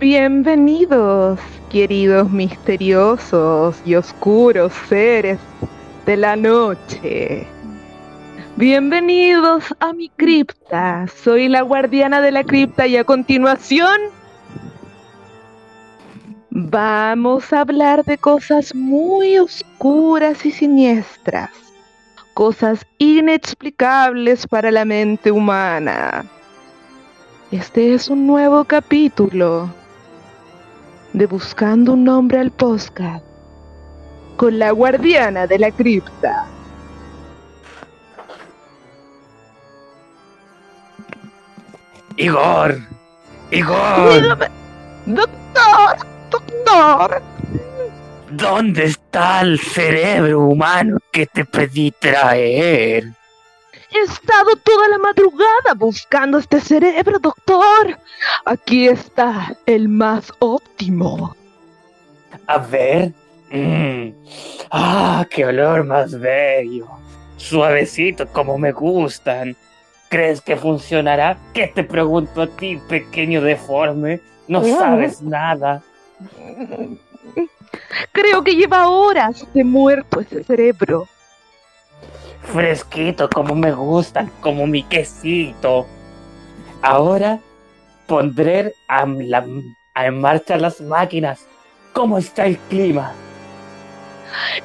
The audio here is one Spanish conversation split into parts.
Bienvenidos, queridos misteriosos y oscuros seres de la noche. Bienvenidos a mi cripta. Soy la guardiana de la cripta y a continuación vamos a hablar de cosas muy oscuras y siniestras. Cosas inexplicables para la mente humana. Este es un nuevo capítulo de Buscando un nombre al podcast con la guardiana de la cripta. Igor, Igor, Dígame, doctor, doctor. ¿dónde está el cerebro humano que te pedí traer? He estado toda la madrugada buscando este cerebro, doctor. Aquí está el más óptimo. A ver. Mm. Ah, qué olor más bello. Suavecito como me gustan. ¿Crees que funcionará? ¿Qué te pregunto a ti, pequeño deforme? No Mm. sabes nada. Creo que lleva horas de muerto ese cerebro. Fresquito como me gustan, como mi quesito. Ahora pondré a la- a en marcha las máquinas. ¿Cómo está el clima?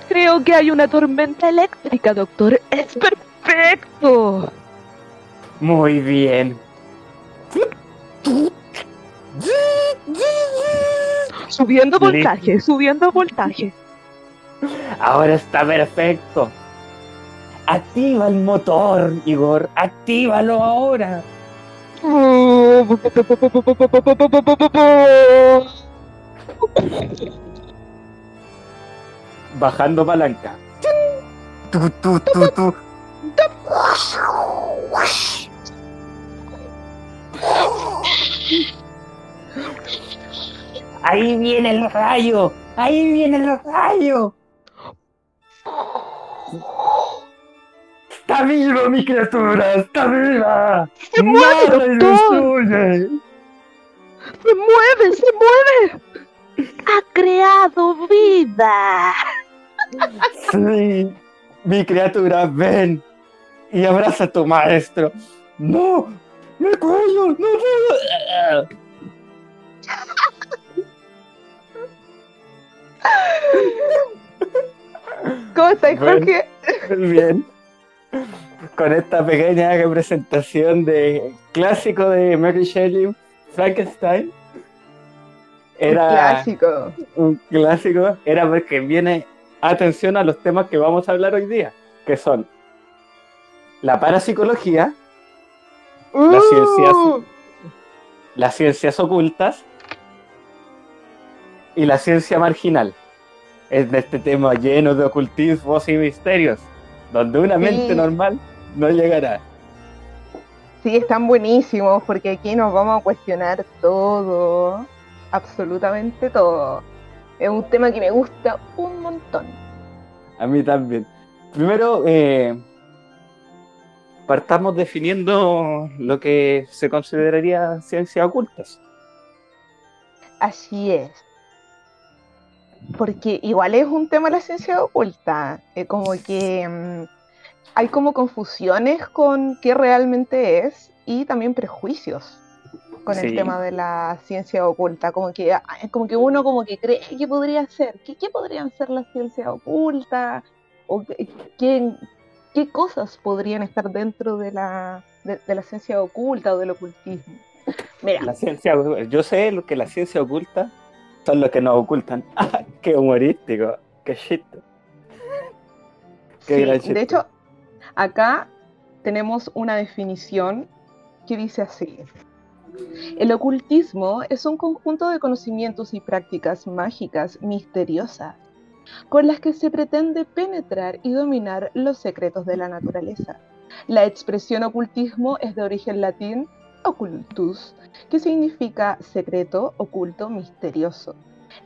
Creo que hay una tormenta eléctrica, doctor. Es perfecto. Muy bien. Subiendo voltaje, subiendo voltaje. Ahora está perfecto. Activa el motor, Igor. Actívalo ahora. Bajando palanca. Ahí viene el rayo. Ahí viene el rayo. Está viva mi criatura. Está viva. ¡Se mueve, Nada doctor! destruye. ¡Se mueve, se mueve! ¡Ha creado vida! Sí, mi criatura, ven y abraza a tu maestro. No, me cuello, no puedo. ¿Cómo estáis, Bueno. Jorge? Bien. Con esta pequeña representación de clásico de Mary Shelley, Frankenstein. Era Clásico. un clásico, era porque viene atención a los temas que vamos a hablar hoy día, que son la parapsicología, Las ciencias. Uh, las ciencias ocultas y la ciencia marginal. Es de este tema lleno de ocultismos y misterios, donde una Sí. mente normal no llegará. Sí, están buenísimos porque aquí nos vamos a cuestionar todo, absolutamente todo. Es un tema que me gusta un montón. A mí también. Primero, eh, partamos definiendo lo que se consideraría ciencias ocultas. Así es. Porque igual es un tema de la ciencia oculta. eh, como que mm, hay como confusiones con qué realmente es y también prejuicios con el Sí. tema de la ciencia oculta. Como que, como que uno como que cree que podría ser. ¿Qué, qué podrían ser las ciencias ocultas? ¿O qué, qué, qué cosas podrían estar dentro de la, de, de la ciencia oculta o del ocultismo? Mira, La ciencia, yo sé lo que la ciencia oculta son los que nos ocultan. ¡Ah, qué humorístico! ¡Qué shit! Qué Sí, gran chiste. de hecho, acá tenemos una definición que dice así. El ocultismo es un conjunto de conocimientos y prácticas mágicas misteriosas con las que se pretende penetrar y dominar los secretos de la naturaleza. La expresión ocultismo es de origen latín occultus, que significa secreto, oculto, misterioso,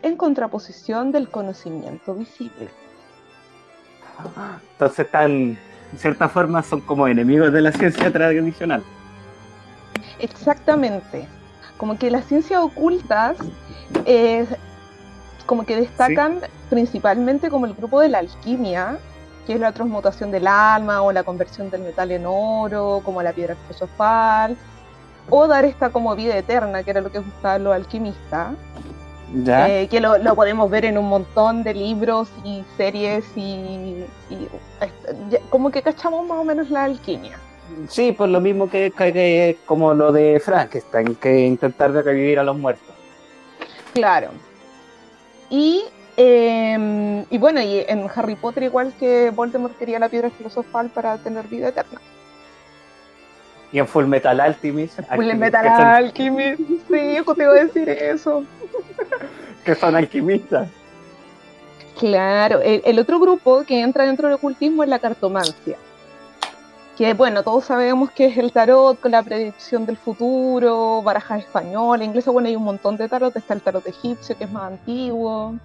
en contraposición del conocimiento visible. Entonces están, en cierta forma, son como enemigos de la ciencia tradicional. Exactamente. como que las ciencias ocultas eh, como que destacan principalmente como el grupo de la alquimia, que es la transmutación del alma o la conversión del metal en oro, como la piedra filosofal, o dar esta como vida eterna, que era lo que gustaban los alquimistas. Eh, que lo, podemos ver en un montón de libros y series y, como que cachamos más o menos la alquimia. Sí, por lo mismo que, que, como lo de Frankenstein, que intentar revivir a los muertos. Claro. Y, em, y bueno, y en Harry Potter igual que Voldemort quería la piedra filosofal para tener vida eterna. Y en Full Metal Alchemist. Full Metal Alchemist, sí, yo te iba a decir eso. que son alquimistas. Claro, el, otro grupo que entra dentro del ocultismo es la cartomancia. Que bueno, todos sabemos que es el tarot con la predicción del futuro, baraja española, inglesa, bueno, hay un montón de tarot, está el tarot egipcio que es más antiguo.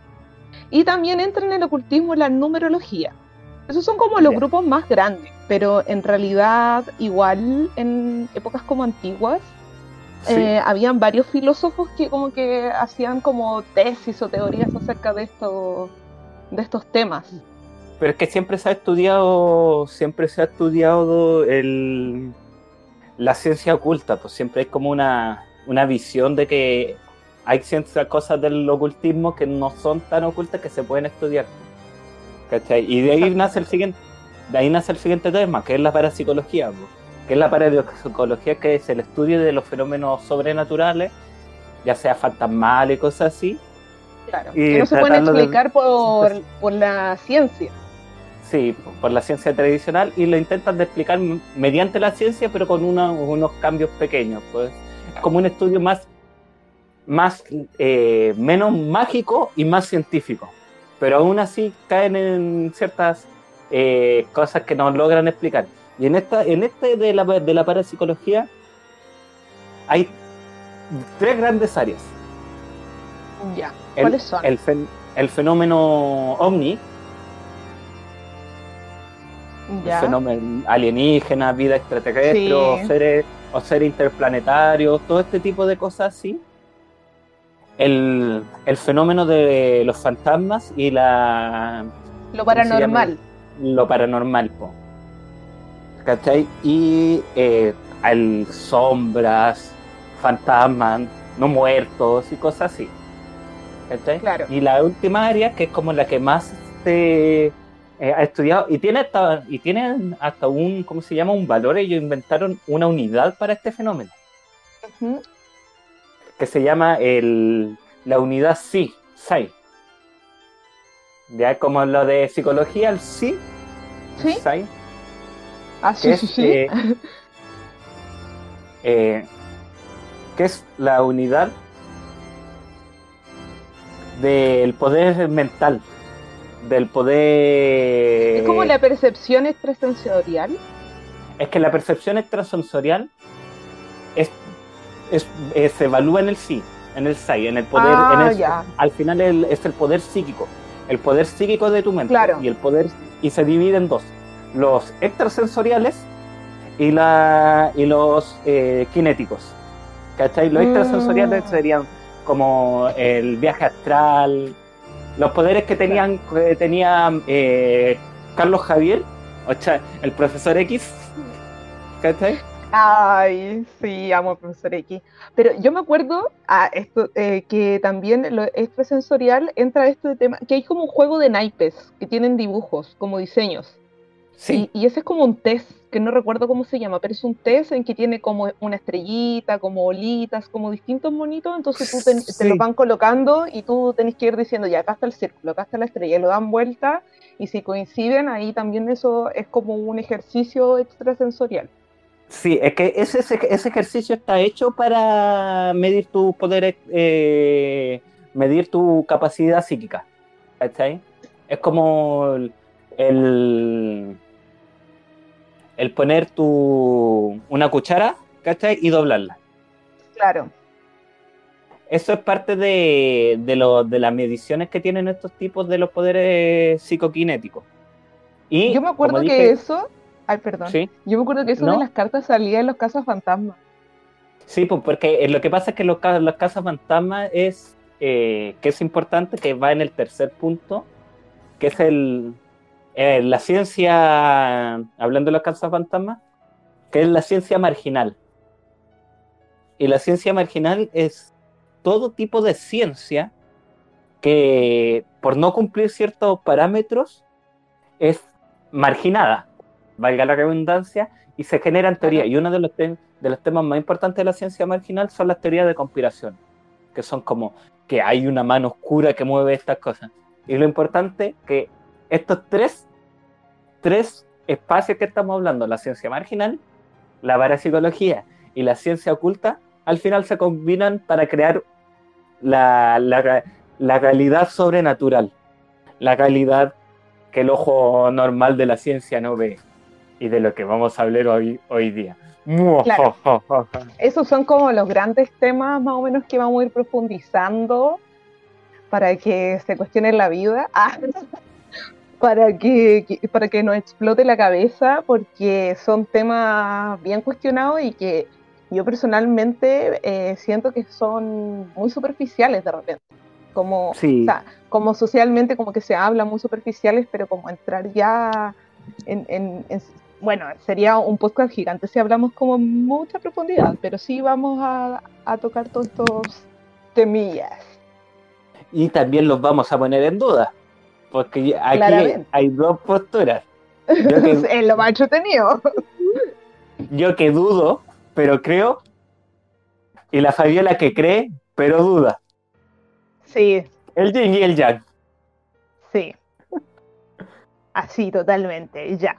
Y también entra en el ocultismo la numerología. Esos son como los grupos más grandes, pero en realidad igual en épocas como antiguas eh, habían varios filósofos que como que hacían como tesis o teorías acerca de estos de estos temas. Pero es que siempre se ha estudiado, siempre se ha estudiado el, la ciencia oculta, pues siempre hay como una, una visión de que hay ciertas cosas del ocultismo que no son tan ocultas que se pueden estudiar. Y de ahí nace el siguiente, de ahí nace el siguiente tema, que es la parapsicología, que es la parapsicología, que es el estudio de los fenómenos sobrenaturales, ya sea fantasmales y cosas así. Claro, que no se pueden explicar por, por la ciencia. Sí, por la ciencia tradicional y lo intentan de explicar mediante la ciencia, pero con unos cambios pequeños. Pues como un estudio más, más eh, menos mágico y más científico pero aún así caen en ciertas eh, cosas que no logran explicar. Y en esta, en este de la, de la parapsicología hay tres grandes áreas. Ya, ¿cuáles son? El, fenómeno ovni, el fenómeno alienígena, vida extraterrestre, o, seres, o seres interplanetarios, todo este tipo de cosas así el, fenómeno de los fantasmas y la... Lo paranormal. Lo paranormal, po. ¿Cachai? Y eh, sombras, fantasmas, no muertos y cosas así. ¿Cachai? Claro. Y la última área, que es como la que más se eh, ha estudiado, y tiene hasta, y tiene hasta un, ¿cómo se llama? Un valor, ellos inventaron una unidad para este fenómeno que se llama el, la unidad SI, SAI. Ya como lo de psicología, el SI, ¿Sí? SAI. Ah, sí, sí, sí. Eh, eh, que es la unidad del poder mental, del poder... ¿Es como la percepción extrasensorial? Es que la percepción extrasensorial es eh, se evalúa en el sí, en el SAI, en el poder, ah, al final es el poder psíquico, el poder psíquico de tu mente y el poder y se divide en dos, los extrasensoriales y la y los eh, kinéticos. ¿Cachai? Los extrasensoriales mm. serían como el viaje astral, los poderes que tenían que tenía eh, Carlos Javier, o sea, el profesor X, ¿cachai? Ay, sí, amo al profesor X. Pero yo me acuerdo ah, esto, eh, que también lo extrasensorial entra esto de tema, que hay como un juego de naipes que tienen dibujos, como diseños. Sí. Y, ese es como un test, que no recuerdo cómo se llama, pero es un test en que tiene como una estrellita, como olitas, como distintos monitos, entonces tú te, lo van colocando y tú tenés que ir diciendo, ya, acá está el círculo, acá está la estrella, y lo dan vuelta, y si coinciden, ahí también eso es como un ejercicio extrasensorial. Sí, es que ese, ese, ejercicio está hecho para medir tu poder, eh, medir tu capacidad psíquica. ¿Cachai? Es como el, el, poner tu, una cuchara, ¿cachai? Y doblarla. Claro. Eso es parte de, de, lo, de las mediciones que tienen estos tipos de los poderes psicoquinéticos. Y, Yo me acuerdo que eso Ay, perdón. Yo me acuerdo que eso de las cartas salía en los casos fantasmas. Sí, pues porque lo que pasa es que los, las casas fantasmas es, que es importante, que va en el tercer punto, que es el, la ciencia, hablando de los casas fantasmas, que es la ciencia marginal. Y la ciencia marginal es todo tipo de ciencia que por no cumplir ciertos parámetros es marginada, valga la redundancia, y se generan teorías. Y uno de los, de los temas más importantes de la ciencia marginal son las teorías de conspiración, que son como que hay una mano oscura que mueve estas cosas. Y lo importante que estos tres, tres espacios que estamos hablando, la ciencia marginal, la parapsicología y la ciencia oculta, al final se combinan para crear la, la, realidad sobrenatural, la realidad que el ojo normal de la ciencia no ve y de lo que vamos a hablar hoy, hoy día. Esos son como los grandes temas más o menos que vamos a ir profundizando para que se cuestione la vida. Ah, para que, para que nos explote la cabeza, porque son temas bien cuestionados y que yo personalmente eh, siento que son muy superficiales de repente. Como, como socialmente como que se habla muy superficiales, pero como entrar ya en, bueno, sería un podcast gigante si hablamos como mucha profundidad, pero sí vamos a, a tocar todos estos temillas. Y también los vamos a poner en duda. Porque aquí hay dos posturas. es lo más entretenido. Yo que dudo, pero creo. Y la Fabiola que cree, pero duda. Sí. El yin y el yang. Sí. Así, totalmente, ya.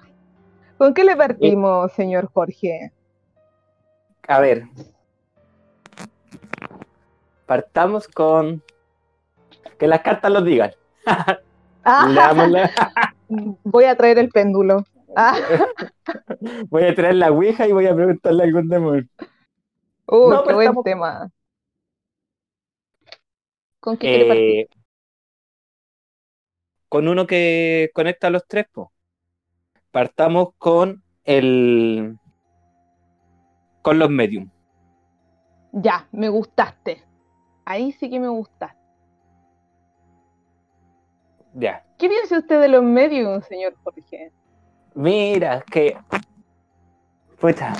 ¿Con qué le partimos, señor Jorge? A ver. Partamos con que las cartas lo digan. voy a traer el péndulo. Ah. voy a traer la ouija y voy a preguntarle algún demonio. Uh, qué buen tema. ¿Con qué? Eh, con uno que conecta a los tres, Partamos con el. con los medium. Ya, me gustaste. Ahí sí que me gustaste. ¿Qué piensa usted de los medios, señor Jorge? Mira, que. Pucha.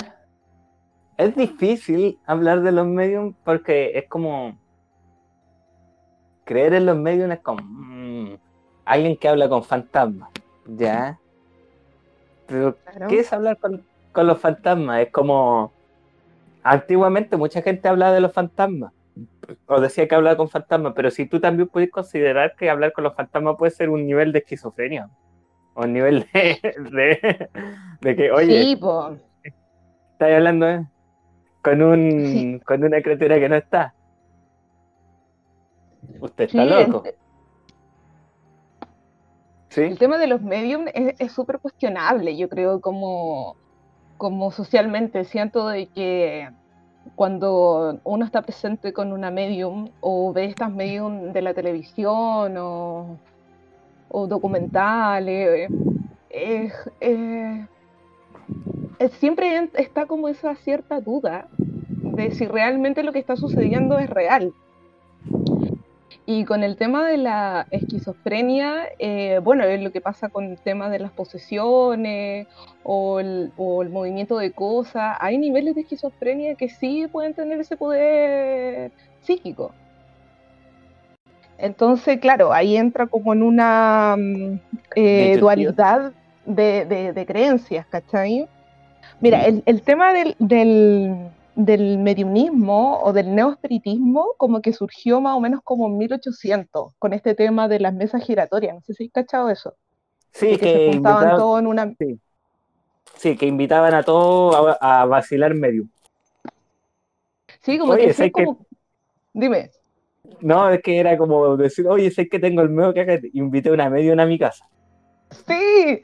Es difícil hablar de los medios porque es como. Creer en los medios es como. Mm, alguien que habla con fantasmas. ¿Ya? Pero, ¿qué es hablar con, con los fantasmas? Es como. Antiguamente mucha gente hablaba de los fantasmas os decía que hablaba con fantasmas, pero si tú también puedes considerar que hablar con los fantasmas puede ser un nivel de esquizofrenia. O un nivel de, de, que, oye, sí, estás hablando eh, con, un, con una criatura que no está. Usted está loco. El tema de los mediums es súper cuestionable, yo creo, como, como socialmente. Siento de que cuando uno está presente con una medium o ve estas medium de la televisión o, documentales, siempre está como esa cierta duda de si realmente lo que está sucediendo es real. Y con el tema de la esquizofrenia, eh, bueno, es lo que pasa con el tema de las posesiones o el, movimiento de cosas. Hay niveles de esquizofrenia que sí pueden tener ese poder psíquico. Del claro, ahí entra como en una mm, eh, dualidad de, creencias, ¿cachai? Mira, el, tema del del mediunismo o del neospiritismo como que surgió más o menos como en 1800 con este tema de las mesas giratorias. No sé si has cachado eso. Sí, que, invitaban, todo en una... Sí. que invitaban a todos a, vacilar medium. Sí, como que, sé como... Dime. No, es que era como decir, oye, sé que tengo el medio que invité una medium a mi casa. Sí,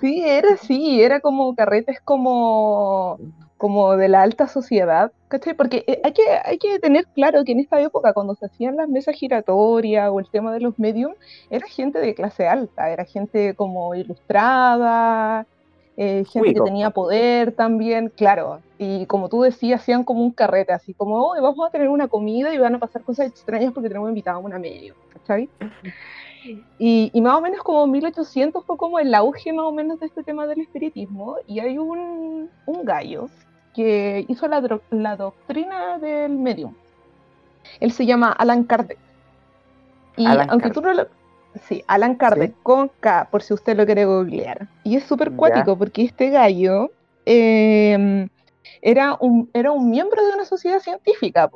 sí, era así, era como carretes como como de la alta sociedad, ¿cachai? Porque eh, hay que, hay que tener claro que en esta época, cuando se hacían las mesas giratorias o el tema de los mediums, era gente de clase alta, era gente como ilustrada, eh, gente que tenía poder también, claro. Y como tú decías, hacían como un carrete, así como, hoy vamos a tener una comida y van a pasar cosas extrañas porque tenemos invitado a una medio, ¿cachai? Y, y, más o menos como 1800 fue como el auge más o menos de este tema del espiritismo y hay un, un gallo que hizo la, la doctrina del medium. Él se llama Alan Kardec. Y aunque tú no lo, Sí, Alan Kardec con K, por si usted lo quiere googlear. Y es súper cuático porque este gallo em, era, un, era un miembro de una sociedad científica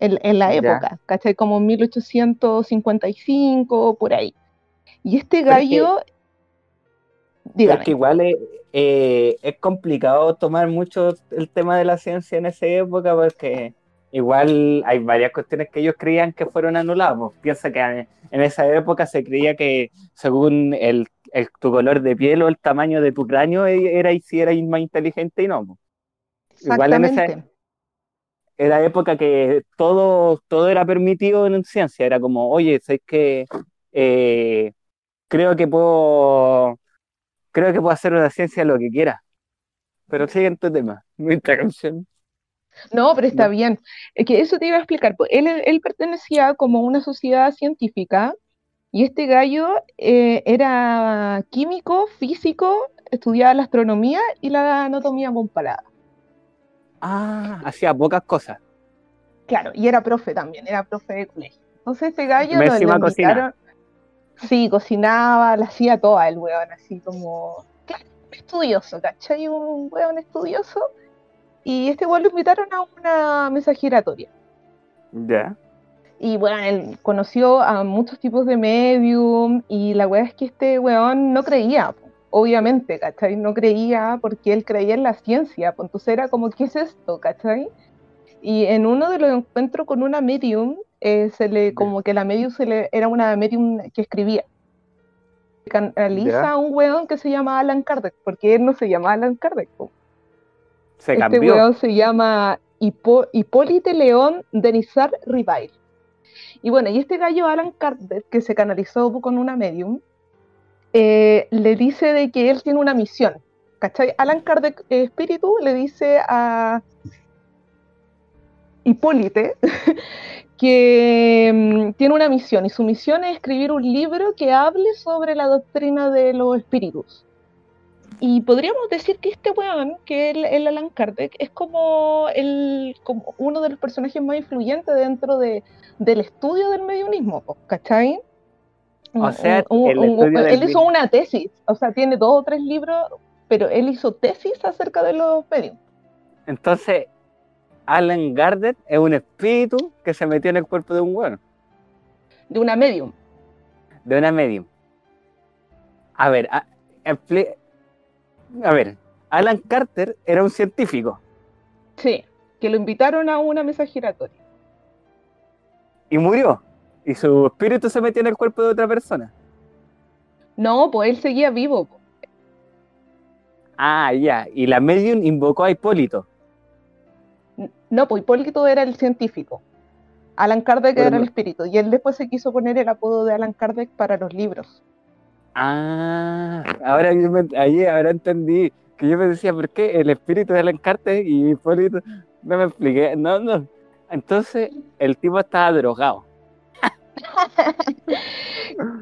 en, la época, ¿cachai? Como 1855, por ahí. Y este gallo... Dígame. que igual es, eh, es complicado tomar mucho el tema de la ciencia en esa época porque igual hay varias cuestiones que ellos creían que fueron anuladas. piensa que en esa época se creía que según el, tu color de piel o el tamaño de tu cráneo e, era y si eras más inteligente y no. Igual en esa era época que todo, todo era permitido en ciencia. Era como, oye, sé que eh, creo que puedo creo que puedo hacer una ciencia lo que quiera. Pero siguiente tema, nuestra canción. No, pero está bien. Es que eso te iba a explicar. Pues, él, él pertenecía como a una sociedad científica y este gallo eh, era químico, físico, estudiaba la astronomía y la anatomía comparada. Ah, hacía pocas cosas. Claro, y era profe también, era profe de colegio. Entonces este gallo lo, invitaron... Sí, cocinaba, la hacía toda el weón, así como... Claro, estudioso, ¿cachai? Un weón estudioso y este weón lo invitaron a una mesa giratoria. Ya. Y bueno, él conoció a muchos tipos de medium y la weá es que este weón no creía, obviamente, ¿cachai? No creía porque él creía en la ciencia, pues entonces era como, ¿qué es esto, cachai? Y en uno de los encuentros con una medium, eh, se le, como que la medium se le, era una medium que escribía. Canaliza a un weón que se llama Alan Kardec, porque él no se llama Alan Kardec. Se este weón se llama Hipólite León Denizar Rivail. Y bueno, y este gallo Alan Kardec, que se canalizó con una medium, eh, le dice de que él tiene una misión. ¿Cachai? Alan Kardec, eh, espíritu, le dice a Hipólite que mm, tiene una misión y su misión es escribir un libro que hable sobre la doctrina de los espíritus. Y podríamos decir que este weón, que el, el Alan Kardec, es como, el, como uno de los personajes más influyentes dentro de, del estudio del mediunismo, ¿cachai? O sea, él hizo una tesis, o sea, tiene dos o tres libros, pero él hizo tesis acerca de los medios. Entonces, Alan Kardec es un espíritu que se metió en el cuerpo de un weón. De una medium. De una medium. A ver, a, a ver, Alan Carter era un científico. Sí, que lo invitaron a una mesa giratoria. Y murió. Y su espíritu se metió en el cuerpo de otra persona. No, pues él seguía vivo. Ah, ya. Y la medium invocó a Hipólito. No, pues Hipólito era el científico. Alan Kardec era el espíritu. Y él después se quiso poner el apodo de Alan Kardec para los libros. Ah, ahora, yo ahí ahora entendí que yo me decía, ¿por qué el espíritu de Alan y Hipólito? No me expliqué, no, no. Entonces el tipo estaba drogado.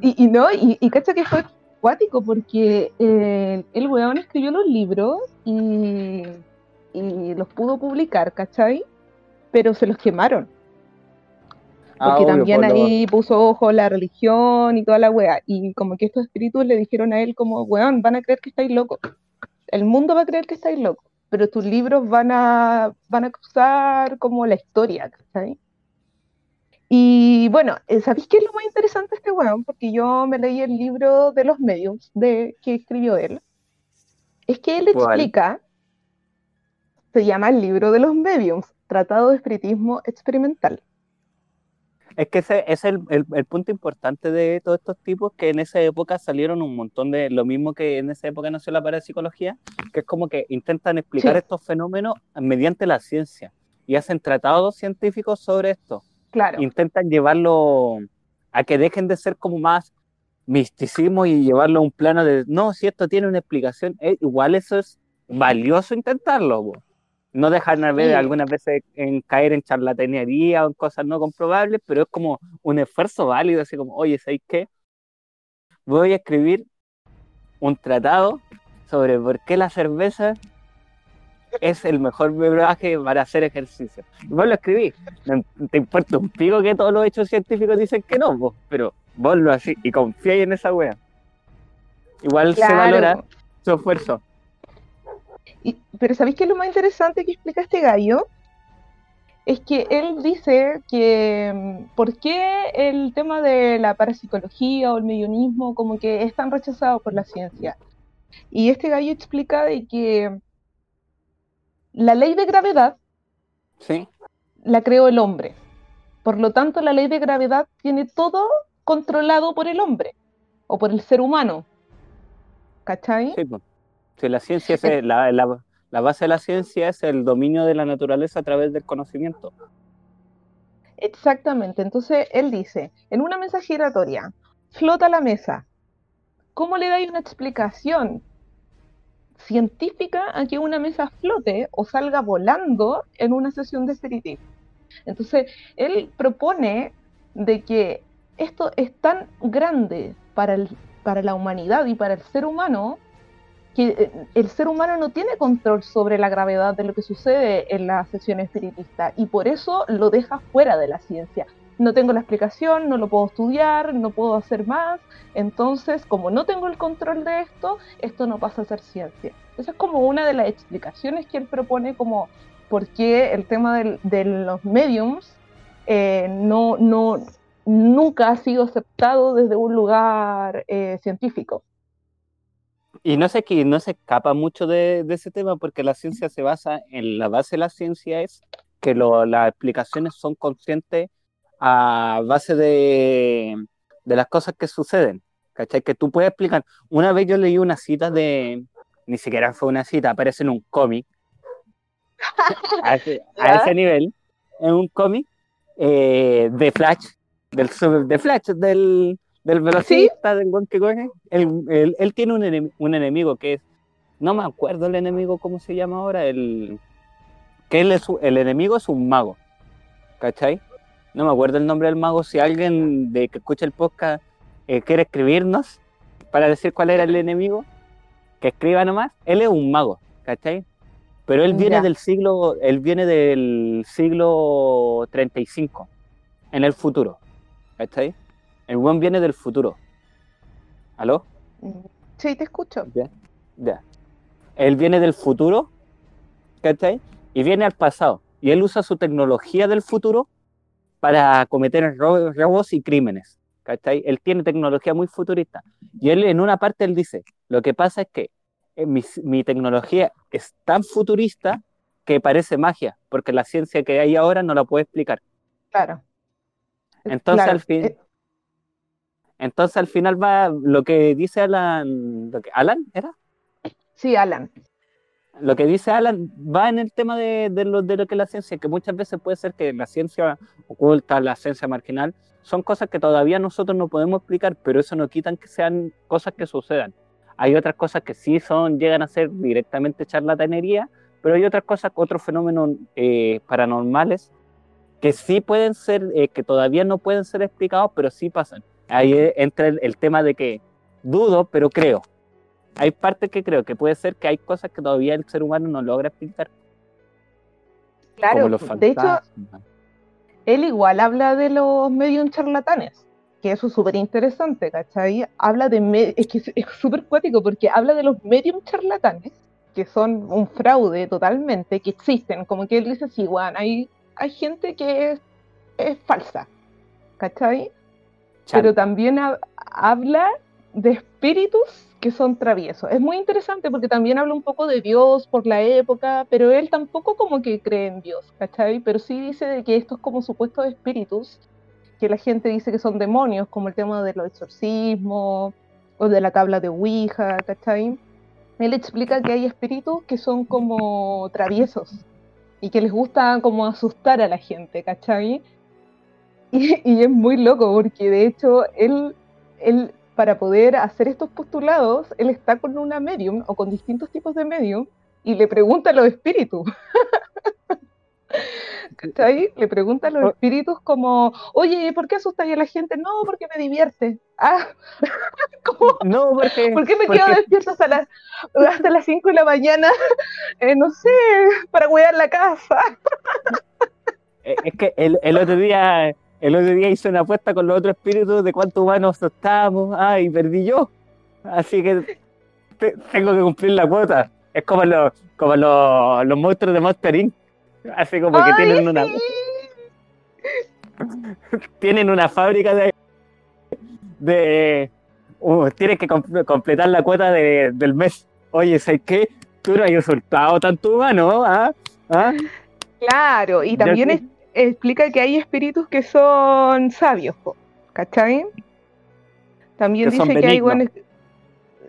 Y, no, y, y cacha que fue acuático porque eh, el weón escribió los libros y, y los pudo publicar, ¿cachai? Pero se los quemaron. Ah, porque también ahí puso ojo la religión y toda la wea. Y como que estos espíritus le dijeron a él como, weón, van a creer que estáis locos. El mundo va a creer que estáis locos. Pero tus libros van a, van a cruzar como la historia, ¿sabes? Y bueno, eh, ¿sabéis qué es lo más interesante de este weón? Porque yo me leí el libro de los medios de, que escribió él. Es que él explica, se llama el libro de los mediums, Tratado de Espiritismo Experimental. Es que ese, es el, punto importante de todos estos tipos, que en esa época salieron un montón de, lo mismo que en esa época nació la parapsicología, que es como que intentan explicar estos fenómenos mediante la ciencia y hacen tratados científicos sobre esto. Claro. Intentan llevarlo a que dejen de ser como más misticismo y llevarlo a un plano de, no, si esto tiene una explicación, eh, igual eso es valioso intentarlo. No dejar de ver algunas veces en caer en charlatanería o en cosas no comprobables, pero es como un esfuerzo válido, así como, oye, ¿sabes qué? Voy a escribir un tratado sobre por qué la cerveza es el mejor brebaje para hacer ejercicio. Y vos lo escribí. No te importa un pico que todos los hechos científicos dicen que no, vos, pero vos lo así y confiáis en esa wea. Igual se valora su esfuerzo. pero ¿sabéis qué es lo más interesante que explica este gallo? Es que él dice que mm, por qué el tema de la parapsicología o el medionismo como que es tan rechazado por la ciencia. Y este gallo explica de que la ley de gravedad ¿Sí? la creó el hombre. Por lo tanto, la ley de gravedad tiene todo controlado por el hombre o por el ser humano. ¿Cachai? Sí, pues. la ciencia es, la, la, base de la ciencia es el dominio de la naturaleza a través del conocimiento. Exactamente. Entonces él dice, en una mesa giratoria, flota la mesa. ¿Cómo le dais una explicación científica a que una mesa flote o salga volando en una sesión de espiritismo. Entonces, él propone de que esto es tan grande para, el, para la humanidad y para el ser humano que eh, el ser humano no tiene control sobre la gravedad de lo que sucede en la sesión espiritista y por eso lo deja fuera de la ciencia no tengo la explicación, no lo puedo estudiar, no puedo hacer más. Entonces, como no tengo el control de esto, esto no pasa a ser ciencia. Esa es como una de las explicaciones que él propone como por qué el tema de los mediums eh, no, no, nunca ha sido aceptado desde un lugar eh, científico. Y no sé que no se escapa mucho de, ese tema porque la ciencia se basa en la base de la ciencia es que las explicaciones son conscientes a base de, las cosas que suceden, ¿cachai? Que tú puedes explicar. Una vez yo leí una cita de, ni siquiera fue una cita, aparece en un cómic, a, ese, nivel, en un cómic eh, de Flash, del de Flash, del, del velocista, del buen que coge. Él, él, tiene un, un, enemigo que es, no me acuerdo el enemigo, ¿cómo se llama ahora? El, que él es, el enemigo es un mago, ¿cachai? No me acuerdo el nombre del mago, si alguien de que escucha el podcast eh, quiere escribirnos para decir cuál era el enemigo, que escriba nomás, él es un mago, ¿cachai? Pero él viene del siglo, él viene del siglo 35, en el futuro, ¿cachai? El buen viene del futuro. ¿Aló? Sí, te escucho. Ya, ya. Él viene del futuro, ¿cachai? Y viene al pasado. Y él usa su tecnología del futuro para cometer robos y crímenes. ¿cachai? Él tiene tecnología muy futurista. Y él en una parte él dice, lo que pasa es que eh, mi, tecnología es tan futurista que parece magia, porque la ciencia que hay ahora no la puede explicar. Claro. Entonces al fin... Eh. Entonces al final va lo que dice Alan, ¿Alan era? Sí, Alan lo que dice Alan va en el tema de, lo, de lo que es la ciencia, que muchas veces puede ser que la ciencia oculta, la ciencia marginal, son cosas que todavía nosotros no podemos explicar, pero eso no quitan que sean cosas que sucedan. Hay otras cosas que sí son, llegan a ser directamente charlatanería, pero hay otras cosas, otros fenómenos eh, paranormales que sí pueden ser, eh, que todavía no pueden ser explicados, pero sí pasan. Ahí entra el tema de que dudo, pero creo hay partes que creo que puede ser que hay cosas que todavía el ser humano no logra explicar. Claro, de hecho, él igual habla de los medios charlatanes, que eso es súper interesante, ¿cachai? Habla de, es que es súper cuático porque habla de los medios charlatanes, que son un fraude totalmente, que existen, como que él dice, sí, bueno, hay, hay gente que es, es falsa, ¿cachai? Pero también habla de espíritus que son traviesos. Es muy interesante porque también habla un poco de Dios por la época, pero él tampoco como que cree en Dios, ¿cachai? Pero sí dice de que estos como supuestos espíritus, que la gente dice que son demonios, como el tema de los exorcismos o de la tabla de Ouija, ¿cachai? Él explica que hay espíritus que son como traviesos y que les gusta como asustar a la gente, ¿cachai? Y, y es muy loco porque de hecho él, él para poder hacer estos postulados, él está con una medium o con distintos tipos de medium y le pregunta a los espíritus. ¿Cachai? Le pregunta a los espíritus como, oye, ¿por qué asustas a la gente? No, porque me divierte. Ah, No, porque, ¿Por qué me quedo despierto hasta las, hasta las 5 de la mañana? Eh, no sé, para cuidar la casa. Eh, es que el, el, otro día el otro día hice una apuesta con los otros espíritus de cuántos humanos estábamos. Ay, perdí yo. Así que tengo que cumplir la cuota. Es como los, como los, los monstruos de Monster Inc. Así como que tienen una. tienen una fábrica de. de. Uh, tienes que completar la cuota de, del mes. Oye, ¿sabes qué? Tú no has soltado tanto humano, ¿ah? ¿Ah? Claro, y también explica que hay espíritus que son sabios, ¿cachai? También dice que hay guanes.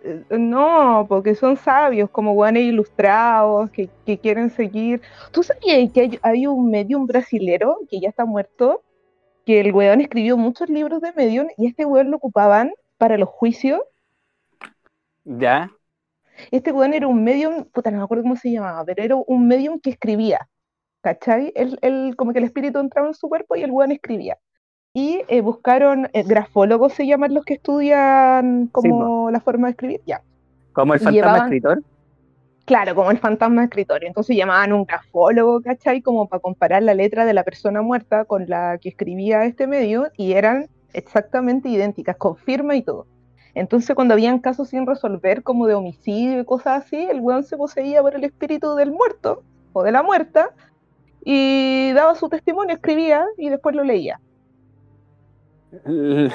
Eh, no, porque son sabios, como guanes ilustrados, que, quieren seguir. ¿Tú sabías que hay, un medium brasilero que ya está muerto? Que el weón escribió muchos libros de medium y este weón lo ocupaban para los juicios. ¿Ya? Este weón era un medium, puta, no me acuerdo cómo se llamaba, pero era un medium que escribía. ¿Cachai? Él, como que el espíritu entraba en su cuerpo y el weón escribía. Y eh, buscaron, eh, grafólogos se llaman los que estudian como la forma de escribir, ya. ¿Como el fantasma escritor? Claro, como el fantasma escritor. Entonces llamaban un grafólogo, ¿cachai? Como para comparar la letra de la persona muerta con la que escribía este medio y eran exactamente idénticas, con firma y todo. Entonces, cuando habían casos sin resolver, como de homicidio y cosas así, el weón se poseía por el espíritu del muerto o de la muerta y daba su testimonio, escribía y después lo leía.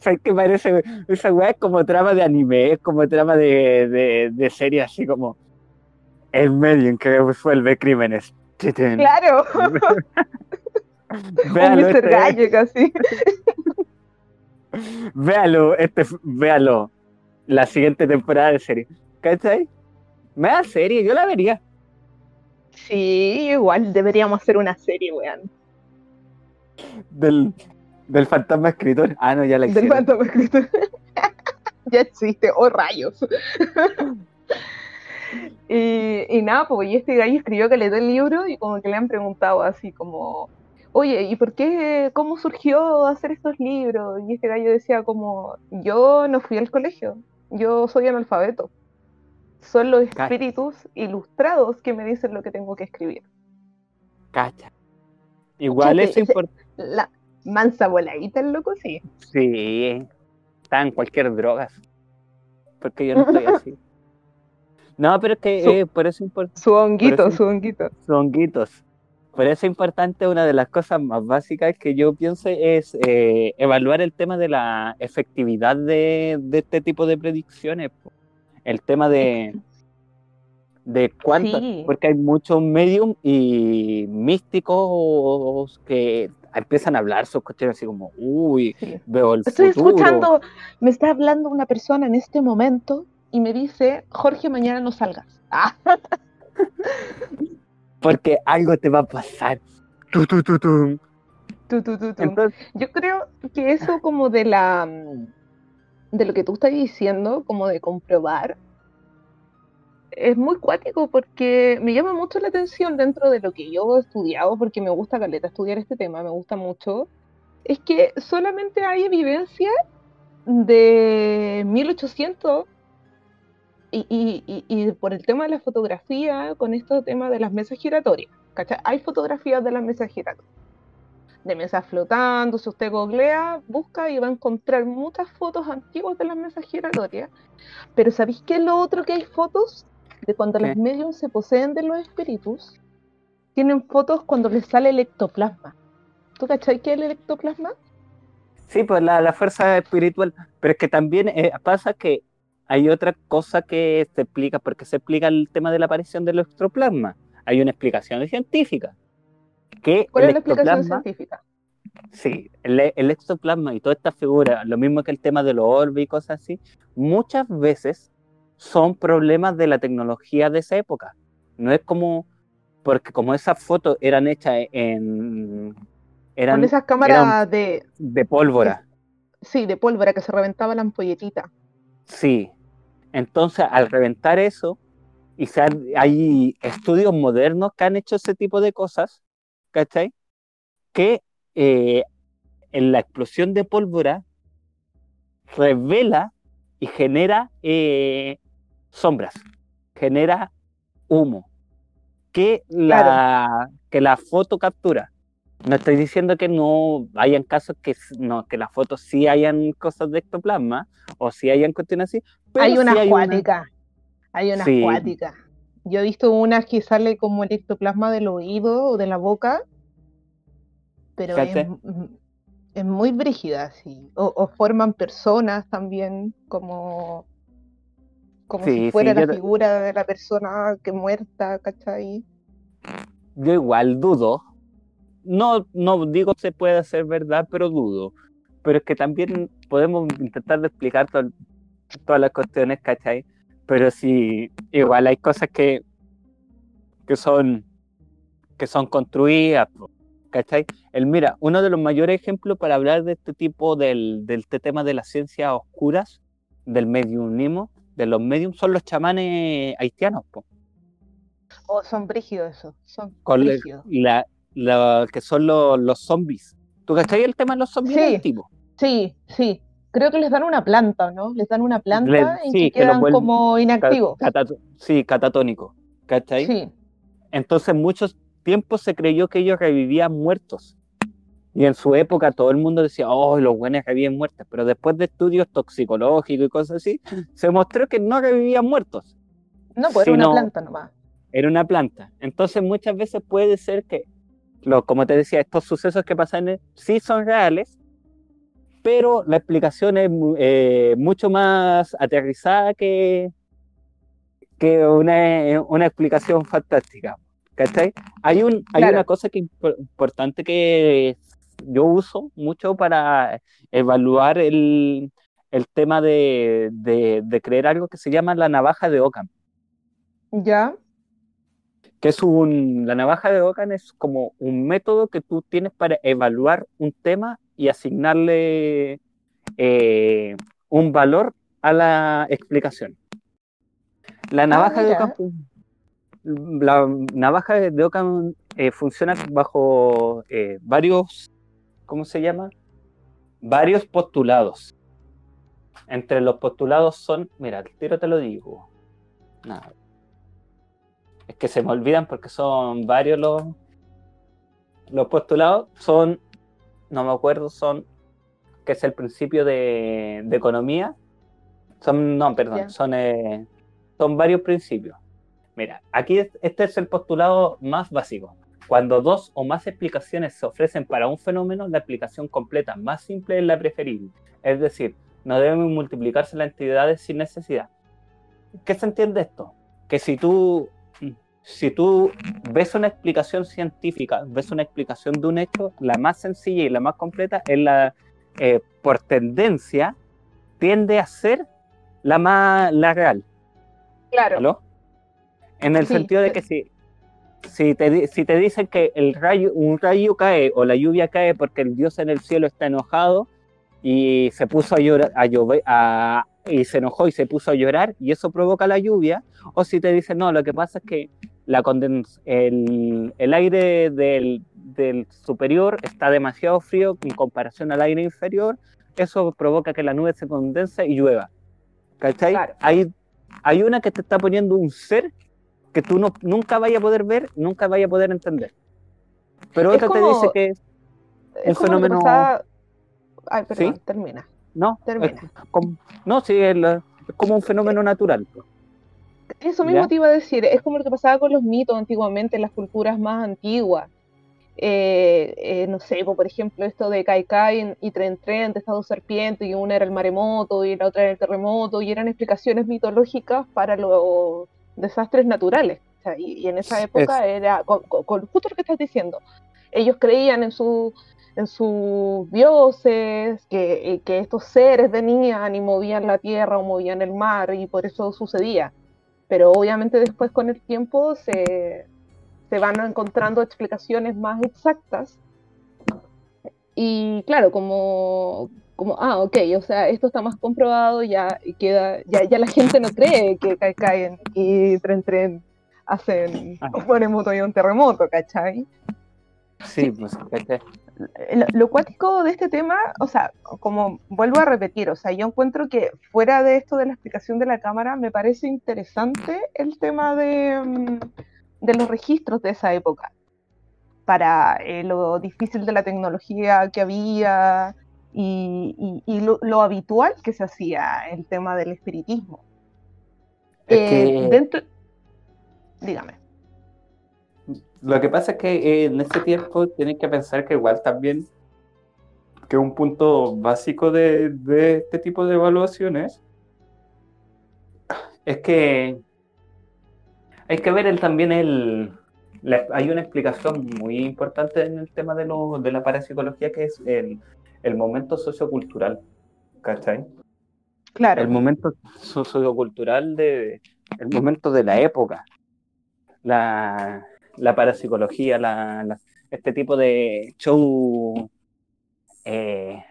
¿Sabes qué parece? Esa weá es como trama de anime, es como trama de, de, serie así como el medio en que resuelve crímenes. Claro. véalo, Un este, Gallo casi. véalo, este, véalo. La siguiente temporada de serie. ¿Cachai? Me da serie, yo la vería. Sí, igual deberíamos hacer una serie, weón. Del, del fantasma escritor. Ah, no, ya la hicieron. Del fantasma escritor. ya existe, oh rayos. y, nada, pues y este gallo escribió que le dio el libro y como que le han preguntado así como, oye, ¿y por qué, cómo surgió hacer estos libros? Y este gallo decía como, yo no fui al colegio, yo soy analfabeto son los espíritus ilustrados que me dicen lo que tengo que escribir. Cacha. Igual es importante. La mansa voladita el loco, sí. Sí, está en cualquier droga. Porque yo no estoy así. No, pero es que eh, por eso importante. Su honguito, su honguito. Su honguitos. Por eso es importante, una de las cosas más básicas que yo pienso es eh, evaluar el tema de la efectividad de, de este tipo de predicciones el tema de, de cuánto, porque hay muchos medium y místicos que empiezan a hablar sus cuestiones así como, uy, veo el Estoy escuchando, me está hablando una persona en este momento y me dice, Jorge, mañana no salgas. porque algo te va a pasar. Yo creo que eso como de la de lo que tú estás diciendo, como de comprobar, es muy cuático porque me llama mucho la atención dentro de lo que yo he estudiado, porque me gusta, Caleta, estudiar este tema, me gusta mucho, es que solamente hay evidencia de 1800 y, y, por el tema de la fotografía, con este tema de las mesas giratorias. Hay fotografías de las mesas giratorias de mesas flotando. Si usted googlea, busca y va a encontrar muchas fotos antiguas de las mesas giratorias. Pero ¿sabéis qué es lo otro que hay fotos? De cuando los medios se poseen de los espíritus, tienen fotos cuando les sale el ectoplasma. ¿Tú cachai qué es el ectoplasma? Sí, pues la, fuerza espiritual. Pero es que también eh, pasa que hay otra cosa que se explica, porque se explica el tema de la aparición del ectoplasma. Hay una explicación científica ¿Cuál es la explicación científica? Sí, el, el, exoplasma y toda esta figura, lo mismo que el tema de los orbes y cosas así, muchas veces son problemas de la tecnología de esa época. No es como, porque como esas fotos eran hechas en... Eran, Con esas cámaras de... De pólvora. Sí, de pólvora que se reventaba la ampolletita. Sí. Entonces, al reventar eso, y se hay estudios modernos que han hecho ese tipo de cosas, ¿cachai? Que eh, en la explosión de pólvora revela y genera eh, sombras, genera humo, que la, que la foto captura. No estoy diciendo que no hayan casos que no, que las fotos sí hayan cosas de ectoplasma o sí hayan cuestiones así. hay una acuática. Hay una acuática. Yo he visto unas que sale como el ectoplasma del oído o de la boca, pero es, muy brígida, sí. O, forman personas también, como, como si fuera la figura de la persona que muerta, ¿cachai? Yo igual dudo, no, no digo se puede hacer verdad, pero dudo. Pero es que también podemos intentar de explicar todas las cuestiones, ¿cachai? Pero sí, igual hay cosas que, que son que son construidas, ¿cachai? El, mira, uno de los mayores ejemplos para hablar de este tipo del, del este tema de las ciencias oscuras, del mediumismo, de los mediums, son los chamanes haitianos, po. Oh, son brígidos eso, son brígidos. La, lo que son los, los zombies. ¿Tú cachai el tema de los zombies sí, Sí, sí. Creo que les dan una planta, ¿no? Les dan una planta y que quedan como inactivos. sí, catatónico. ¿Cachai? Sí. Entonces, muchos tiempos se creyó que ellos revivían muertos. Y en su época todo el mundo decía, oh, los buenos reviven muertos. Pero después de estudios toxicológicos y cosas así, se mostró que no revivían muertos. No, pues era una planta nomás. Era una planta. Entonces muchas veces puede ser que como te decía, estos sucesos que pasan sí son reales, pero la explicación es eh, mucho más aterrizada que, que una, una explicación fantástica. ¿Cachai? Hay, un, hay una cosa que importante que yo uso mucho para evaluar el, el tema de, de, de, creer algo que se llama la navaja de Ockham. Ya que es un, la navaja de Ockham es como un método que tú tienes para evaluar un tema y asignarle eh, un valor a la explicación. La ah, navaja de Ockham, la navaja de Ockham eh, funciona bajo eh, varios, ¿cómo se llama? Varios postulados. Entre los postulados son, mira, el tiro te lo digo. Nada es que se me olvidan porque son varios los, los postulados, son, no me acuerdo, son, que es el principio de, economía, son, no, perdón, son, eh, son varios principios. Mira, aquí este es el postulado más básico. Cuando dos o más explicaciones se ofrecen para un fenómeno, la explicación completa más simple es la preferible. Es decir, no deben multiplicarse las entidades sin necesidad. ¿Qué se entiende esto? Que si tú si tú ves una explicación científica, ves una explicación de un hecho, la más sencilla y la más completa es la, eh, por tendencia, tiende a ser la más la real. Claro. En el sentido de que si, si, te, si te dicen que el rayo, un rayo cae o la lluvia cae porque el Dios en el cielo está enojado y se puso a llorar, a llover, a, y se enojó y se puso a llorar y eso provoca la lluvia, o si te dicen, no, lo que pasa es que la el, el, aire del, del, superior está demasiado frío en comparación al aire inferior, eso provoca que la nube se condense y llueva. ¿Cachai? Hay, hay una que te está poniendo un ser que tú no, nunca vaya a poder ver, nunca vaya a poder entender. Pero otra te dice que es, un fenómeno... Ay, perdón, termina. No, termina. no, sí, es, como un fenómeno natural. Eso mismo te iba a decir, es como lo que pasaba con los mitos antiguamente, en las culturas más antiguas. Eh, eh, no sé, por ejemplo, esto de Kai Kai y Tren Tren, de Estado Serpiente, y una era el maremoto y la otra era el terremoto, y eran explicaciones mitológicas para los desastres naturales. y, en esa época era con, justo lo que estás diciendo. Ellos creían en su en sus dioses, que, que, estos seres venían y movían la tierra o movían el mar y por eso sucedía pero obviamente después con el tiempo se, van encontrando explicaciones más exactas. Y claro, como, como, ah, ok, o sea, esto está más comprobado, ya queda, ya, ya la gente no cree que caen y tren tren hacen terremoto y un terremoto, ¿cachai? Sí, pues, lo, lo, cuático de este tema, o sea, como vuelvo a repetir, o sea, yo encuentro que fuera de esto de la explicación de la cámara, me parece interesante el tema de, mm, de los registros de esa época, para eh, lo difícil de la tecnología que había y, y, lo, habitual que se hacía el tema del espiritismo. Eh, dentro... Dígame. Lo que pasa es que eh, en ese tiempo tienen que pensar que igual también que un punto básico de, este tipo de evaluaciones es que hay que ver el, también el... hay una explicación muy importante en el tema de, lo, de la parapsicología que es el, el momento sociocultural, ¿cachai? Claro. El momento sociocultural de... el momento de la época. La, la parapsicología, la, este tipo de show, eh,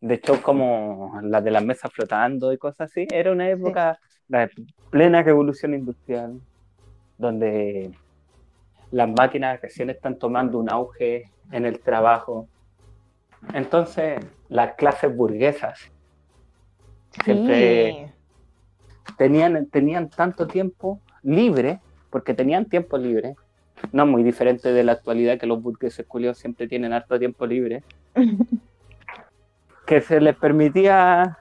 de show como las de las mesas flotando y cosas así, era una época de plena revolución industrial, donde las máquinas recién están tomando un auge en el trabajo. Entonces, las clases burguesas siempre tenían, tenían tanto tiempo libre, porque tenían tiempo libre, no muy diferente de la actualidad que los burgueses culios siempre tienen harto tiempo libre, que se les permitía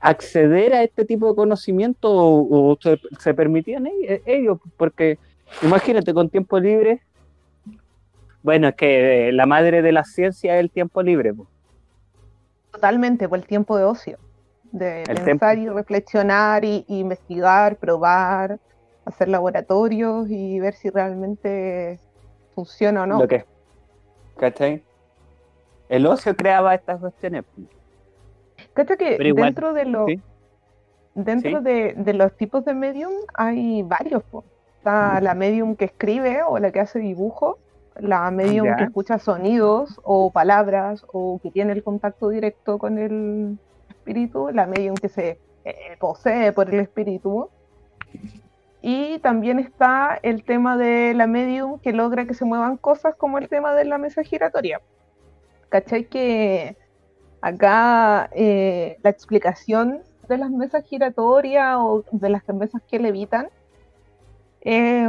acceder a este tipo de conocimiento o, se, permitían e-, ellos, porque imagínate con tiempo libre, bueno, es que la madre de la ciencia es el tiempo libre. Totalmente, por el tiempo de ocio, de pensar y reflexionar y investigar, probar hacer laboratorios y ver si realmente funciona o no. Lo que, ¿cachai? El ocio creaba estas cuestiones. ¿Cachai que dentro de los dentro De, los tipos de medium hay varios? Está la medium que escribe o la que hace dibujo, la medium que escucha sonidos o palabras o que tiene el contacto directo con el espíritu, la medium que se eh, posee por el espíritu y también está el tema de la medium que logra que se muevan cosas como el tema de la mesa giratoria. ¿Cachai? Que acá eh, la explicación de las mesas giratorias o de las mesas que levitan, eh,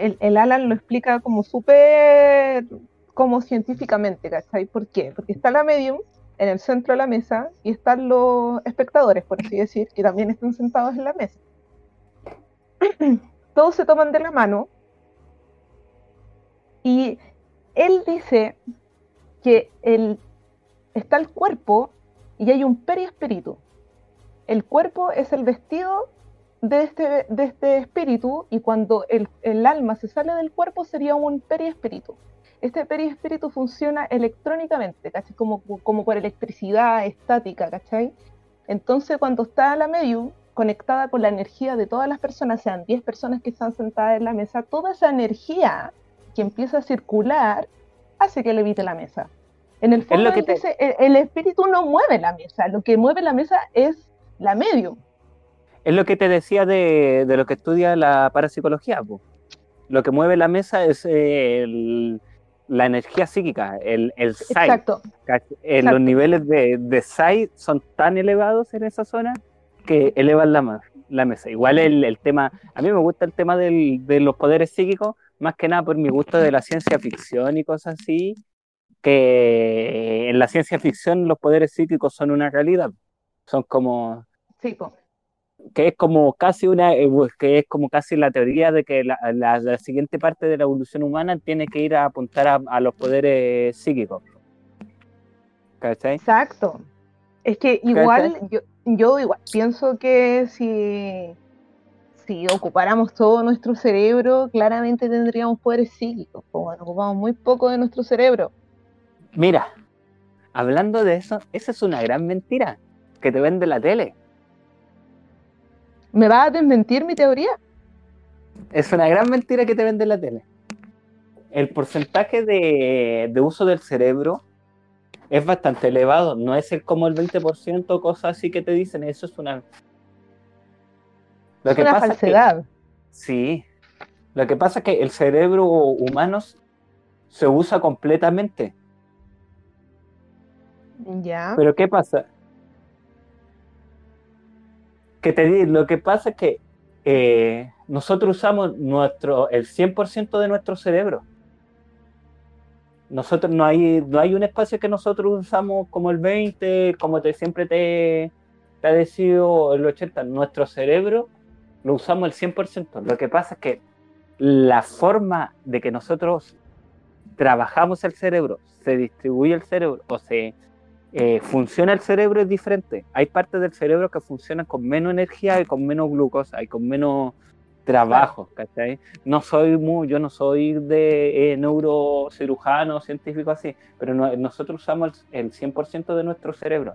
el, el, Alan lo explica como súper, como científicamente, ¿cachai? ¿Por qué? Porque está la medium en el centro de la mesa y están los espectadores, por así decir, que también están sentados en la mesa. todos se toman de la mano y él dice que el, está el cuerpo y hay un periespíritu. El cuerpo es el vestido de este, de este espíritu y cuando el, el alma se sale del cuerpo sería un periespíritu. Este periespíritu funciona electrónicamente, ¿cachai? Como, como por electricidad estática, ¿cachai? Entonces cuando está la medium, conectada con la energía de todas las personas, sean 10 personas que están sentadas en la mesa, toda esa energía que empieza a circular hace que levite la mesa. En el fondo, el, espíritu no mueve la mesa, lo que mueve la mesa es la medium. Es lo que te decía de, lo que estudia la parapsicología. Lo que mueve la mesa es la energía psíquica, el, el Exacto. Los niveles de, de Sai son tan elevados en esa zona que elevan la, la mesa. Igual el, el, tema, a mí me gusta el tema del, de los poderes psíquicos, más que nada por mi gusto de la ciencia ficción y cosas así, que en la ciencia ficción los poderes psíquicos son una realidad. Son como... Sí, que es como casi una eh, que es como casi la teoría de que la, la, siguiente parte de la evolución humana tiene que ir a apuntar a, a los poderes psíquicos. ¿Cachai? Exacto. Es que igual yo, yo igual pienso que si, si ocupáramos todo nuestro cerebro, claramente tendríamos poderes psíquicos, como ocupamos muy poco de nuestro cerebro. Mira, hablando de eso, esa es una gran mentira que te vende la tele. ¿Me va a desmentir mi teoría? Es una gran mentira que te vende la tele. El porcentaje de, de uso del cerebro es bastante elevado, no es el, como el 20%, cosas así que te dicen, eso es una... Lo es que una falsedad. sí, lo que pasa es que el cerebro humano se usa completamente. Ya. Pero ¿qué pasa? Que te digo, lo que pasa es que eh, nosotros usamos nuestro, el 100% de nuestro cerebro. Nosotros no hay, no hay un espacio que nosotros usamos como el 20, como te, siempre te, te ha decidido el 80. Nuestro cerebro lo usamos el 100%. Lo que pasa es que la forma de que nosotros trabajamos el cerebro, se distribuye el cerebro o se eh, funciona el cerebro es diferente. Hay partes del cerebro que funcionan con menos energía y con menos glucosa y con menos trabajo, ¿cachai? No soy muy, yo no soy de eh, neurocirujano, científico así, pero nosotros usamos el, 100% de nuestro cerebro.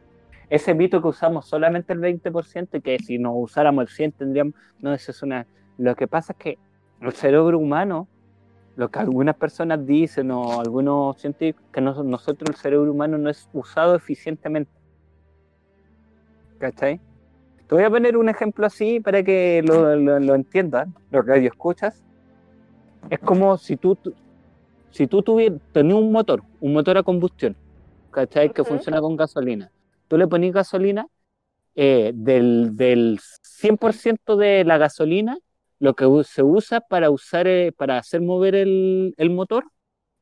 Ese mito que usamos solamente el 20% y que si nos usáramos el 100 tendríamos, no, eso es una... Lo que pasa es que el cerebro humano lo que algunas personas dicen o algunos científicos, que nosotros el cerebro humano no es usado eficientemente. ¿Cachai? Te voy a poner un ejemplo así para que lo, lo, entiendan, los escuchas. Es como si tú, si tú tuvieras, tenías un motor, un motor a combustión, ¿cachai? Que funciona con gasolina. Tú le pones gasolina, eh, del, del 100% de la gasolina, lo que se usa para, usar, eh, para hacer mover el, motor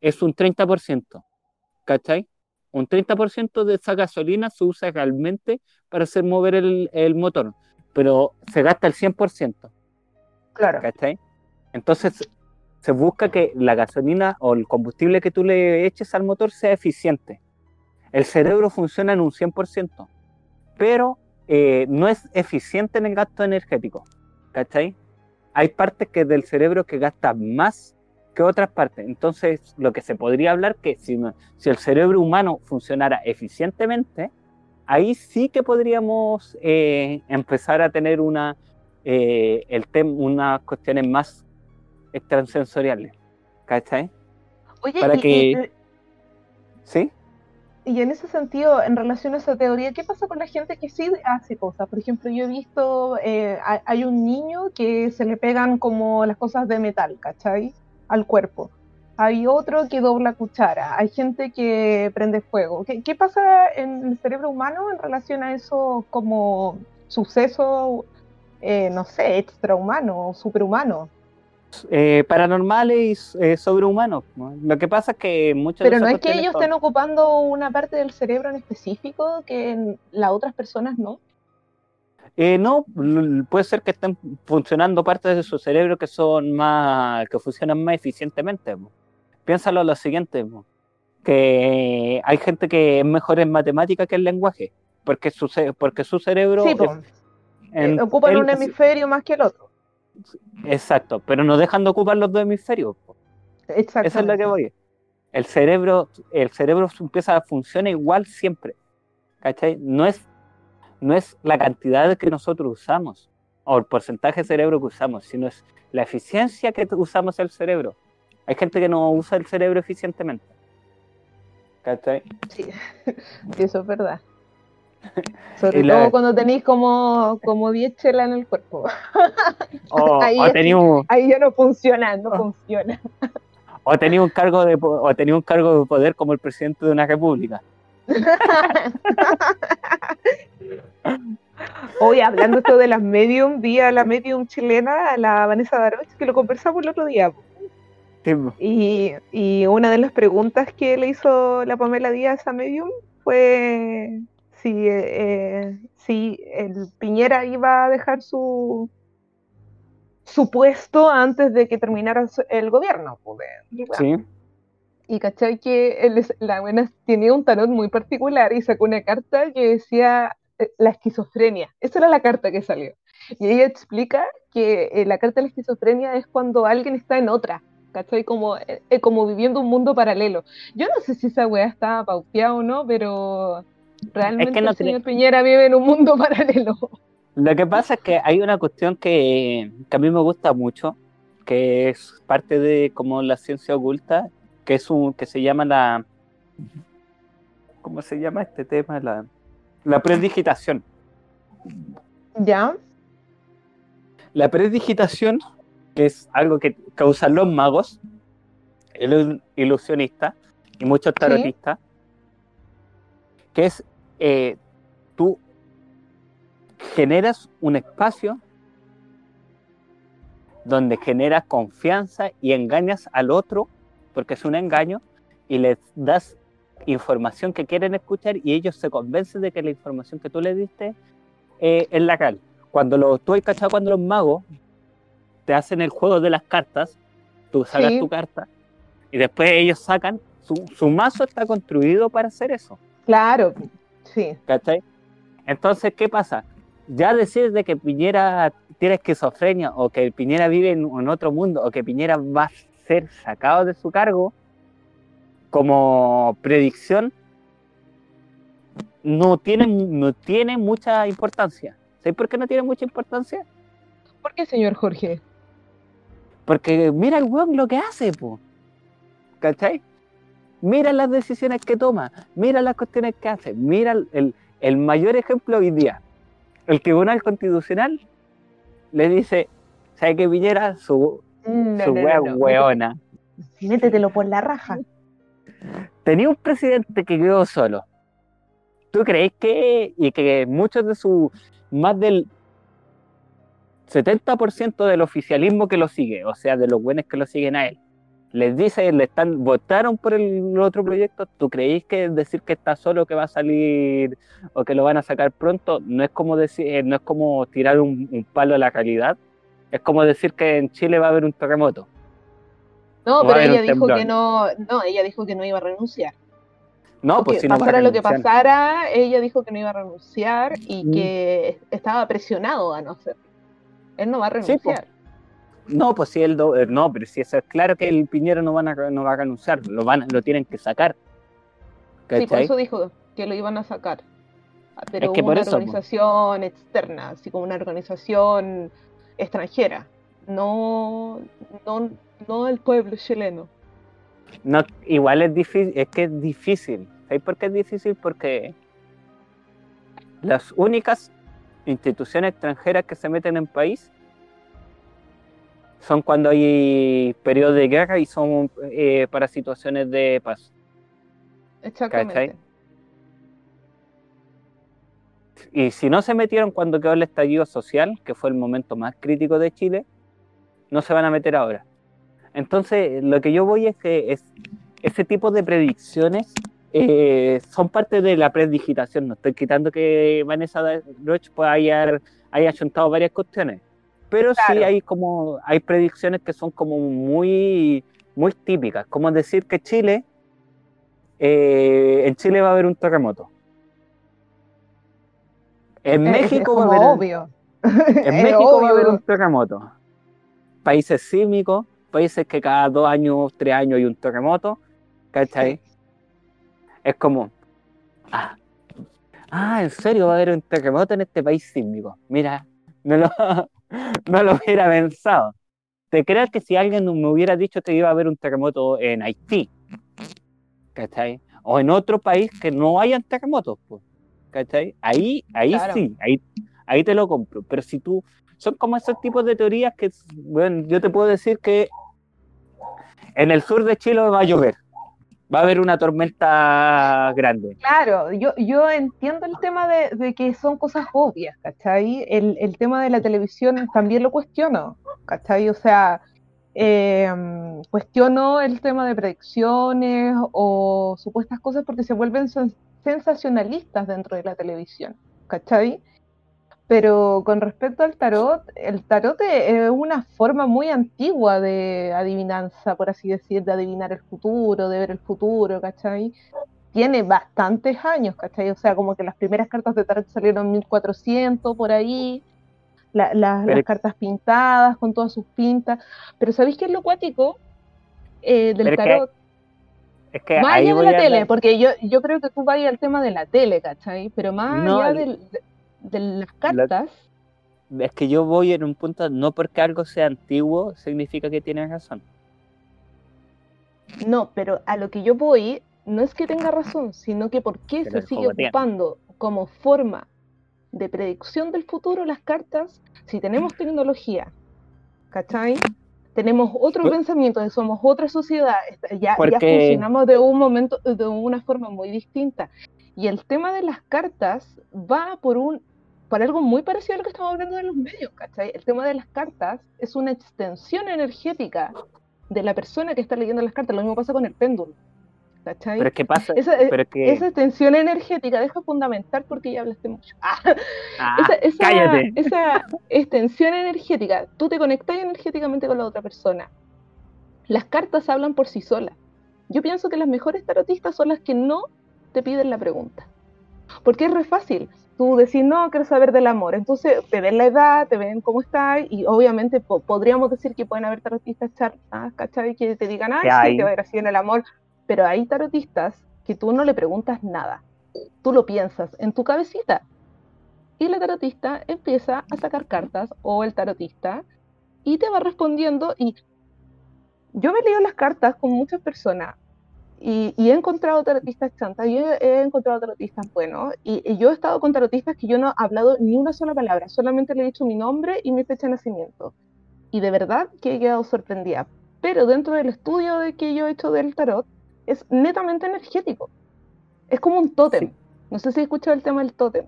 es un 30%. ¿Cachai? Un 30% de esa gasolina se usa realmente para hacer mover el, motor, pero se gasta el 100%. Claro. ¿Cachai? Entonces se busca que la gasolina o el combustible que tú le eches al motor sea eficiente. El cerebro funciona en un 100%, pero eh, no es eficiente en el gasto energético. ¿Cachai? hay partes que del cerebro que gastan más que otras partes. Entonces, lo que se podría hablar que si, si el cerebro humano funcionara eficientemente, ahí sí que podríamos eh, empezar a tener una, eh, el unas cuestiones más extrasensoriales. ¿Cachai? Oye, Para que... ¿Sí? y en ese sentido, en relación a esa teoría, ¿qué pasa con la gente que sí hace cosas? Por ejemplo, yo he visto, eh, hay un niño que se le pegan como las cosas de metal, ¿cachai? Al cuerpo. Hay otro que dobla cuchara. Hay gente que prende fuego. ¿Qué, pasa en el cerebro humano en relación a eso como suceso, eh, no sé, extrahumano, superhumano? eh, paranormales y eh, sobrehumanos. Lo que pasa es que muchos Pero no es que ellos estén ocupando una parte del cerebro en específico que las otras personas no. Eh, no, puede ser que estén funcionando partes de su cerebro que son más, que funcionan más eficientemente. Piénsalo lo siguiente, que hay gente que es mejor en matemática que en lenguaje, porque su, porque su cerebro sí, ocupa un hemisferio más que el otro. Exacto, pero no dejan de ocupar los dos hemisferios. Esa es la que voy. El cerebro, el cerebro empieza a funcionar igual siempre. ¿Cachai? No es, no es la cantidad que nosotros usamos o el porcentaje de cerebro que usamos, sino es la eficiencia que usamos el cerebro. Hay gente que no usa el cerebro eficientemente. ¿Cachai? Sí, eso es verdad. Sobre todo cuando tenéis como, como 10 chelas en el cuerpo. Oh, ahí, ya no funciona, no funciona. O tenía un cargo de o tenía un cargo de poder como el presidente de una república. Hoy hablando esto de las medium, vi a la medium chilena, a la Vanessa Daroch, que lo conversamos el otro día. Y, y, una de las preguntas que le hizo la Pamela Díaz a medium fue si, eh, si el Piñera iba a dejar su, su puesto antes de que terminara el gobierno. Pues, sí. Y cachai que la buena tenía un tarot muy particular y sacó una carta que decía eh, la esquizofrenia. Esa era la carta que salió. Y ella explica que eh, la carta de la esquizofrenia es cuando alguien está en otra, ¿cachai? Como, como viviendo un mundo paralelo. Yo no sé si esa weá estaba pauteada o no, pero Realmente el señor Piñera vive en un mundo paralelo. Lo que pasa es que hay una cuestión que, a mí me gusta mucho, que es parte de como la ciencia oculta, que es un que se llama la ¿cómo se llama este tema? La, la predigitación. ¿Ya? La predigitación, que es algo que causan los magos, el ilusionista y muchos tarotistas, que es eh, tú generas un espacio donde generas confianza y engañas al otro, porque es un engaño, y les das información que quieren escuchar y ellos se convencen de que la información que tú les diste eh, es la cal. Cuando lo, tú has cachado cuando los magos te hacen el juego de las cartas, tú sacas tu carta y después ellos sacan, su, su, mazo está construido para hacer eso. Claro, sí. ¿Cachai? Entonces, ¿qué pasa? Ya decir de que Piñera tiene esquizofrenia o que Piñera vive en, en otro mundo o que Piñera va a ser sacado de su cargo, como predicción no tiene, no tiene mucha importancia. ¿Sabes por qué no tiene mucha importancia? ¿Por qué, señor Jorge? Porque mira el weón lo que hace, po. ¿cachai? Mira las decisiones que toma, mira las cuestiones que hace, mira el, el mayor ejemplo hoy día. El Tribunal Constitucional le dice, ¿sabe qué Piñera? Su, No, su no, wea no, no. weona. Métetelo por la raja. tenía un presidente que quedó solo. ¿Tú crees que, y que muchos de su, más del 70% del oficialismo que lo sigue, o sea, de los buenos que lo siguen a él, les dice, le están, votaron por el otro proyecto, ¿tú creéis que decir que está solo, que va a salir o que lo van a sacar pronto, no es como decir, eh, no es como tirar un, un palo a la calidad? Es como decir que en Chile va a haber un terremoto. No, pero ella dijo temblor. que no, no, ella dijo que no iba a renunciar. No, Porque pues si no va a pasara lo que pasara, ella dijo que no iba a renunciar y Mm. que estaba presionado a no hacerlo. Él no va a Sí, renunciar. No, pues si él eh, no, pero si eso es claro que el Piñero no van a no va a renunciar, lo van lo tienen que sacar. Sí, por eso dijo que lo iban a sacar. Pero Es que hubo por una eso, organización externa, así como una organización extranjera, no, no, no el pueblo chileno. No, igual es difícil, es que es difícil. ¿Sabes por qué es difícil? Porque las únicas instituciones extranjeras que se meten en país son cuando hay periodos de guerra y son eh, para situaciones de paz. Exactamente. ¿Cachai? Y si no se metieron cuando quedó el estallido social, que fue el momento más crítico de Chile, no se van a meter ahora. Entonces, lo que yo voy es que es, ese tipo de predicciones eh, son parte de la predigitación. No estoy quitando que Vanessa Roche pues, haya, haya chuntado varias cuestiones. Pero sí hay como hay predicciones que son como muy, muy típicas. Como decir que Chile, eh, en Chile va a haber un terremoto. En Es- es México va a como haber obvio. en México va a haber un terremoto. Países sísmicos, países que cada dos años, tres años hay un terremoto, ¿cachai? Es como, ah, ah, en serio va a haber un terremoto en este país sísmico. Mira, no lo, no lo hubiera pensado. ¿Te crees que si alguien me hubiera dicho que iba a haber un terremoto en Haití? ¿Cachai? O en otro país que no hayan terremotos, pues, ¿cachai? Ahí, ahí Claro. sí, ahí, ahí te lo compro. Pero si tú, son como esos tipos de teorías que, bueno, yo te puedo decir que en el sur de Chile va a llover. Va a haber una tormenta grande. Claro, yo, yo entiendo el tema de, de que son cosas obvias, ¿cachai? El, el tema de la televisión también lo cuestiono, ¿cachai? O sea, eh, cuestiono el tema de predicciones o supuestas cosas porque se vuelven sensacionalistas dentro de la televisión, ¿cachai? Pero con respecto al tarot, el tarot es una forma muy antigua de adivinanza, por así decir, de adivinar el futuro, de ver el futuro, ¿cachai? Tiene bastantes años, ¿cachai? O sea, como que las primeras cartas de tarot salieron en 1400, por ahí, la- la- Pero- las cartas pintadas, con todas sus pintas. Pero ¿sabéis qué es lo cuático eh, del tarot? Es que Más allá de la tele, hablar- porque yo, yo creo que tú vas al tema de la tele, ¿cachai? Pero más No, allá de, de las cartas, Es que yo voy en un punto, no porque algo sea antiguo, significa que tiene razón. no, pero a lo que yo voy, no es que tenga razón, sino que por qué se sigue ocupando como forma de predicción del futuro las cartas si tenemos tecnología. ¿Cachai? Tenemos otro pensamiento, somos otra sociedad, ya, ya funcionamos de un momento, de una forma muy distinta. Y el tema de las cartas va por un por algo muy parecido a lo que estamos hablando de los medios, ¿cachai? El tema de las cartas es una extensión energética de la persona que está leyendo las cartas. Lo mismo pasa con el péndulo. ¿Cachai? Pero es que pasa. Esa, pero que... esa extensión energética, deja fundamental porque ya hablaste mucho. Ah, esa, cállate. esa extensión energética, tú te conectas energéticamente con la otra persona. Las cartas hablan por sí solas. Yo pienso que las mejores tarotistas son las que no te piden la pregunta. Porque es re fácil tú decís, no, quiero saber del amor. Entonces te ven la edad, te ven cómo estás, y obviamente podríamos decir que pueden haber tarotistas charlas, ¿cachai? Que te digan, ah, sí, te va a ir así en el amor. Pero hay tarotistas que tú no le preguntas nada. Tú lo piensas en tu cabecita. Y la tarotista empieza a sacar cartas, o el tarotista, y te va respondiendo. Y yo me leo las cartas con muchas personas y, he encontrado tarotistas chantas, yo he, encontrado tarotistas buenos, y, yo he estado con tarotistas que yo no he hablado ni una sola palabra, solamente le he dicho mi nombre y mi fecha de nacimiento. Y de verdad que he quedado sorprendida. Pero dentro del estudio de que yo he hecho del tarot, es netamente energético. Es como un tótem. No sé si he escuchado el tema del tótem.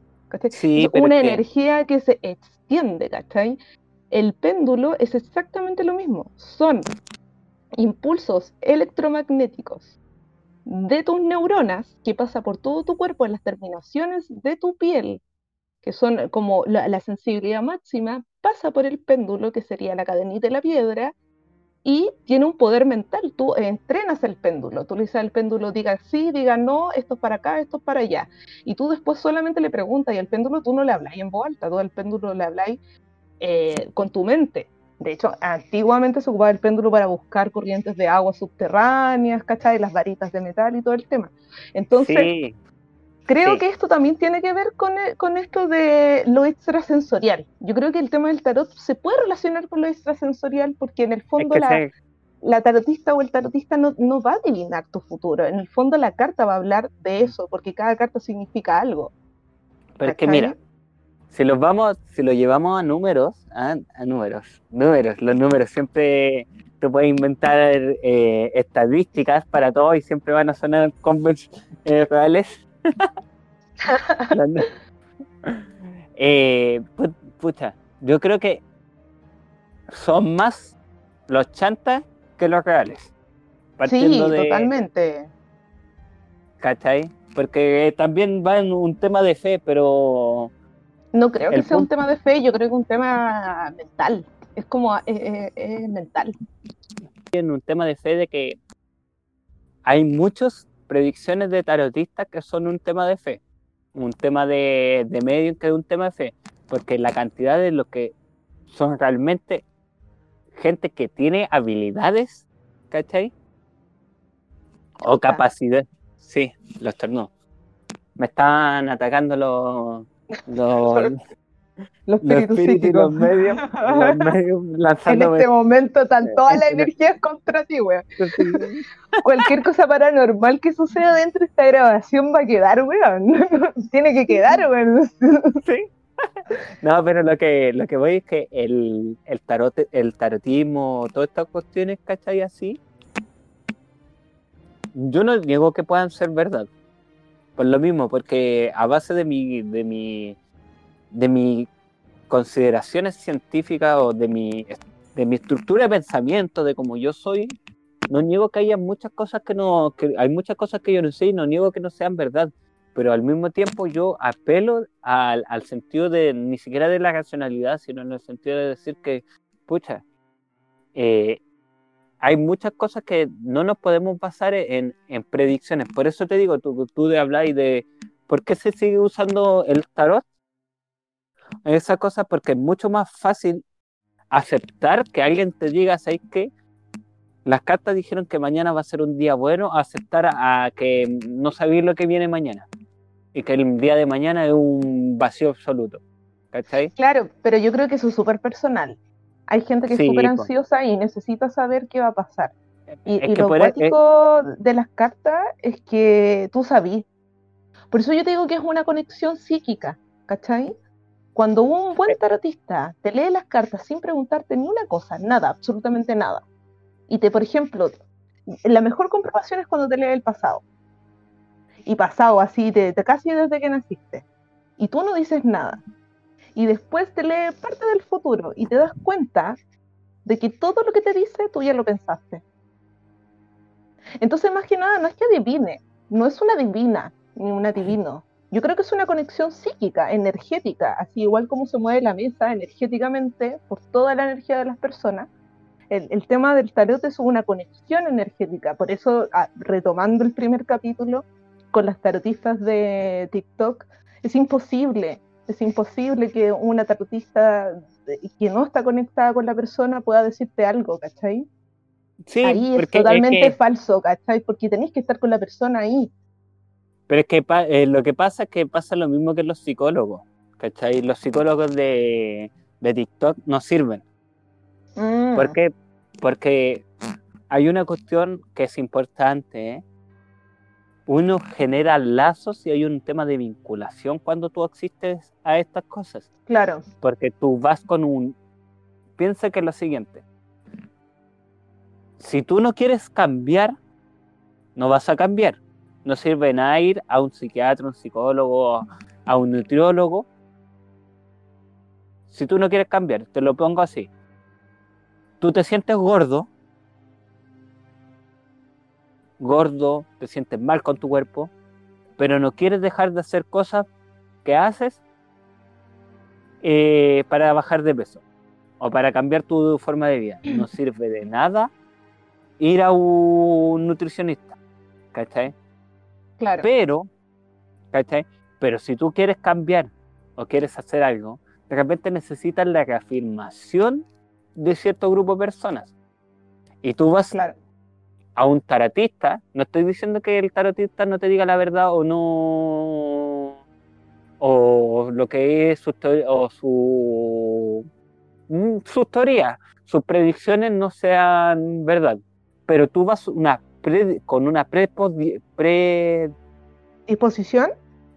Sí, es una energía que se extiende, ¿cachai? El péndulo es exactamente lo mismo. Son impulsos electromagnéticos de tus neuronas que pasa por todo tu cuerpo en las terminaciones de tu piel, que son como la, sensibilidad máxima, pasa por el péndulo, que sería la cadenita de la piedra, y tiene un poder mental. Tú entrenas el péndulo, tú le dices al péndulo, diga sí, diga no, esto es para acá, esto es para allá. Y tú después solamente le preguntas, y al péndulo tú no le habláis en voz alta, tú al péndulo le habláis eh, con tu mente. De hecho, antiguamente se ocupaba el péndulo para buscar corrientes de agua subterráneas, ¿cachai? Las varitas de metal y todo el tema. Entonces, creo que esto también tiene que ver con, eh, con, esto de lo extrasensorial. Yo creo que el tema del tarot se puede relacionar con lo extrasensorial porque en el fondo la, tarotista o el tarotista no, no va a adivinar tu futuro. En el fondo la carta va a hablar de eso porque cada carta significa algo. Pero es que mira, si los vamos, si lo llevamos a números, a, números, números, los números siempre te puedes inventar eh, estadísticas para todo y siempre van a sonar convers eh, reales. Eh, pucha, yo creo que son más los chantas que los reales. sí, totalmente. ¿Cachai? Porque también va en un tema de fe, pero no creo que sea un tema de fe, yo creo que es un tema mental. Es como, es, eh, eh, es, mental. En un tema de fe de que hay muchas predicciones de tarotistas que son un tema de fe. Un tema de, de medio que es un tema de fe. Porque la cantidad de lo que son realmente gente que tiene habilidades, ¿cachai? O capacidad. Sí, los tornos. Me están atacando los, los, los espíritus, los medios, los medios En este momento están todas las energías contra ti, weón. Cualquier cosa paranormal que suceda dentro de esta grabación va a quedar, weón. Tiene que quedar, weón. Sí. No, pero lo que, lo que voy es que el, el, tarot, el tarotismo, todas estas cuestiones, ¿cachai? Así, yo no niego que puedan ser verdad. Por lo mismo, porque a base de mi, de mi, de mi consideraciones científicas o de mi, de mi estructura de pensamiento, de cómo yo soy, no niego que haya muchas cosas que no, que hay muchas cosas que yo no sé y no niego que no sean verdad, pero al mismo tiempo yo apelo al, al sentido de, ni siquiera de la racionalidad, sino en el sentido de decir que, pucha, eh, hay muchas cosas que no nos podemos basar en, predicciones. Por eso te digo, tú, tú de hablar y de por qué se sigue usando el tarot. Esa cosa porque es mucho más fácil aceptar que alguien te diga, ¿sabes qué? Las cartas dijeron que mañana va a ser un día bueno, aceptar a, que no sabéis lo que viene mañana. Y que el día de mañana es un vacío absoluto. ¿Cachai? Claro, pero yo creo que eso es súper personal. Hay gente que es súper ansiosa y necesita saber qué va a pasar. Y, lo cuático de las cartas es que tú sabís. Por eso yo te digo que es una conexión psíquica, ¿cachai? Cuando un buen tarotista te lee las cartas sin preguntarte ni una cosa, nada, absolutamente nada, y te, por ejemplo, la mejor comprobación es cuando te lee el pasado. Y pasado así, te, casi desde que naciste. Y tú no dices nada. Y después te lee parte del futuro y te das cuenta de que todo lo que te dice tú ya lo pensaste. Entonces, más que nada, no es que adivine, no es una divina ni un adivino. Yo creo que es una conexión psíquica, energética, así igual como se mueve la mesa energéticamente por toda la energía de las personas el, tema del tarot es una conexión energética, por eso, ah, retomando el primer capítulo con las tarotistas de TikTok, es imposible, es imposible que una tarotista que no está conectada con la persona pueda decirte algo, ¿cachai? Sí, ahí es totalmente falso, ¿cachai? Porque tenéis que estar con la persona ahí. Pero es que eh, lo que pasa es que pasa lo mismo que los psicólogos, ¿cachai? Los psicólogos de, de TikTok no sirven. Mm. ¿Por qué? Porque hay una cuestión que es importante. ¿eh? Uno genera lazos y hay un tema de vinculación cuando tú existes a estas cosas. Claro. Porque tú vas con un... Piensa que es lo siguiente. Si tú no quieres cambiar, no vas a cambiar. No sirve nada ir a un psiquiatra, un psicólogo, a un nutriólogo. Si tú no quieres cambiar, te lo pongo así tú te sientes gordo, gordo, te sientes mal con tu cuerpo, pero no quieres dejar de hacer cosas que haces eh, para bajar de peso o para cambiar tu forma de vida. No sirve de nada ir a un nutricionista, ¿cachai? Claro. Pero, ¿cachai? Pero si tú quieres cambiar o quieres hacer algo, de repente necesitas la reafirmación de cierto grupo de personas. Y tú vas a un tarotista, no estoy diciendo que el tarotista no te diga la verdad o no, o lo que es su, o su, mm, sus teorías, sus predicciones no sean verdad, pero tú vas una con una predisposición,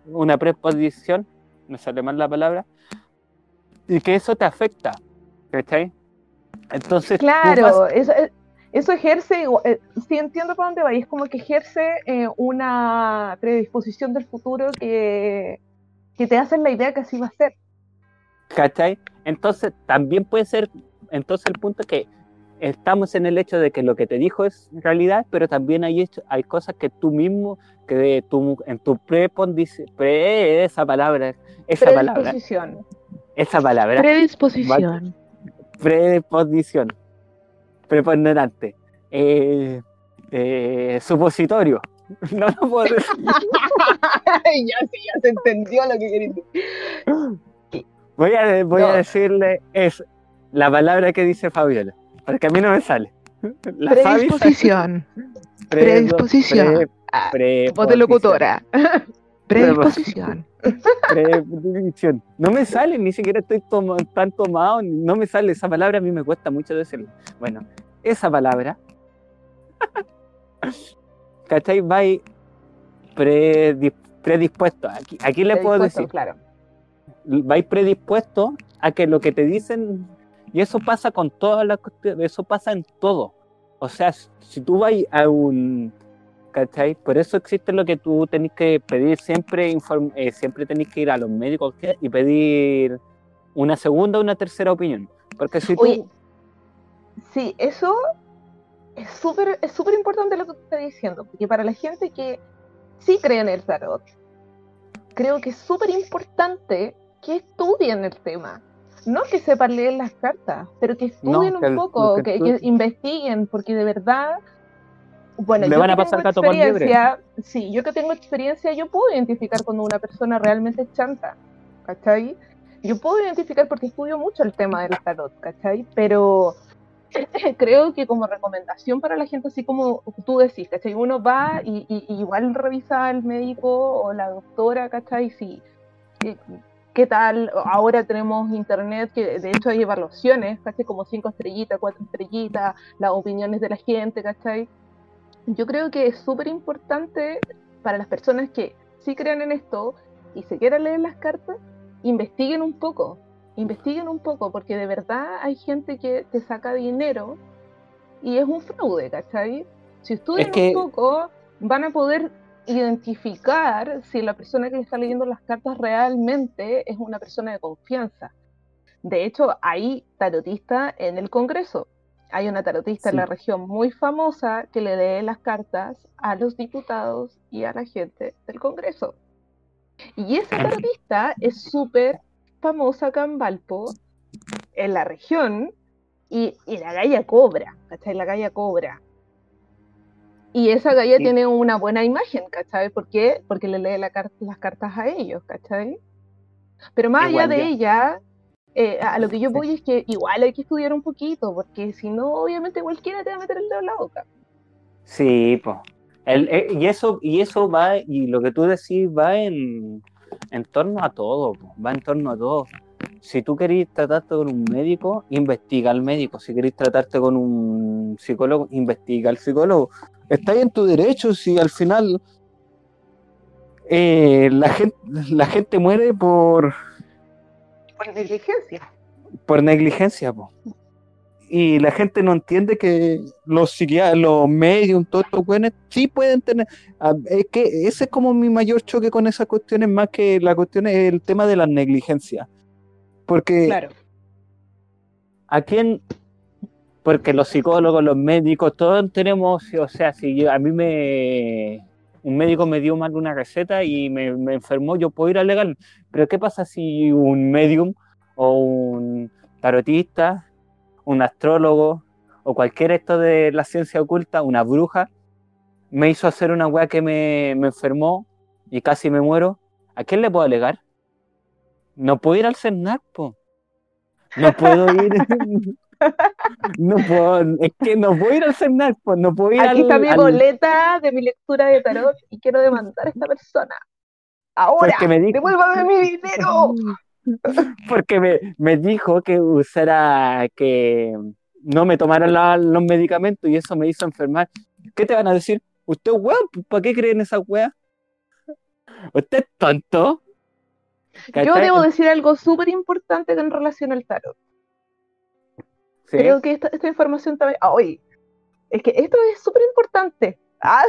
una predisposición, me sale mal la palabra, y que eso te afecta, ¿cachai? Entonces, claro, eso, eh, eso, ejerce, eh, si entiendo para dónde va, es como que ejerce eh, una predisposición del futuro que, que te hace la idea que así va a ser. ¿Cachai? Entonces, también puede ser, entonces el punto es que estamos en el hecho de que lo que te dijo es realidad, pero también hay, hay cosas que tú mismo, que tú, en tu prepondición, pre, esa palabra, esa palabra, esa palabra, predisposición, Preposición. Preponderante. Eh, eh, supositorio. No lo puedo decir. ya sí, ya se entendió lo que quería decir. Voy a, voy a decirle es la palabra que dice Fabiola, porque a mí no me sale. La predisposición. predisposición. Pre, voz de locutora. Predisposición. Predisposición. No me sale, ni siquiera estoy tan tomado, no me sale esa palabra, a mí me cuesta mucho decirlo. Bueno, esa palabra, ¿cachai? Va predispuesto. Aquí, aquí le puedo decir. Claro. Va predispuesto a que lo que te dicen, y eso pasa con todas las eso pasa en todo. O sea, si tú vas a un ¿cachai? Por eso existe lo que tú tenés que pedir siempre, eh, siempre tenés que ir a los médicos y pedir una segunda o una tercera opinión. Porque si tú... sí, eso es súper es súper importante lo que tú estás diciendo, porque para la gente que sí cree en el tarot, creo que es súper importante que estudien el tema. No que sepan leer las cartas, pero que estudien un poco, que investiguen, porque de verdad bueno, me van a pasar gato por Sí, yo que tengo experiencia, yo puedo identificar cuando una persona realmente es chanta, ¿cachai? Yo puedo identificar porque estudio mucho el tema del tarot, ¿cachai? Pero creo que como recomendación para la gente, así como tú decís, ¿cachai? Uno va y, igual revisa al médico o la doctora, ¿cachai? Si qué tal, ahora tenemos internet que de hecho hay evaluaciones, casi como cinco estrellitas, cuatro estrellitas, las opiniones de la gente, ¿cachai? Yo creo que es súper importante para las personas que sí crean en esto y se quieran leer las cartas, investiguen un poco, investiguen un poco, porque de verdad hay gente que te saca dinero y es un fraude, ¿cachai? Si estudian un poco, van a poder identificar si la persona que le está leyendo las cartas realmente es una persona de confianza. De hecho, hay tarotistas en el Congreso. Hay una tarotista en la región muy famosa que le lee las cartas a los diputados y a la gente del Congreso. Y esa tarotista es súper famosa acá en Valpo, en la región, y, la galla cobra, ¿cachai? La galla cobra. Y esa galla tiene una buena imagen, ¿cachai? ¿Por qué? Porque le lee las cartas a ellos, ¿cachai? Pero más allá de ella, eh, a lo que yo voy es que igual hay que estudiar un poquito, porque si no, obviamente cualquiera te va a meter el dedo en la boca. Sí, pues. y, eso, y eso va, y lo que tú decís va en, en torno a todo, va en torno a todo. Si tú querés tratarte con un médico, investiga al médico. Si querés tratarte con un psicólogo, investiga al psicólogo. Está en tu derecho si al final eh, la, gente, la gente muere por... Por negligencia. Por negligencia, po y la gente no entiende que los los medios, todos estos buenos, sí pueden tener. Ah, es que ese es como mi mayor choque con esas cuestiones, más que la cuestión es el tema de la negligencia. Porque. Claro. ¿A quién? Porque los psicólogos, los médicos, todos tenemos. O sea, si a mí me. Un médico me dio mal una receta y me, me enfermó, yo puedo ir a legal. Pero ¿qué pasa si un medium o un tarotista un astrólogo o cualquier esto de la ciencia oculta, una bruja, me hizo hacer una weá que me, enfermó y casi me muero, ¿a quién le puedo alegar? No puedo ir al CERNAC, po. No puedo ir. no puedo, es que no puedo ir al CERNAC, po. No puedo ir Aquí está mi boleta de mi lectura de tarot y quiero demandar a esta persona. Ahora, me devuélvame mi dinero. Porque me, me, dijo que usara, que no me tomara los medicamentos y eso me hizo enfermar. ¿Qué te van a decir? ¿Usted es weón? ¿Para qué creen esa weá? ¿Usted es tonto? Yo debo decir algo súper importante en relación al tarot. Creo que esta, información también. Ah, oye, es que esto es súper importante. Ah,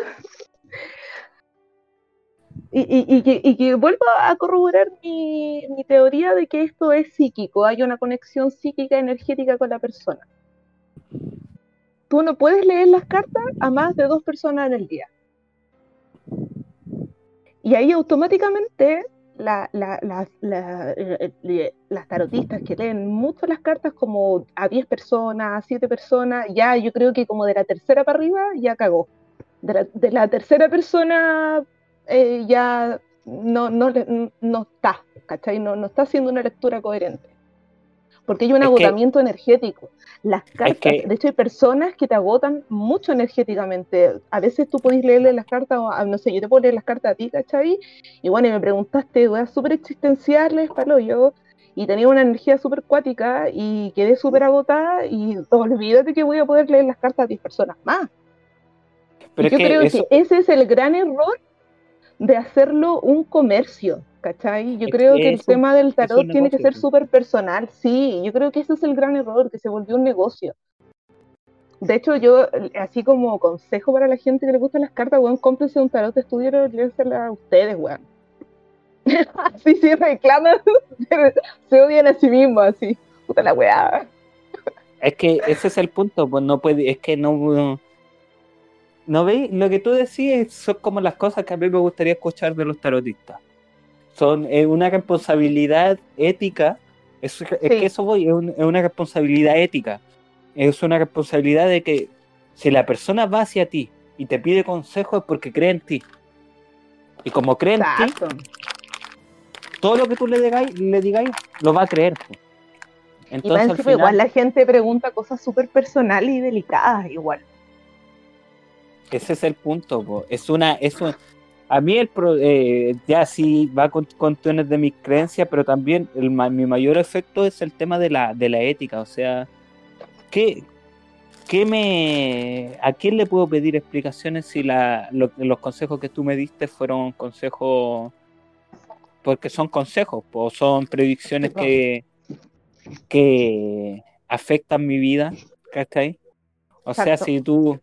y, que, vuelvo a corroborar mi, teoría de que esto es psíquico, hay una conexión psíquica energética con la persona. Tú no puedes leer las cartas a más de dos personas en el día. Y ahí automáticamente la, eh, eh, las tarotistas que leen mucho las cartas como a 10 personas, a 7 personas, ya yo creo que como de la tercera para arriba ya cagó. de la tercera persona eh, ya no, no, no está, ¿cachai? No, no está haciendo una lectura coherente. Porque hay un agotamiento energético. Las cartas, de hecho, hay personas que te agotan mucho energéticamente. A veces tú podés leerle las cartas, no sé, yo te puedo leer las cartas a ti, ¿cachai? Y bueno, y me preguntaste, weas súper existenciales, palo yo, y tenía una energía súper cuática y quedé súper agotada y olvídate que voy a poder leer las cartas a 10 personas más. Pero yo creo que ese es el gran error de hacerlo un comercio, ¿cachai? Yo creo que, el tema del tarot tiene que ser súper personal, sí, yo creo que ese es el gran error, que se volvió un negocio. De hecho, yo, así como consejo para la gente que le gustan las cartas, weón, cómprense un tarot de estudio y a ustedes, weón. así sí reclaman, se odian a sí mismos, así, puta la weá. Es que ese es el punto, pues no puede, es que no ¿No veis? Lo que tú decís son como las cosas que a mí me gustaría escuchar de los tarotistas. Son una responsabilidad ética. Es, que eso voy, es, una responsabilidad ética. Es una responsabilidad de que si la persona va hacia ti y te pide consejo es porque cree en ti. Y como cree en ti, todo lo que tú le digáis, le digáis lo va a creer. Entonces, igual la gente pregunta cosas súper personales y delicadas, igual. Ese es el punto, es una, es a mí el pro- eh, ya sí va con cuestiones de mis creencias, pero también el, mi mayor efecto es el tema de la, de la ética. O sea, ¿qué, qué me, ¿a quién le puedo pedir explicaciones si la, lo- los consejos que tú me diste fueron consejos porque son consejos o son predicciones po. que, que afectan mi vida? ¿Cachai? O sea, Exacto. si tú,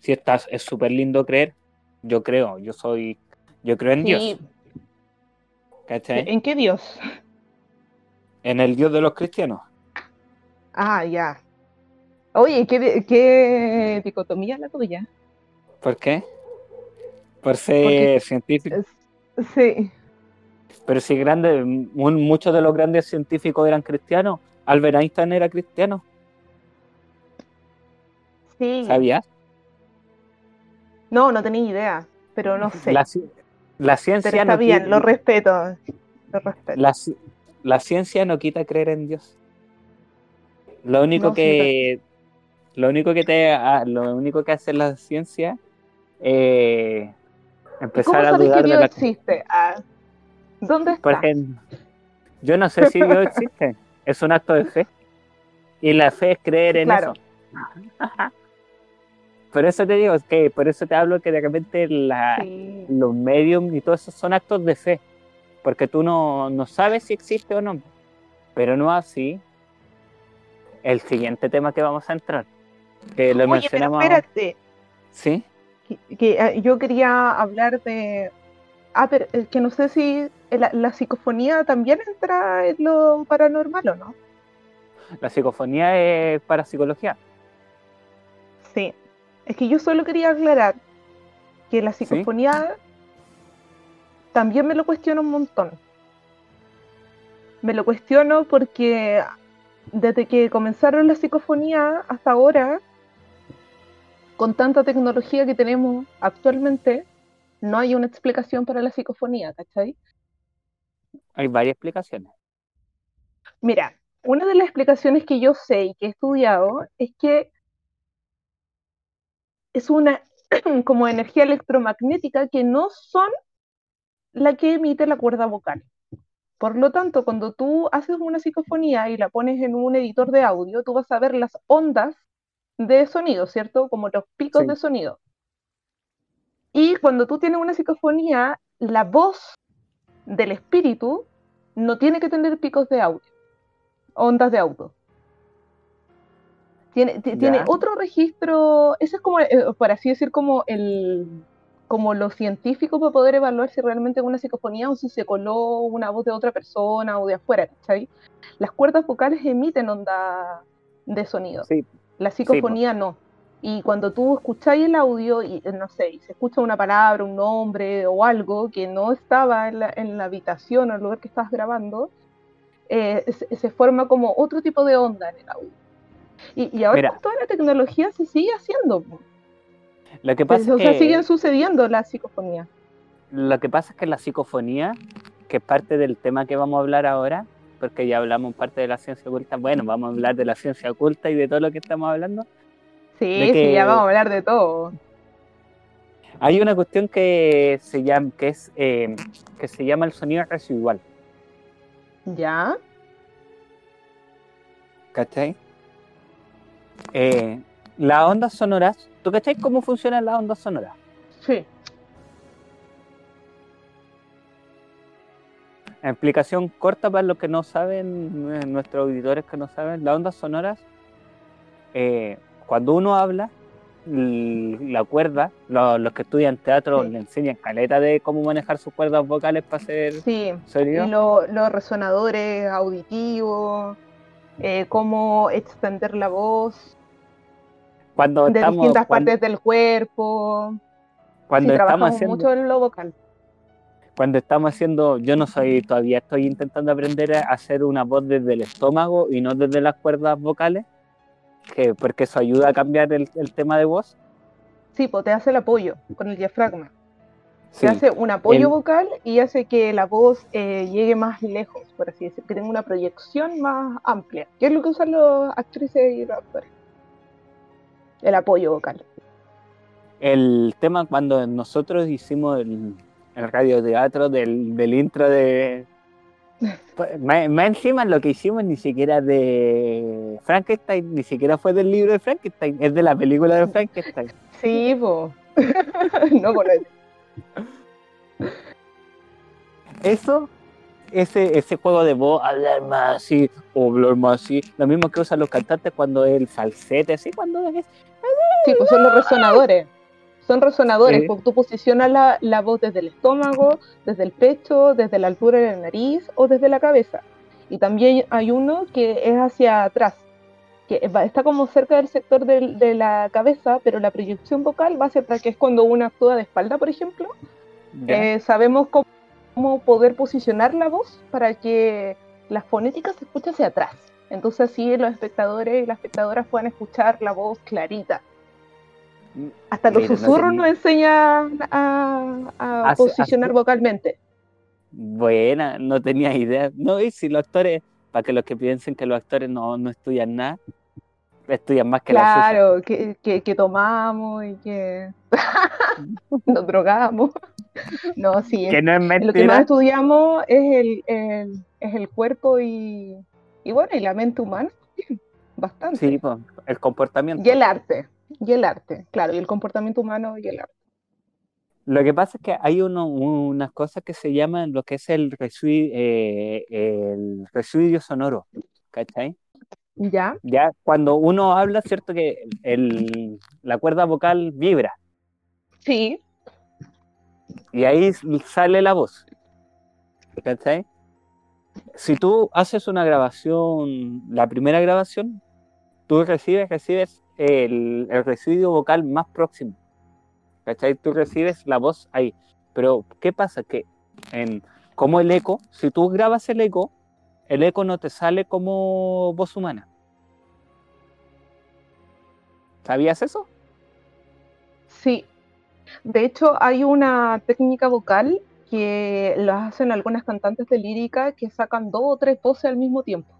si estás, es súper lindo creer, yo creo, yo soy, yo creo en Dios. ¿En qué Dios? En el Dios de los cristianos. Ah, ya. Oye, ¿qué, qué dicotomía la tuya? ¿Por qué? Por ser Porque- científico. Es- Sí, Pero si grandes, mu- muchos de los grandes científicos eran cristianos. Albert Einstein era cristiano, sí. ¿sabías? No, no tenía idea, pero no sé. La, la ciencia pero está no bien, lo respeto. Lo respeto. la, la ciencia no quita creer en Dios. Lo único No, sí, que lo único que te ah, lo único que hace la ciencia es ¿Y empezar ¿Cómo a sabes que dudar de Dios la existe? Ah, ¿Dónde está? Por ejemplo, yo no sé si Dios existe, es un acto de fe. Y la fe es creer en Claro. eso. Por eso te digo, es que por eso te hablo que de repente la, Sí. los medios y todo eso son actos de fe. Porque tú no, no sabes si existe o no. Pero no así el siguiente tema que vamos a entrar. Que lo Oye, pero mencionamos. espérate, ¿Sí? que, que, eh, yo quería hablar de... Ah, pero es que no sé si la, la psicofonía también entra en lo paranormal o no. La psicofonía es para psicología. Sí. Es que yo solo quería aclarar que la psicofonía también me lo cuestiono un montón. Me lo cuestiono porque desde que comenzaron la psicofonía hasta ahora, con tanta tecnología que tenemos actualmente, no hay una explicación para la psicofonía, ¿cachai? Hay varias explicaciones. Mira, una de las explicaciones que yo sé y que he estudiado es que es una como energía electromagnética que no son la que emite la cuerda vocal. Por lo tanto, cuando tú haces una psicofonía y la pones en un editor de audio, tú vas a ver las ondas de sonido, ¿cierto? Como los picos Sí. de sonido. Y cuando tú tienes una psicofonía, la voz del espíritu no tiene que tener picos de audio, ondas de audio. Tiene, ti- tiene otro registro, ese es como, eh, por así decir, como el como lo científico para poder evaluar si realmente es una psicofonía o si se coló una voz de otra persona o de afuera, ¿cachai? Las cuerdas vocales emiten onda de sonido. Sí. La psicofonía no. Y cuando tú escucháis el audio y eh, no sé, y se escucha una palabra, un nombre o algo que no estaba en la, en la habitación o el lugar que estás grabando, eh, se, se forma como otro tipo de onda en el audio. Y, y ahora Mira. con toda la tecnología se sigue haciendo. Lo que pasa o es sea, que siguen sucediendo las psicofonías. Lo que pasa es que la psicofonía, que es parte del tema que vamos a hablar ahora, porque ya hablamos parte de la ciencia oculta, bueno, vamos a hablar de la ciencia oculta y de todo lo que estamos hablando. Sí, sí, ya vamos a hablar de todo. Hay una cuestión que se llama, que es, eh, que se llama el sonido residual, ¿Ya? ¿cachai? Eh, las ondas sonoras, ¿tú cachai cómo funcionan las ondas sonoras? Sí. Explicación corta para los que no saben, eh, nuestros auditores que no saben, las ondas sonoras, eh, cuando uno habla, la cuerda, lo- los que estudian teatro Sí. le enseñan caleta de cómo manejar sus cuerdas vocales para hacer Sí. sonido. Y lo- los resonadores auditivos, eh, cómo extender la voz Cuando de estamos, distintas cuando, partes del cuerpo. cuando sí, estamos haciendo, mucho en lo vocal. cuando estamos haciendo, yo no soy, todavía estoy intentando aprender a hacer una voz desde el estómago y no desde las cuerdas vocales, que, porque eso ayuda a cambiar el, el tema de voz. Sí, pues te hace el apoyo con el diafragma. Sí. Hace un apoyo El- vocal y hace que la voz eh, llegue más lejos, por así decir, que tenga una proyección más amplia. ¿Qué es lo que usan los actrices y los actores? El apoyo vocal. el tema cuando nosotros hicimos el, el radioteatro del, del intro de... Pues, más, más encima lo que hicimos ni siquiera de Frankenstein, ni siquiera fue del libro de Frankenstein, es de la película de Frankenstein. Sí, po. no, por Eso, ese, ese juego de voz, hablar más así, o hablar más así, lo mismo que usan los cantantes cuando el falsete, así, cuando es... Sí, pues son los resonadores. Son resonadores, porque tú posicionas la, la voz desde el estómago, desde el pecho, desde la altura de la nariz o desde la cabeza. Y también hay uno que es hacia atrás, que está como cerca del sector del- de la cabeza, pero la proyección vocal va hacia atrás, que es cuando uno actúa de espalda, por ejemplo. Eh, sabemos cómo, cómo poder posicionar la voz para que la fonética se escuche hacia atrás. Entonces así los espectadores y las espectadoras puedan escuchar la voz clarita. Hasta los Mira, susurros nos enseñan a, posicionar vocalmente. Buena, no tenía idea. No, y si los actores, para que los que piensen que los actores no, no estudian nada, estudian más que la suya. Claro, que, que, que tomamos y que nos drogamos. No, sí, Que no es lo que más mentira. estudiamos es el, el- es el cuerpo y, y bueno, y la mente humana, bastante. Sí, pues, el comportamiento. Y el arte, y el arte, claro, y el comportamiento humano y el arte. Lo que pasa es que hay uno, unas cosas que se llaman lo que es el residuo, el residuo sonoro, ¿cachai? ¿Ya? Ya cuando uno habla, cierto que el, la cuerda vocal vibra Sí, y ahí sale la voz, ¿cachai? Si tú haces una grabación, la primera grabación, tú recibes, recibes el, el residuo vocal más próximo. ¿Cachai? Tú recibes la voz ahí. Pero, ¿qué pasa? Que en, como el eco, si tú grabas el eco, el eco no te sale como voz humana. ¿Sabías eso? sí. De hecho, hay una técnica vocal que lo hacen algunas cantantes de lírica que sacan dos o tres voces al mismo tiempo.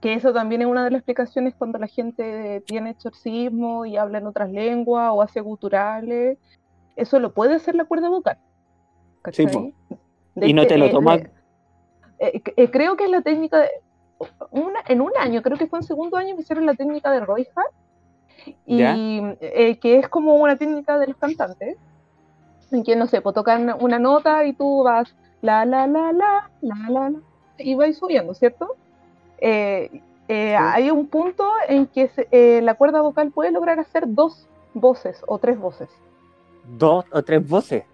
Que eso también es una de las explicaciones cuando la gente tiene exorcismo y habla en otras lenguas o hace guturales. Eso lo puede hacer la cuerda vocal. Sí, ¿cachai? De Y no hecho, te lo tomas- eh, eh, creo que es la técnica de, una- en un año, creo que fue en segundo año que hicieron la técnica de Roy Hart, y eh, que es como una técnica de los cantantes, en que no sé, pues tocan una nota y tú vas la la la la la la la y vais subiendo, ¿cierto? Eh, eh, Hay un punto en que se- eh, la cuerda vocal puede lograr hacer dos voces o tres voces. Dos o tres voces.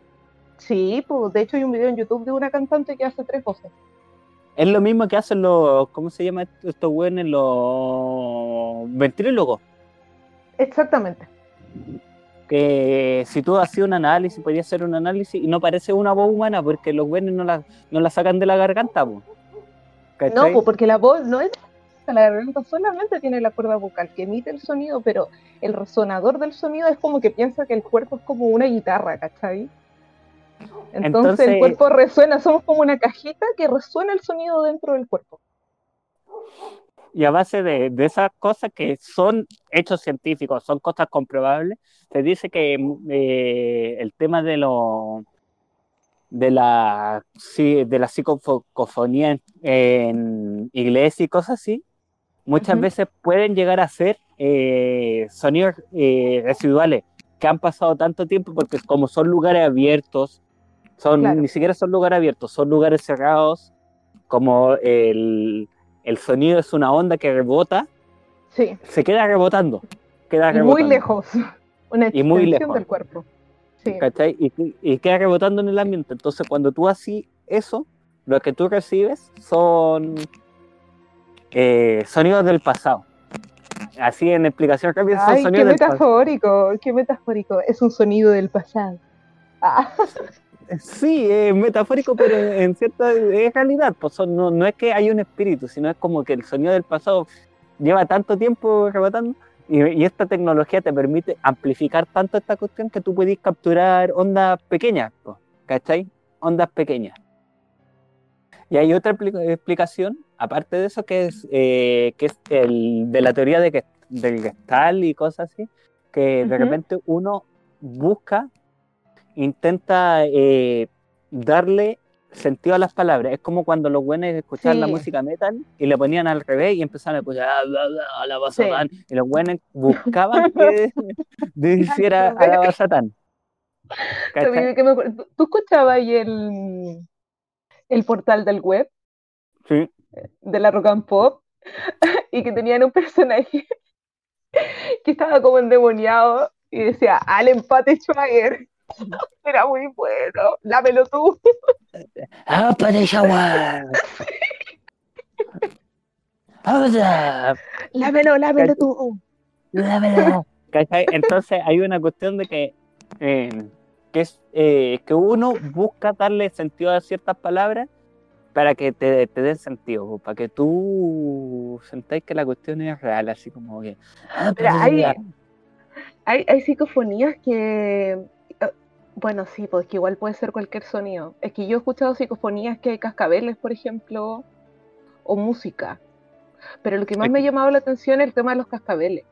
Sí, pues de hecho hay un video en YouTube de una cantante que hace tres voces. Es lo mismo que hacen los, ¿cómo se llama esto- estos güeyes? Los ventrílogos. Exactamente. que si tú hacías un análisis, podías hacer un análisis y no parece una voz humana porque los güeyes no la, no la sacan de la garganta, po. No, ¿Cachai? porque la voz no es la garganta solamente tiene la cuerda vocal que emite el sonido, pero el resonador del sonido es como que piensa que el cuerpo es como una guitarra, ¿cachai? Entonces, Entonces- el cuerpo resuena, somos como una cajita que resuena el sonido dentro del cuerpo. Y a base de, de esas cosas que son hechos científicos, son cosas comprobables, se dice que eh, el tema de lo de la sí, de la psicofonía en, en iglesia y cosas así, muchas veces pueden llegar a ser eh, sonidos eh, residuales que han pasado tanto tiempo porque como son lugares abiertos, son Claro. ni siquiera son lugares abiertos, son lugares cerrados, como el, el sonido es una onda que rebota, Sí, se queda rebotando, queda y muy lejos. Una Y muy extensión lejos. del cuerpo. Sí, ¿cachai? Y, y queda rebotando en el ambiente. Entonces, cuando tú haces eso, lo que tú recibes son eh, sonidos del pasado. Así en explicación rápida, son Ay, qué sonidos del pasado. metafórico, qué metafórico. Es un sonido del pasado. Ah, Sí, es metafórico, pero en cierta es realidad. Pues son- no, no es que hay un espíritu, sino es como que el sonido del pasado lleva tanto tiempo rebotando y, y esta tecnología te permite amplificar tanto esta cuestión que tú puedes capturar ondas pequeñas, ¿cachai? Ondas pequeñas. Y hay otra expli- explicación, aparte de eso, que es, eh, que es el, de la teoría de que, del gestal y cosas así, que de Ujú. repente uno busca, intenta eh, darle sentido a las palabras. Es como cuando los buenos escuchaban la Sí. música metal y le ponían al revés y empezaban a escuchar "Ah, bla, la Sí. Satán. Y los buenos buscaban que hiciera a la Satán. ¿Sabes de qué me acuerdo? ¿Tú, tú escuchabas ahí el, el portal del web Sí. de la rock and pop y que tenían un personaje que estaba como endemoniado y decía al empate Schwager. Era muy bueno. Lámelo tú. ¡Ah, para shower! ¡Ahora! Lámelo, lámelo tú. ¿Cachai? Entonces hay una cuestión de que, eh, que es eh, que uno busca darle sentido a ciertas palabras para que te, te den sentido, para que tú sentáis que la cuestión es real, así como que. ah, hay, hay, hay psicofonías que, bueno, sí, pues que igual puede ser cualquier sonido. Es que yo he escuchado psicofonías que hay cascabeles, por ejemplo, o música. Pero lo que más me ha llamado la atención es el tema de los cascabeles.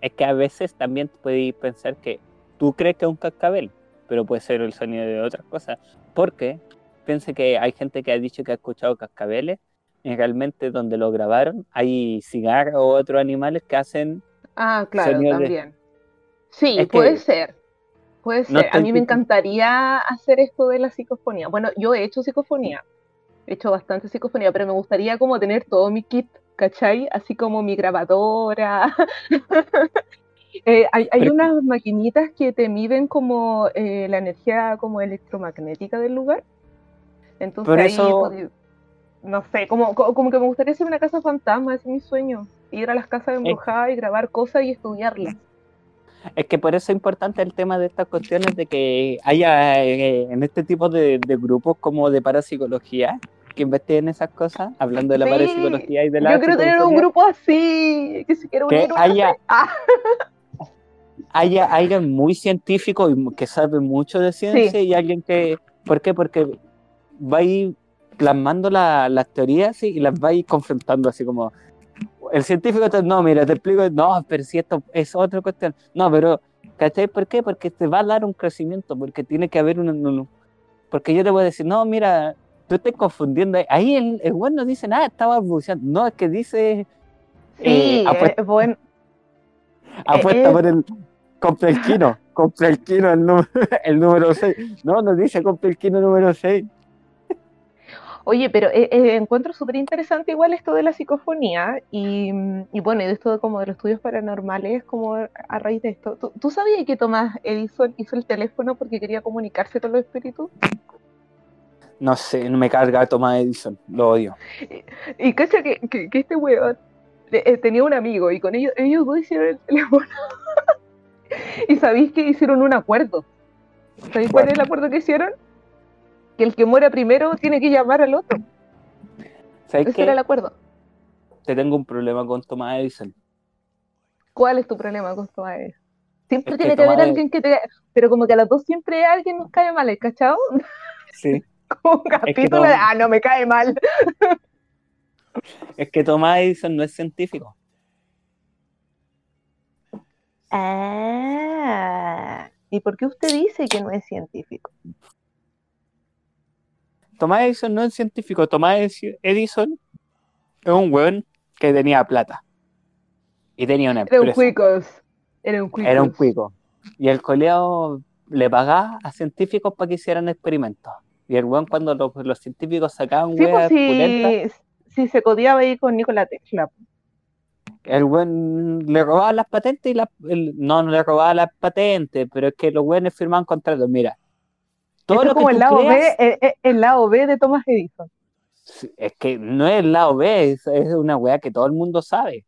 Es que a veces también podéis pensar que tú crees que es un cascabel, pero puede ser el sonido de otras cosas. Porque piense que hay gente que ha dicho que ha escuchado cascabeles y realmente donde lo grabaron hay cigarros o otros animales que hacen Ah, claro, de- también. Sí, Es que- puede ser. No. A mí me encantaría hacer esto de la psicofonía. Bueno, yo he hecho psicofonía. He hecho bastante psicofonía, pero me gustaría como tener todo mi kit, ¿cachai? Así como mi grabadora. Eh, hay hay Pero- unas maquinitas que te miden como eh, la energía como electromagnética del lugar. Entonces Por ahí, eso- no sé, como, co- como que me gustaría hacer una casa fantasma, ese es mi sueño. Ir a las casas embrujadas y grabar cosas y estudiarlas. Es que por eso es importante el tema de estas cuestiones de que haya eh, en este tipo de, de grupos como de parapsicología que investiguen esas cosas, hablando de la Sí, parapsicología y de la Yo quiero tener un grupo así, que se quiera que unir. haya. Ah, haya alguien muy científico y que sabe mucho de ciencia y alguien que... ¿Por qué? Porque va a ir plasmando la- las teorías sí, y las va a ir confrontando así como... El científico te no, mira, te explico, no, pero si esto es otra cuestión. No, pero, ¿cachai? ¿Por qué? Porque te va a dar un crecimiento, porque tiene que haber un... un- porque yo te voy a decir, no, mira, tú estás confundiendo. Ahí el, el güey no dice nada, estaba balbuceando. No, es que dice... sí, eh, apuesta, eh, bueno, apuesta eh. por el... Compra el kino, compra el kino, el, número, el número 6. No, nos dice compra el kino número 6. Oye, pero eh, eh, encuentro súper interesante igual esto de la psicofonía y, y bueno, y de esto de como de los estudios paranormales, como a raíz de esto. ¿Tú, tú sabías que Tomás Edison hizo el teléfono porque quería comunicarse con los espíritus? No sé, no me carga Thomas Edison, lo odio. Y cacha que, que, que este weón eh, tenía un amigo y con ellos, ellos dos hicieron el teléfono. y sabéis que hicieron un acuerdo. ¿Sabéis cuál es el acuerdo que hicieron? Que el que muera primero tiene que llamar al otro. ¿Sabes Ese qué? era el acuerdo. Te tengo un problema con Thomas Edison. ¿Cuál es tu problema con Tomás Edison? Siempre Es tiene que haber alguien que te... Pero como que a los dos siempre alguien nos cae mal, ¿cachao? Sí. Como un capítulo de... Ah, no me cae mal. Es que Thomas Edison no es científico. Ah, ¿y por qué usted dice que no es científico? Thomas Edison no es científico. Thomas Edison es un weón que tenía plata. Y tenía una Era un empresa. cuicos. Era un cuicos. Era un cuico. Y el coleado le pagaba a científicos para que hicieran experimentos. Y el weón cuando los, los científicos sacaban Sí, pues weas pulentas, si, si se codiaba ahí con Nikola Tesla. el weón le robaba las patentes y las... el- no, no le robaba las patentes, pero es que los weones firmaban contratos. Mira, todo Esto lo es como que el lado, creas- B, el, el lado B de Thomas Edison. Es que no es el lado B, es, es una weá que todo el mundo sabe.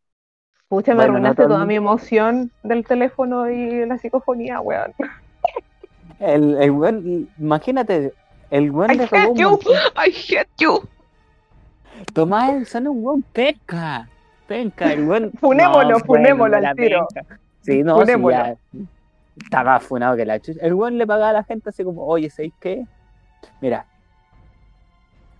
Pucha, me Bueno, no arruinaste el toda mi emoción del teléfono y la psicofonía, weón. El, el weón, imagínate, el weón I le robó hate you. I hate you. Tomás Edison es un weón penca. Penca, el weón. Funémoslo, no, funémoslo al tiro. penca. Sí, no, sí, ya. Está más funado que la chucha. El weón le pagaba a la gente así como, oye, ¿sabéis qué? Mira,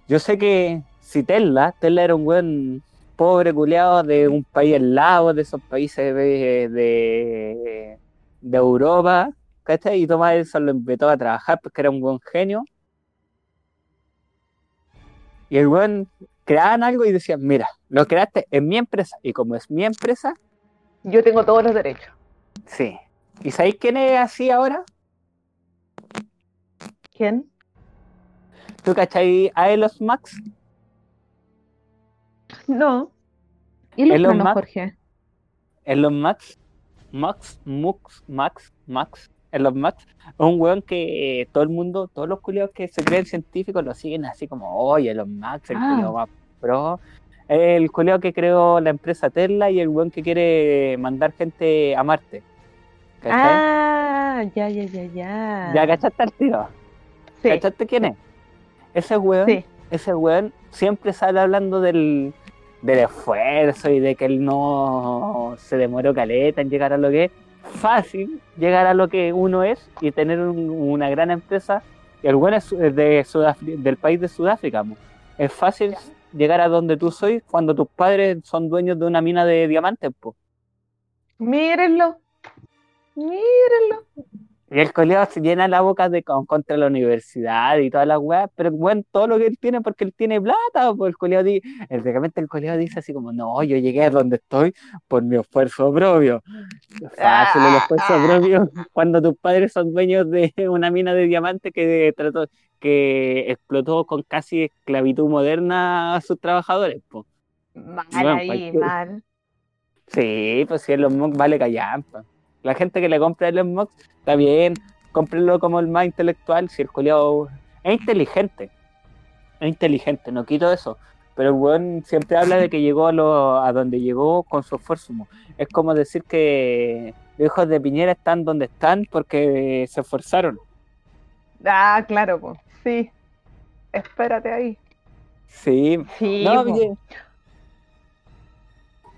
yo sé que si Tesla, Tesla era un weón pobre culiado de un país al lado, de esos países de, de, de Europa, ¿cachai? Y Thomas Edison lo invitó a trabajar porque era un buen genio. Y el buen creaban algo y decían, mira, lo creaste en mi empresa. Y como es mi empresa... Yo tengo todos los derechos. Sí. ¿Y sabéis quién es así ahora? ¿Quién? ¿Tú cachai a Elon Max? No. Elon Max, Jorge. Elon Max, Max, Mux, Max, Max, Elon Max, es un weón que todo el mundo, todos los culiados que se creen científicos lo siguen así como, oye, Elon Max, el ah. más pro. El culiado que creó la empresa Tesla y el weón que quiere mandar gente a Marte. Ah, ya, ya, ya, ya. ¿Ya cachaste al tiro? Sí. ¿Cachaste quién es? Ese weón, ese weón siempre sale hablando del, del esfuerzo y de que él no se demoró caleta en llegar a lo que es fácil llegar a lo que uno es y tener una gran empresa. Y el bueno es de del país de Sudáfrica. Es fácil llegar a donde tú soy cuando tus padres son dueños de una mina de diamantes. Po. Mírenlo. Mírenlo. Y el colegio se llena la boca de contra la universidad y todas las weas, pero bueno, todo lo que él tiene porque él tiene plata, el colegio dice, el, el colegio dice así como, no, yo llegué a donde estoy por mi esfuerzo propio. Fácil el esfuerzo ah. propio cuando tus padres son dueños de una mina de diamantes que trató, que explotó con casi esclavitud moderna a sus trabajadores, pues. Mal ahí, mal. Sí, pues si los Musk vale callampa. La gente que le compra el Musk está bien, cómprenlo como el más intelectual, si el coleado es inteligente, es inteligente, no quito eso, pero el weón siempre habla de que llegó a, lo, a donde llegó con su esfuerzo. Es como decir que los hijos de Piñera están donde están porque se esforzaron. Ah, claro, pues, sí. Espérate ahí. Sí, sí no,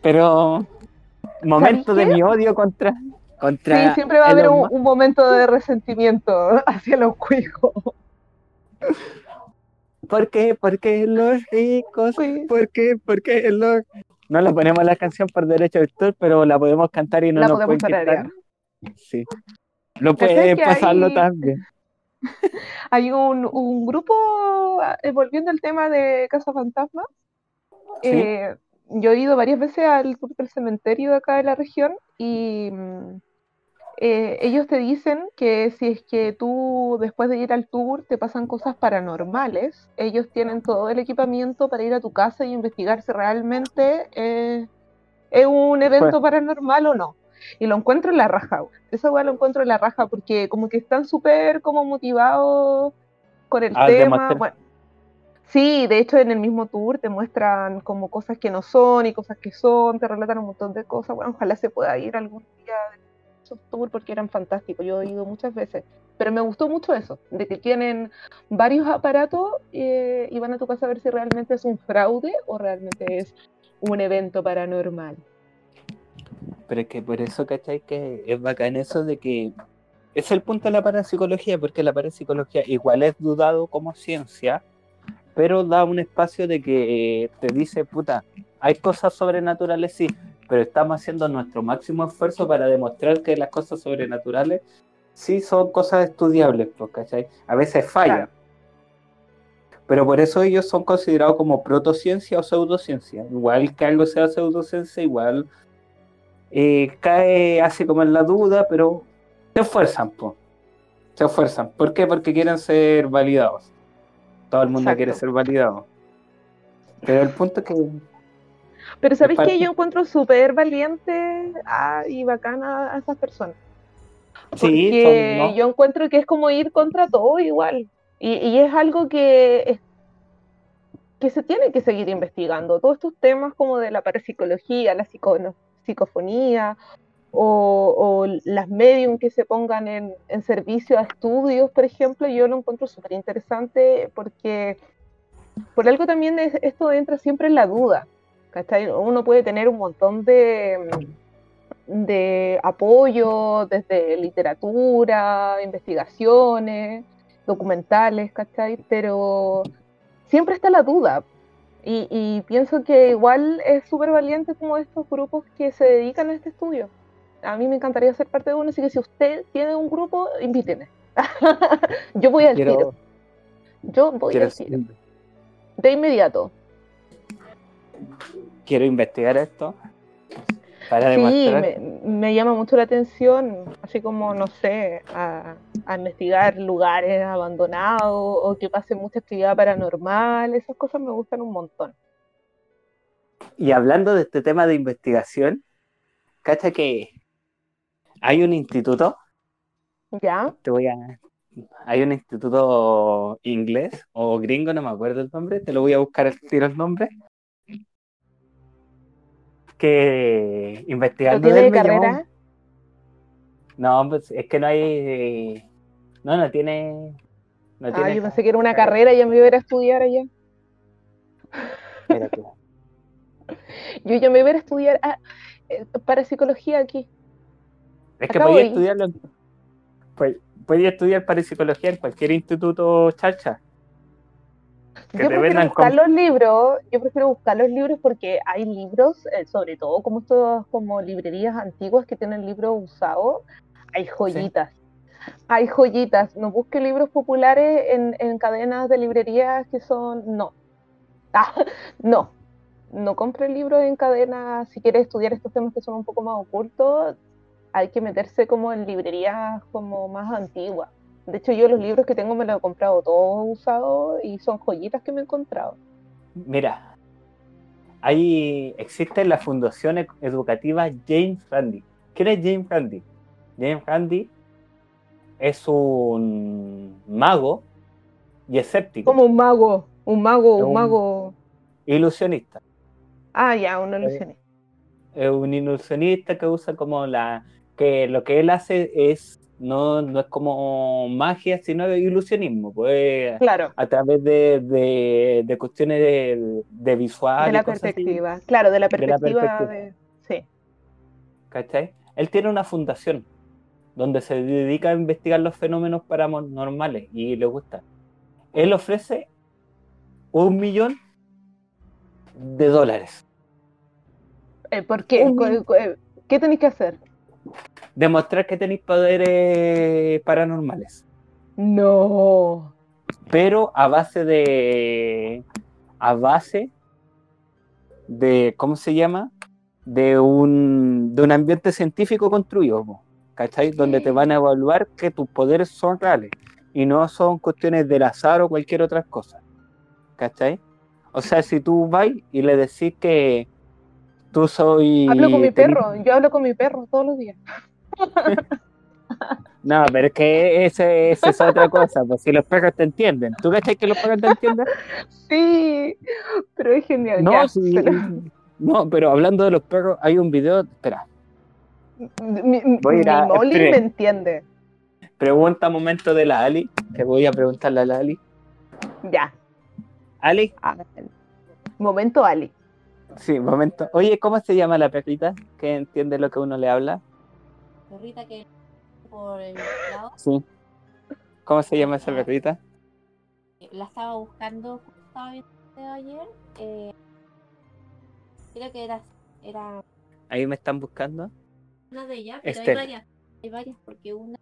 pero momento de mi odio contra sí, siempre va a haber un, momento de resentimiento hacia los cuicos. ¿Por qué? Porque los ricos. ¿Por qué? Porque los. No la ponemos la canción por derecho de autor, pero la podemos cantar y no nos podemos quitar. Sí. No puede pasarlo también. Hay un, un, grupo, eh, volviendo al tema de Casa Fantasma, eh, yo he ido varias veces al tour del cementerio de acá de la región y mm, eh, ellos te dicen que si es que tú después de ir al tour te pasan cosas paranormales, ellos tienen todo el equipamiento para ir a tu casa y investigar si realmente eh, es un evento pues paranormal o no. Y lo encuentro en la raja, eso igual lo encuentro en la raja porque como que están súper como motivados con el tema. Bueno, sí, de hecho en el mismo tour te muestran como cosas que no son y cosas que son, te relatan un montón de cosas. Bueno, ojalá se pueda ir algún día tour porque eran fantásticos, yo he ido muchas veces, pero me gustó mucho eso, de que tienen varios aparatos eh, y van a tu casa a ver si realmente es un fraude o realmente es un evento paranormal. Pero es que por eso, ¿cachai? Que es bacán eso de que es el punto de la parapsicología, porque la parapsicología igual es dudado como ciencia, pero da un espacio de que te dice, puta, hay cosas sobrenaturales, sí, pero estamos haciendo nuestro máximo esfuerzo para demostrar que las cosas sobrenaturales sí son cosas estudiables, pues, ¿cachai? A veces fallan. Pero por eso ellos son considerados como protociencia o pseudociencia. Igual que algo sea pseudociencia, igual eh, cae así como en la duda, pero se esfuerzan, pues. Se esfuerzan. ¿Por qué? Porque quieren ser validados. Todo el mundo quiere ser validado. Pero el punto es que pero ¿sabes que Yo encuentro súper valiente y bacana a esas personas. Porque yo encuentro que es como ir contra todo igual. Y, es algo que, que se tiene que seguir investigando. Todos estos temas como de la parapsicología, la psicofonía o, las medium que se pongan en, en, servicio a estudios, por ejemplo, yo lo encuentro súper interesante porque por algo también esto entra siempre en la duda. Uno puede tener un montón de, de apoyo desde literatura, investigaciones, documentales, ¿cachai? Pero siempre está la duda. Y, pienso que igual es súper valiente como estos grupos que se dedican a este estudio. a mí me encantaría ser parte de uno, así que si usted tiene un grupo, invíteme. Yo voy al tiro. Yo voy al tiro. De inmediato. Quiero investigar esto. Para sí, me, llama mucho la atención, así como, no sé, a, investigar lugares abandonados o que pase mucha actividad paranormal, esas cosas me gustan un montón. Y hablando de este tema de investigación, ¿cacha que hay un instituto? Ya. Te voy a. Hay un instituto inglés o gringo, no me acuerdo el nombre, te lo voy a buscar al tiro el nombre. Que investigando. ¿No tiene carrera? No, pues es que no hay. No, no tiene. No ah, yo pensé que era una carrera y ya me iba a ir a estudiar allá. Espérate. Yo ya me iba a estudiar ah, eh, para psicología aquí. Es que podía estudiarlo. Podía estudiar parapsicología en cualquier instituto chacha. Yo prefiero buscar los libros, yo prefiero buscar los libros porque hay libros, eh, sobre todo como estos como librerías antiguas que tienen libros usados, hay joyitas. Hay joyitas, no busque libros populares en, en cadenas de librerías que son, no, ah, no, no compre libros en cadena si quiere estudiar estos temas que son un poco más ocultos. Hay que meterse como en librerías como más antiguas. De hecho, yo los libros que tengo me los he comprado todos usados y son joyitas que me he encontrado. Mira, ahí existe la Fundación Educativa James Randi. ¿Quién es James Randi? James Randi es un mago y escéptico. Como un mago, un mago, un mago. Ilusionista. Ah, ya, un ilusionista. Es un ilusionista que usa como la. que lo que él hace es. No, no es como magia, sino ilusionismo. Pues, claro. A través de, de, cuestiones de, de visual. De la perspectiva. Claro, de la perspectiva. De Sí. ¿Cachai? Él tiene una fundación donde se dedica a investigar los fenómenos paranormales y le gusta. Él ofrece un millón de dólares. Eh, ¿Por qué? Eh, ¿Qué tenéis que hacer? Demostrar que tenéis poderes paranormales. No. Pero a base de. A base de. ¿Cómo se llama? De un, de un ambiente científico construido, ¿cachai? Donde te van a evaluar que tus poderes son reales y no son cuestiones del azar o cualquier otra cosa. ¿cachai? O sea, si tú vas y le decís que tú soy... Hablo con mi perro, yo hablo con mi perro todos los días. No, pero es que esa es otra cosa, pues si los perros te entienden. ¿Tú crees que los perros te entienden? Sí, pero es genial. No, sí, no, pero hablando de los perros, hay un video, espera. Mi, voy a Molly me entiende. Pregunta momento de la Ali, que voy a preguntarle a la Ali. Ya. Ali. Ah, momento Ali. Sí, momento. Oye, ¿cómo se llama la perrita que entiende lo que uno le habla? Perrita que por el lado. Sí. ¿Cómo se llama esa perrita? La estaba buscando, estaba viendo ayer. Eh, creo que era, era. Ahí me están buscando. Una de ellas, pero hay varias. Hay varias porque una.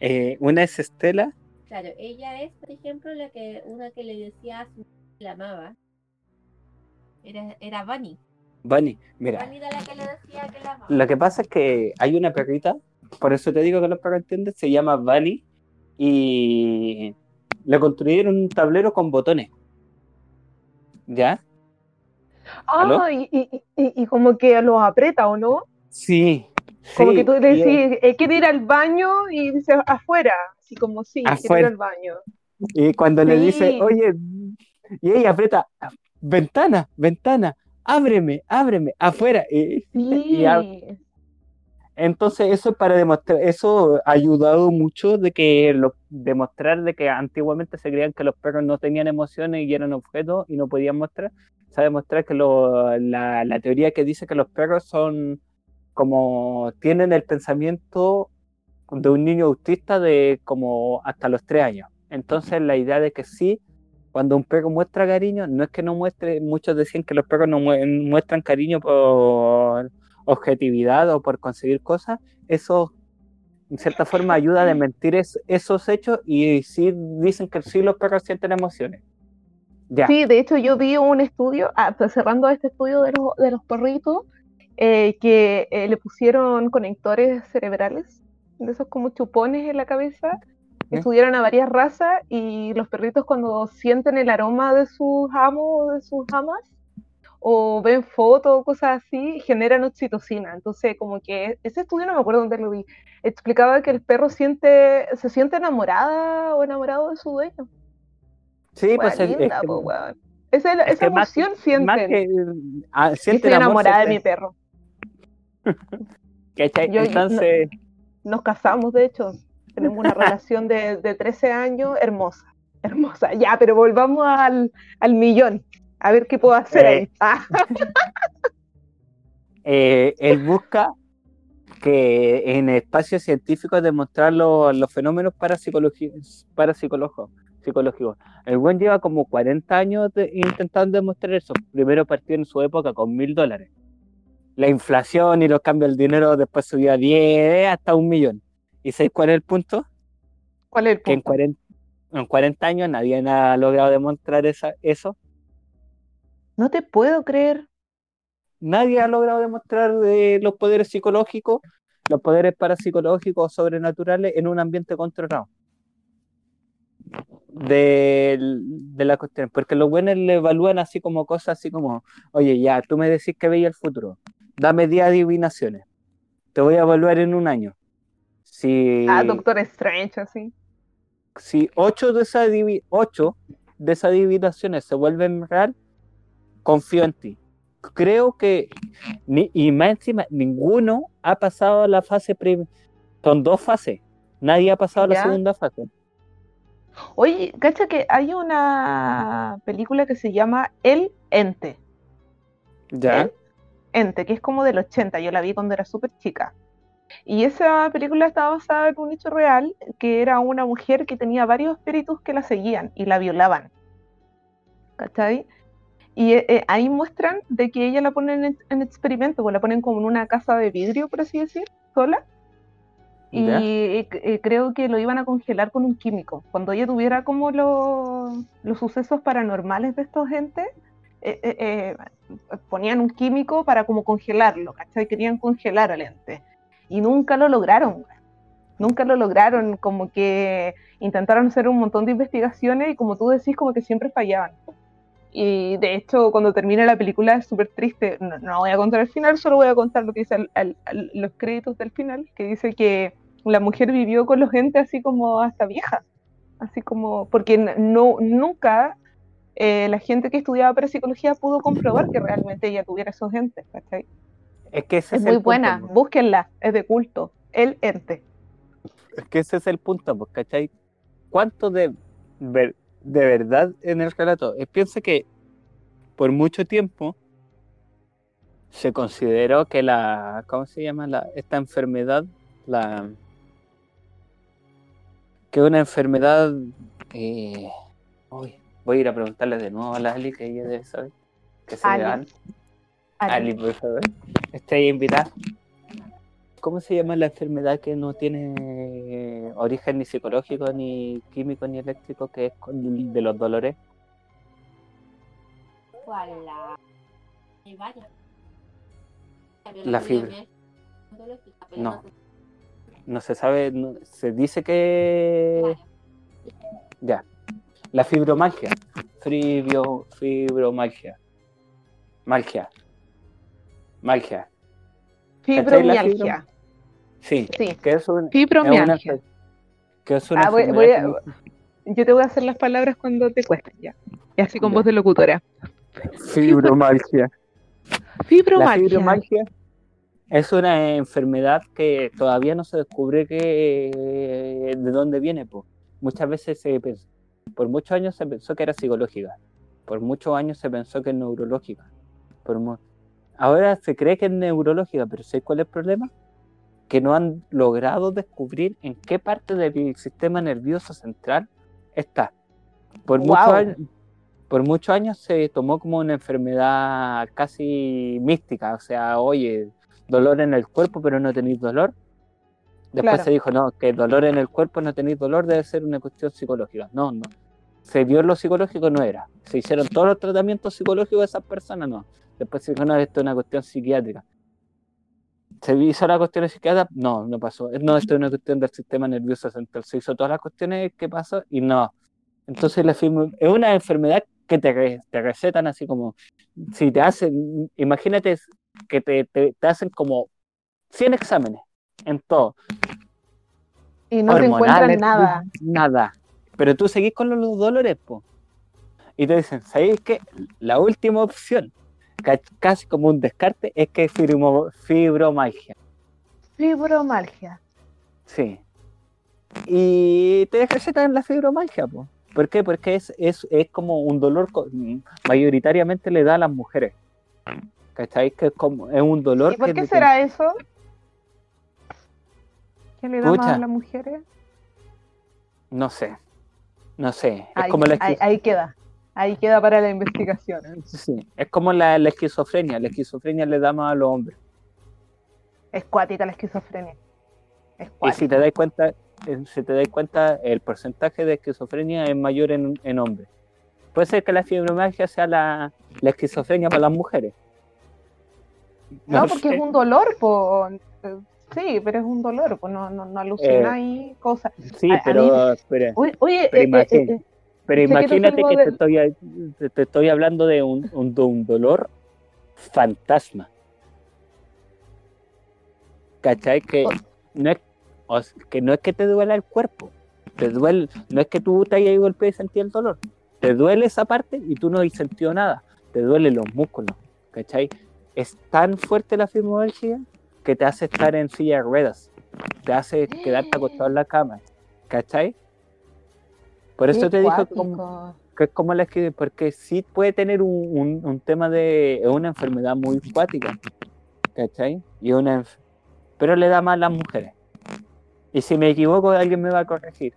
Eh, una es Estela Claro, ella es, por ejemplo, la que una que le decía a su la amaba. Era, era Bunny. Bunny, mira. Bunny era la que le decía que la amaba. Lo que pasa es que hay una perrita, por eso te digo que los perros entienden, se llama Bunny y le construyeron un tablero con botones. ¿Ya? Ah, y, y, y, como que los aprieta, ¿o no? Sí. Como que tú decís, eh, quiere ir al baño y dice afuera como sí, quiero al baño. Y cuando le dice, oye, y ella aprieta, ventana, ventana, ábreme, ábreme, afuera. Y, entonces eso es para demostrar, eso ha ayudado mucho de que lo, demostrar de que antiguamente se creían que los perros no tenían emociones y eran objetos y no podían mostrar. Se ha demostrado que la, la teoría que dice que los perros son como tienen el pensamiento de un niño autista de como hasta los tres años. Entonces la idea de que sí, cuando un perro muestra cariño, no es que no muestre, muchos decían que los perros no muestran cariño por, objetividad o por conseguir cosas, eso en cierta forma ayuda a desmentir es- esos hechos y sí dicen que sí los perros sienten emociones. Ya. Sí, de hecho yo vi un estudio, ah, pues, cerrando este estudio de los, de los perritos, eh, que eh, le pusieron conectores cerebrales, de esos como chupones en la cabeza, ¿Eh? estudiaron a varias razas y los perritos cuando sienten el aroma de sus amos o de sus amas, o ven fotos o cosas así, generan oxitocina. Entonces, como que ese estudio no me acuerdo dónde lo vi, explicaba que el perro siente, se siente enamorada o enamorado de su dueño. Sí, pues es- es linda, que- po, weón. Esa, es esa que más emoción sienten. más que ah, sienten estoy amor, enamorada de mi perro. yo- Entonces, Nos casamos, de hecho. Tenemos una relación de, de 13 años hermosa. Hermosa. Ya, pero volvamos al, al millón. A ver qué puedo hacer Eh. ahí. Ah, eh, él busca que en espacios científicos demostrar lo- los fenómenos parapsicológicos. parapsicológicos psicológicos. El buen lleva como 40 años de- intentando demostrar eso. Primero partió en su época con mil dólares. La inflación y los cambios del dinero después subió a 10 hasta un millón. ¿Y sabéis cuál es el punto? ¿Cuál es el Que en punto? 40, en 40 años nadie ha logrado demostrar esa, eso. No te puedo creer. Nadie ha logrado demostrar eh, los poderes psicológicos, los poderes parapsicológicos sobrenaturales en un ambiente controlado. De, de la cuestión, porque los buenos le evalúan así como cosas así como, oye, ya, tú me decís que veía el futuro, dame 10 adivinaciones, te voy a evaluar en un año. Si, Ah, Doctor Strange, así. si 8 de esas ocho de esas adivinaciones se vuelven real, confío en ti. Creo que, ni, y más encima, ninguno ha pasado la fase prim- Son dos fases. Nadie ha pasado la Ya. segunda fase. Oye, cacha que hay una película que se llama El Ente. ¿Ya? El Ente, que es como del 80. Yo la vi cuando era súper chica. Y esa película estaba basada en un hecho real, que era una mujer que tenía varios espíritus que la seguían y la violaban. ¿Cachai? Y eh, eh, ahí muestran de que ella la ponen en, en experimento, pues la ponen como en una casa de vidrio, por así decir, sola. Y eh, eh, creo que lo iban a congelar con un químico. Cuando ella tuviera como lo- los sucesos paranormales de estos gente, ponían un químico para como congelarlo, ¿cachai? Querían congelar al ente. Y nunca lo lograron. Nunca lo lograron, como que intentaron hacer un montón de investigaciones y como tú decís, como que siempre fallaban. Y de hecho, cuando termina la película es súper triste. No, no voy a contar el final, solo voy a contar lo que dice al- al- al- los créditos del final, que dice que la mujer vivió con los gente así como hasta vieja. Así como, porque no, nunca eh, la gente que estudiaba parapsicología pudo comprobar que realmente ella tuviera esos entes, ¿cachai? Es que ese Es es, muy el punto, buena, po. búsquenla, es de culto. El ente. Es que ese es el punto, pues, ¿cachai? ¿Cuánto de, ver- de verdad en el relato? Eh, piensa que por mucho tiempo se consideró que la, ¿cómo se llama? La, esta enfermedad, la, que una enfermedad, eh, uy, voy a ir a preguntarle de nuevo a la Ali, que ella debe saber, que se. Ali. Ali, por favor, está ahí invitada. ¿Cómo se llama la enfermedad que no tiene origen ni psicológico, ni químico, ni eléctrico, que es con- de los dolores? ¿Cuál la? Hay varias. La fibra. No. No se sabe, no- se dice que ya. La fibromalgia. Fibrio, fibromalgia. Malgia. Malgia. Fibromialgia. Sí, Sí, que es, un- es una fibromialgia. que es una Ah, voy- voy a- que- Yo te voy a hacer las palabras cuando te cuesten ya. Y así con Ya. voz de locutora. Fibromalgia. La Fibromialgia. fibromalgia es una enfermedad que todavía no se descubre que, de dónde viene. po. Muchas veces se pens- por muchos años se pensó que era psicológica, por muchos años se pensó que es neurológica. por ahora se cree que es neurológica, pero ¿sabes cuál es el problema? Que no han logrado descubrir en qué parte del sistema nervioso central está. Por muchos Guau. años, por muchos años se tomó como una enfermedad casi mística, o sea, oye, dolor en el cuerpo, pero no tenéis dolor. Después Claro. se dijo, no, que dolor en el cuerpo, no tenéis dolor, debe ser una cuestión psicológica. No, no. Se vio lo psicológico, no era. Se hicieron todos los tratamientos psicológicos de esas personas, no. Después se dijo, no, esto es una cuestión psiquiátrica. ¿Se hizo la cuestión psiquiátrica? No, no pasó. No, esto es una cuestión del sistema nervioso central. Se hizo todas las cuestiones que pasó y no. Entonces la fibro- es una enfermedad que te, te recetan así como, si te hacen, imagínate que te, te- te hacen como 100 exámenes en todo. Y no te encuentran nada. Nada. Pero tú seguís con los, los dolores, po. Y te dicen, ¿sabéis qué? La última opción, casi como un descarte, es que es fibromialgia. Fibromalgia. Sí. Y te recetan la fibromialgia, po. ¿Por qué? Porque es, es, es como un dolor mayoritariamente le da a las mujeres. ¿Cachai? Que es como es un dolor ¿Y por qué que- será eso? ¿Qué le da más a las mujeres? no sé. No sé. Es Ahí, como la ahí- ahí queda. Ahí queda para la investigación. Sí, es como la, la esquizofrenia. La esquizofrenia le da más a los hombres. Es cuática la esquizofrenia. Es Y si te das cuenta, eh, si te das cuenta, el porcentaje de esquizofrenia es mayor en, en hombres. Puede ser que la fibromialgia sea la, la esquizofrenia para las mujeres. No, porque sé. es un dolor, po. Sí, pero es un dolor, pues no, no, no alucináis cosas. Sí, a- a pero, Oye, oye, Pero eh, eh, eh, pero imagínate que te estoy, te, estoy hablando de un, un- de un dolor fantasma. ¿Cachai? Que no es, que no es que te duela el cuerpo. Te duele, no es que tú te hayas golpeado y sentí el dolor. Te duele esa parte y tú no has sentido nada. Te duelen los músculos. ¿Cachai? Es tan fuerte la fibromialgia que te hace estar en silla de ruedas. Te hace quedarte acostado en la cama. ¿Cachai? Por eso te digo que como, que es como la que, porque sí puede tener un, un- un tema de, una enfermedad muy cuática, ¿cachai? Y una, pero le da más a las mujeres. Y si me equivoco, alguien me va a corregir.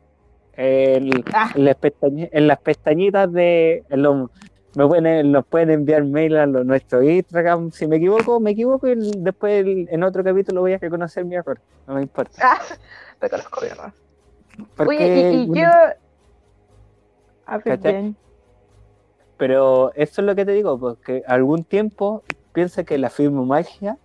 El- Ah. en, las en las pestañitas de, en los- me pueden, nos pueden enviar mail a los- nuestro Instagram. Si me equivoco, me equivoco y después el- en otro capítulo voy a reconocer mi error. No me importa. Ah, te conozco bien. ¿no? Porque Oye, y, y yo. A ver, ¿Cachai? bien. Pero eso es lo que te digo, porque algún tiempo piensa que la fibromialgia,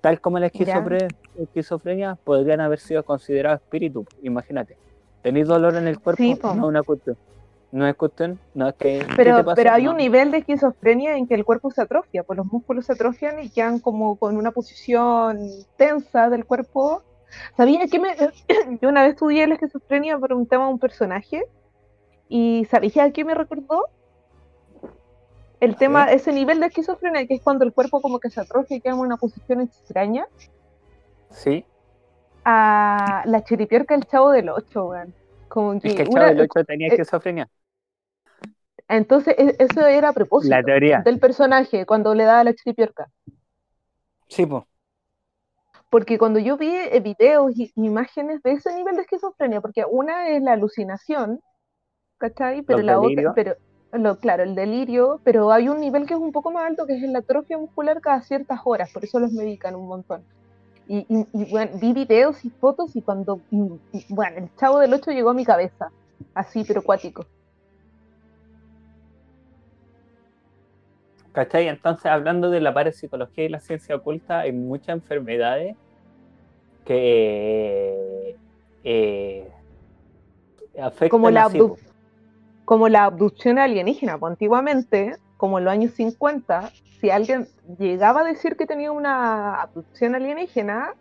tal como la esquizofre- esquizofrenia, podrían haber sido considerados espíritus. Imagínate, tenéis dolor en el cuerpo, Sí, no es una cuestión. No es cuestión, no es que. ¿qué te Pero, pero hay No. un nivel de esquizofrenia en que el cuerpo se atrofia, pues los músculos se atrofian y quedan como con una posición tensa del cuerpo. ¿Sabías que me... yo una vez estudié la esquizofrenia por un tema de un personaje y ¿sabías a qué me recordó? El tema, ver. ese nivel de esquizofrenia que es cuando el cuerpo como que se atrofia y queda en una posición extraña, Sí, a la chiripiorca del chavo del 8, weón. Como que es que el una- chavo del 8 tenía eh, esquizofrenia. Entonces, e- eso era a propósito La teoría. del personaje cuando le daba la chiripiorca. Sí, pues. Porque cuando yo vi eh, videos y imágenes de ese nivel de esquizofrenia, porque una es la alucinación, ¿cachai? Pero Los la delirios. otra, pero lo, claro, el delirio, pero hay un nivel que es un poco más alto, que es la atrofia muscular cada ciertas horas, por eso los medican un montón. Y, y- y, bueno, vi videos y fotos y cuando, y- bueno, el chavo del 8 llegó a mi cabeza, así, pero cuático. ¿Cachai? Entonces, hablando de la parapsicología y la ciencia oculta, hay muchas enfermedades que eh, afectan Como la, po. Como la abducción alienígena, pues antiguamente, como en los años 50, si alguien llegaba a decir que tenía una abducción alienígena,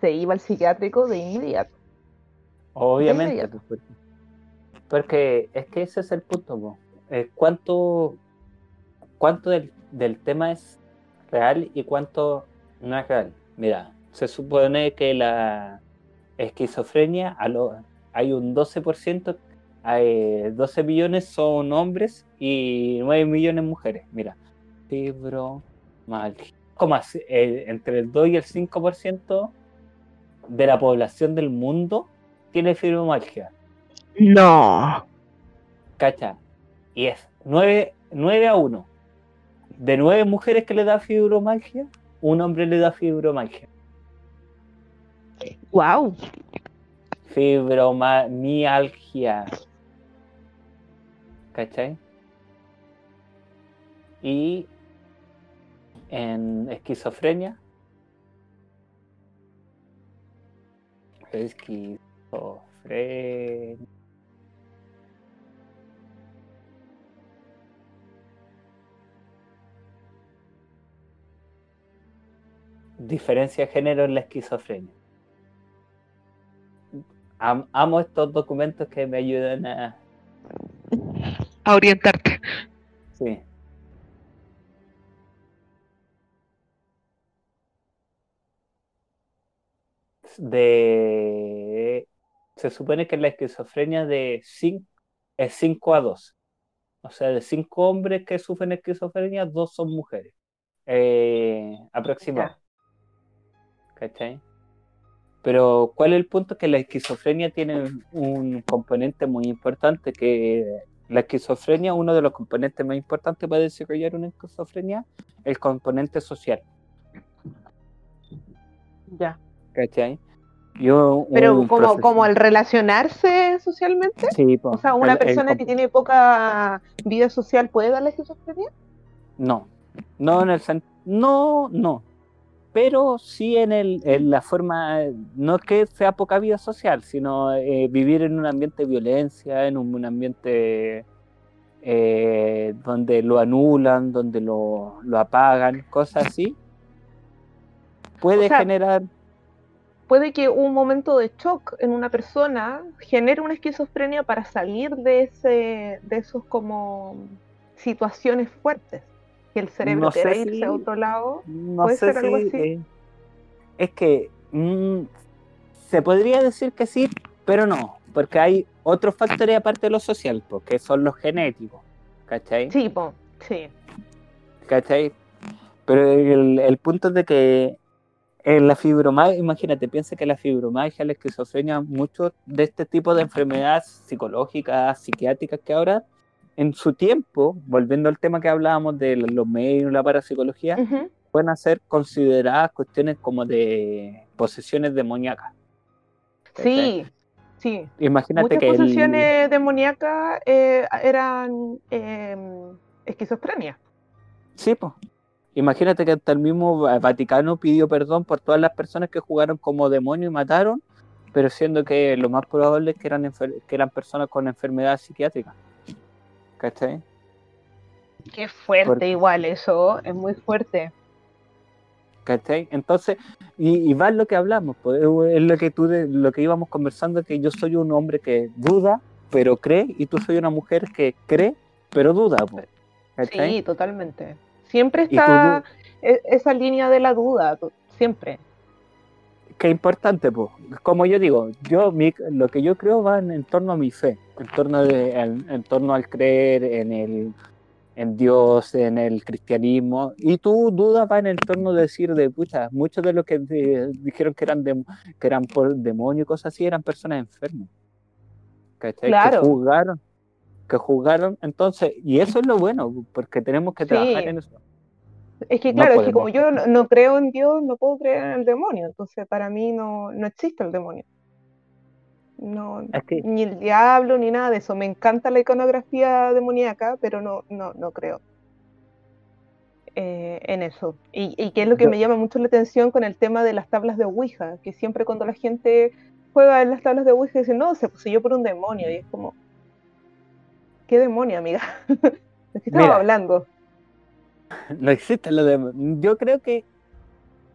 se iba al psiquiátrico de inmediato. Obviamente, inmediato. porque, porque es que ese es el punto. po. Eh, ¿Cuánto, cuánto del, del tema es real y cuánto no es real? Mira, se supone que la esquizofrenia, a lo- hay un 12%, hay 12 millones son hombres y 9 millones mujeres. Mira, fibromialgia. Como así, eh, entre el 2 y el 5% de la población del mundo tiene fibromialgia. No. ¿Cacha? Y es 9, 9 a 1. De 9 mujeres que le da fibromialgia, un hombre le da fibromialgia. Wow. Fibromialgia. ¿Cachai? Y en esquizofrenia. Esquizofrenia. Diferencia de género en la esquizofrenia. Am- amo estos documentos que me ayudan a. A orientarte. Sí. De. Se supone que la esquizofrenia de 5 es 5 a 2. O sea, de 5 hombres que sufren esquizofrenia, 2 son mujeres. Eh, aproximado. ¿Cachai? Pero, ¿cuál es el punto? Que la esquizofrenia tiene un componente muy importante, que la esquizofrenia, uno de los componentes más importantes para desarrollar una esquizofrenia, el componente social, Ya. ¿cachai? Yo, Pero como, como el relacionarse socialmente. Sí. O sea, una El- persona que tiene poca vida social puede darle esquizofrenia. No, no en el no, no. Pero sí en, el, en la forma, no es que sea poca vida social, sino eh, vivir en un ambiente de violencia, en un, un ambiente eh, donde lo anulan, donde lo, lo apagan, cosas así. Puede O sea, generar, Puede que un momento de shock en una persona genere una esquizofrenia para salir de ese, de esos como situaciones fuertes. Que el cerebro No quiera irse si- a otro lado. no ¿puede sé ser algo si, así? eh, es que mm, se podría decir que sí, pero no, porque hay otros factores aparte de lo social, porque son los genéticos, ¿cachai? Sí, po, sí. ¿Cachai? Pero el, el punto es de que en la fibromialgia, imagínate, piensa que la fibromialgia, la esquizofrenia, muchos de este tipo de enfermedades psicológicas, psiquiátricas que ahora, en su tiempo, volviendo al tema que hablábamos de los medios, la parapsicología, pueden ser consideradas cuestiones como de posesiones demoníacas. Sí, sí. Imagínate Muchas que el- posesiones demoníacas eh, eran eh, esquizofrenia. Sí, pues. Imagínate que hasta el mismo Va- Vaticano pidió perdón por todas las personas que jugaron como demonio y mataron, pero siendo que lo más probable es que eran, que eran personas con enfermedades psiquiátricas. ¿Cachai? Qué fuerte Porque- igual eso, es muy fuerte. ¿Cachai? Entonces, y, y va en lo que hablamos, pues, es lo que tú de- lo que íbamos conversando, que yo soy un hombre que duda, pero cree, y tú soy una mujer que cree, pero duda, pues, ¿cachai? Sí, totalmente. Siempre está e- esa línea de la duda, siempre. que importante, pues. Como yo digo, yo mi- lo que yo creo va en, en torno a mi fe, en torno, de, en, en torno al creer en el en Dios, en el cristianismo, y tu duda va en el torno de decir de pucha, muchos de los que de- dijeron que eran dem- que eran por demonio y cosas así eran personas enfermas. ¿Cachai? Claro. Que juzgaron, que juzgaron, entonces, y eso es lo bueno, porque tenemos que Sí. trabajar en eso. Es que No claro, es que como yo no, no creo en Dios, no puedo creer en el demonio, entonces para mí no, no existe el demonio. No, ni el diablo, ni nada de eso. Me encanta la iconografía demoníaca, pero no, no, no creo eh, en eso. Y, y que es lo que Yo- me llama mucho la atención con el tema de las tablas de Ouija, que siempre cuando la gente juega en las tablas de Ouija dicen, no, se poseyó por un demonio, y es como, ¿qué demonio, amiga? ¿De qué estamos Mira. hablando? No existe lo de yo creo que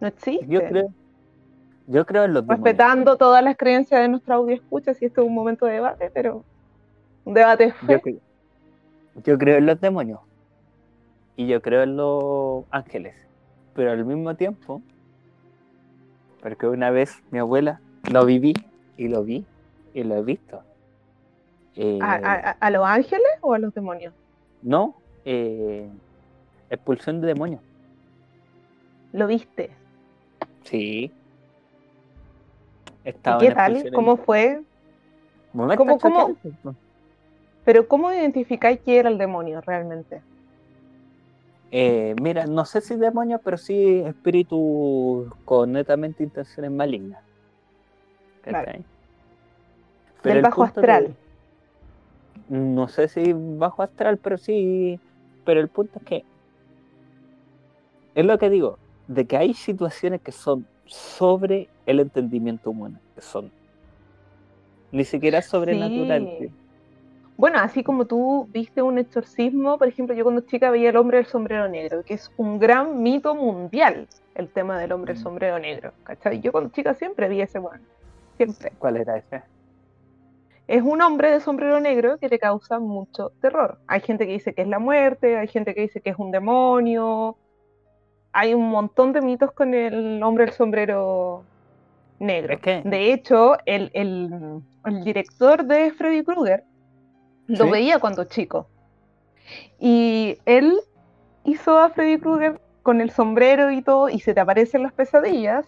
No existe. yo creo yo creo en los demonios. respetando todas las creencias de nuestra audio escucha, si esto es un momento de debate, pero un debate de fe. Yo, cre- yo creo en los demonios y yo creo en los ángeles, pero al mismo tiempo, porque una vez mi abuela lo viví y lo vi y lo he visto. Eh, ¿A, a- a los ángeles o a los demonios? no, eh, expulsión de demonios. ¿Lo viste? Sí. ¿Y Estaba qué tal? ¿Cómo fue? cómo- cómo? pues. Pero ¿cómo identificáis que era el demonio realmente? Eh, mira, no sé si demonios, pero sí espíritus con netamente intenciones malignas. Claro. Del el bajo astral. no sé si bajo astral, pero sí. Pero el punto es que. Es lo que digo, de que hay situaciones que son sobre el entendimiento humano, que son ni siquiera sobrenaturales. Sí. Bueno, así como tú viste un exorcismo, por ejemplo, yo cuando chica veía el hombre del sombrero negro, que es un gran mito mundial, el tema del hombre del Mm. sombrero negro, ¿cachai? Yo cuando chica siempre vi ese bueno, siempre. ¿Cuál era ese? Es un hombre de sombrero negro que te causa mucho terror. Hay gente que dice que es la muerte, hay gente que dice que es un demonio. Hay un montón de mitos con el hombre del sombrero negro. De hecho, el, el- el director de Freddy Krueger lo Sí. veía cuando chico. Y él hizo a Freddy Krueger con el sombrero y todo, y se te aparecen las pesadillas,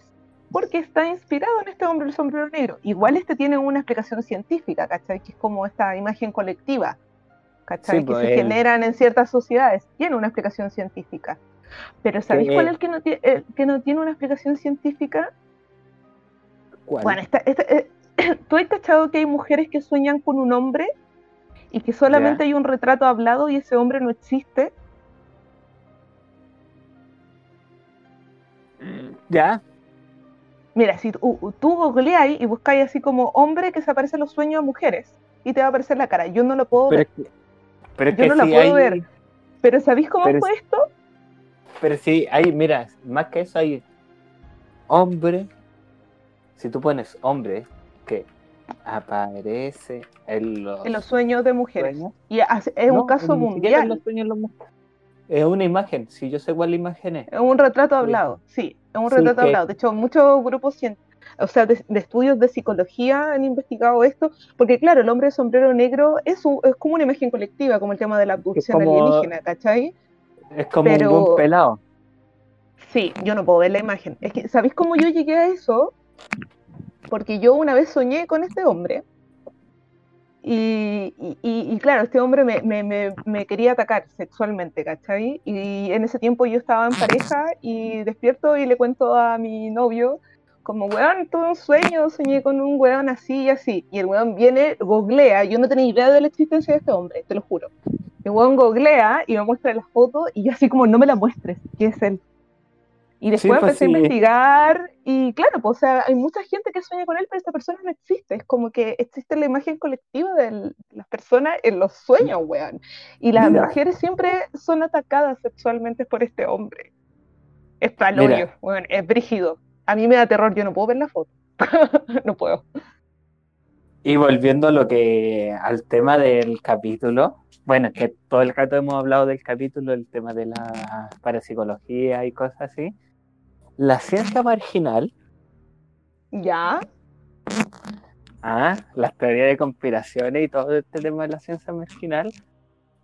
porque está inspirado en este hombre del sombrero negro. Igual este tiene una explicación científica, ¿cachai? Que es como esta imagen colectiva, ¿cachai? Sí, que pues, se generan en ciertas sociedades. Tiene una explicación científica. Pero ¿sabéis cuál es el que no, tie- el que no tiene una explicación científica? ¿Cuál? Bueno, esta- esta- eh, ¿tú has cachado que hay mujeres que sueñan con un hombre y que solamente Ya. hay un retrato hablado y ese hombre no existe? ¿Ya? Mira, si tú, tú googleáis y buscáis así como hombre que se aparece en los sueños a mujeres y te va a aparecer la cara. Yo no lo puedo Pero ver. es que, pero es Yo que no la sí puedo hay- ver. Pero ¿sabéis cómo pero fue es- esto? Pero sí, hay, mira, más que eso hay hombre. Si tú pones hombre que aparece en los, En los sueños de mujeres. sueños, Y es no, un caso mundial. los sueños. Es una imagen, si yo sé cuál imagen es. Es un retrato hablado, sí, es un Sí, retrato que- hablado. De hecho, muchos grupos o sea, de, de estudios de psicología han investigado esto, porque claro, el hombre de sombrero negro es, un- es como una imagen colectiva, como el tema de la abducción como- alienígena, ¿cachai? Es como Pero- un buen pelado. Sí, yo no puedo ver la imagen. Es que, ¿sabéis cómo yo llegué a eso? Porque yo una vez soñé con este hombre. Y, y- y- y claro, este hombre me, me- me- me quería atacar sexualmente, ¿cachai? Y en ese tiempo yo estaba en pareja y despierto y le cuento a mi novio, como, weón, tuve un sueño, soñé con un weón así y así. Y el weón viene, googlea, yo no tenía idea de la existencia de este hombre, te lo juro. El weón googlea y me muestra la foto y yo así como, no me la muestres, que es él. Y después pues empecé sí. a investigar y claro, pues, o sea, hay mucha gente que sueña con él, pero esta persona no existe. Es como que existe la imagen colectiva de las personas en los sueños, weón. Y las Mira. mujeres siempre son atacadas sexualmente por este hombre. Es palollo, weón, es brígido. A mí me da terror, yo no puedo ver la foto. no puedo. Y volviendo a lo que al tema del capítulo, bueno, es que todo el rato hemos hablado del capítulo, el tema de la parapsicología y cosas así. La ciencia marginal, ¿Ya? ah, las teorías de conspiraciones y todo este tema de la ciencia marginal,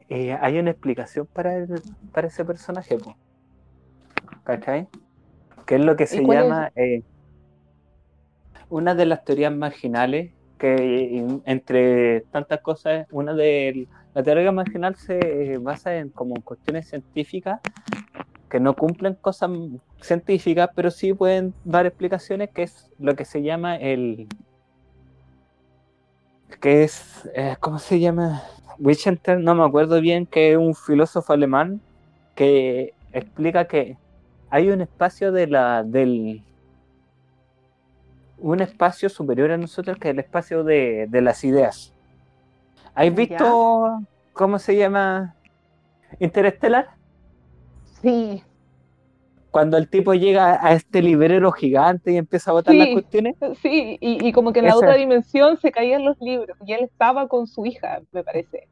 eh, hay una explicación para, el- para ese personaje, po. ¿cachai? Que es lo que se llama eh, una de las teorías marginales, que entre tantas cosas, una de la teoría marginal se eh, basa en como cuestiones científicas que no cumplen cosas científicas, pero sí pueden dar explicaciones, que es lo que se llama el que es, eh, ¿cómo se llama? Wichenter, no me acuerdo bien, que es un filósofo alemán que explica que hay un espacio de la, del, un espacio superior a nosotros que es el espacio de, de las ideas. ¿Has Ya. visto cómo se llama Interestelar? Sí, Cuando el tipo llega a este librero gigante y empieza a botar las Sí. cuestiones. sí, y, y como que en la otra dimensión se caían los libros y él estaba con su hija, me parece.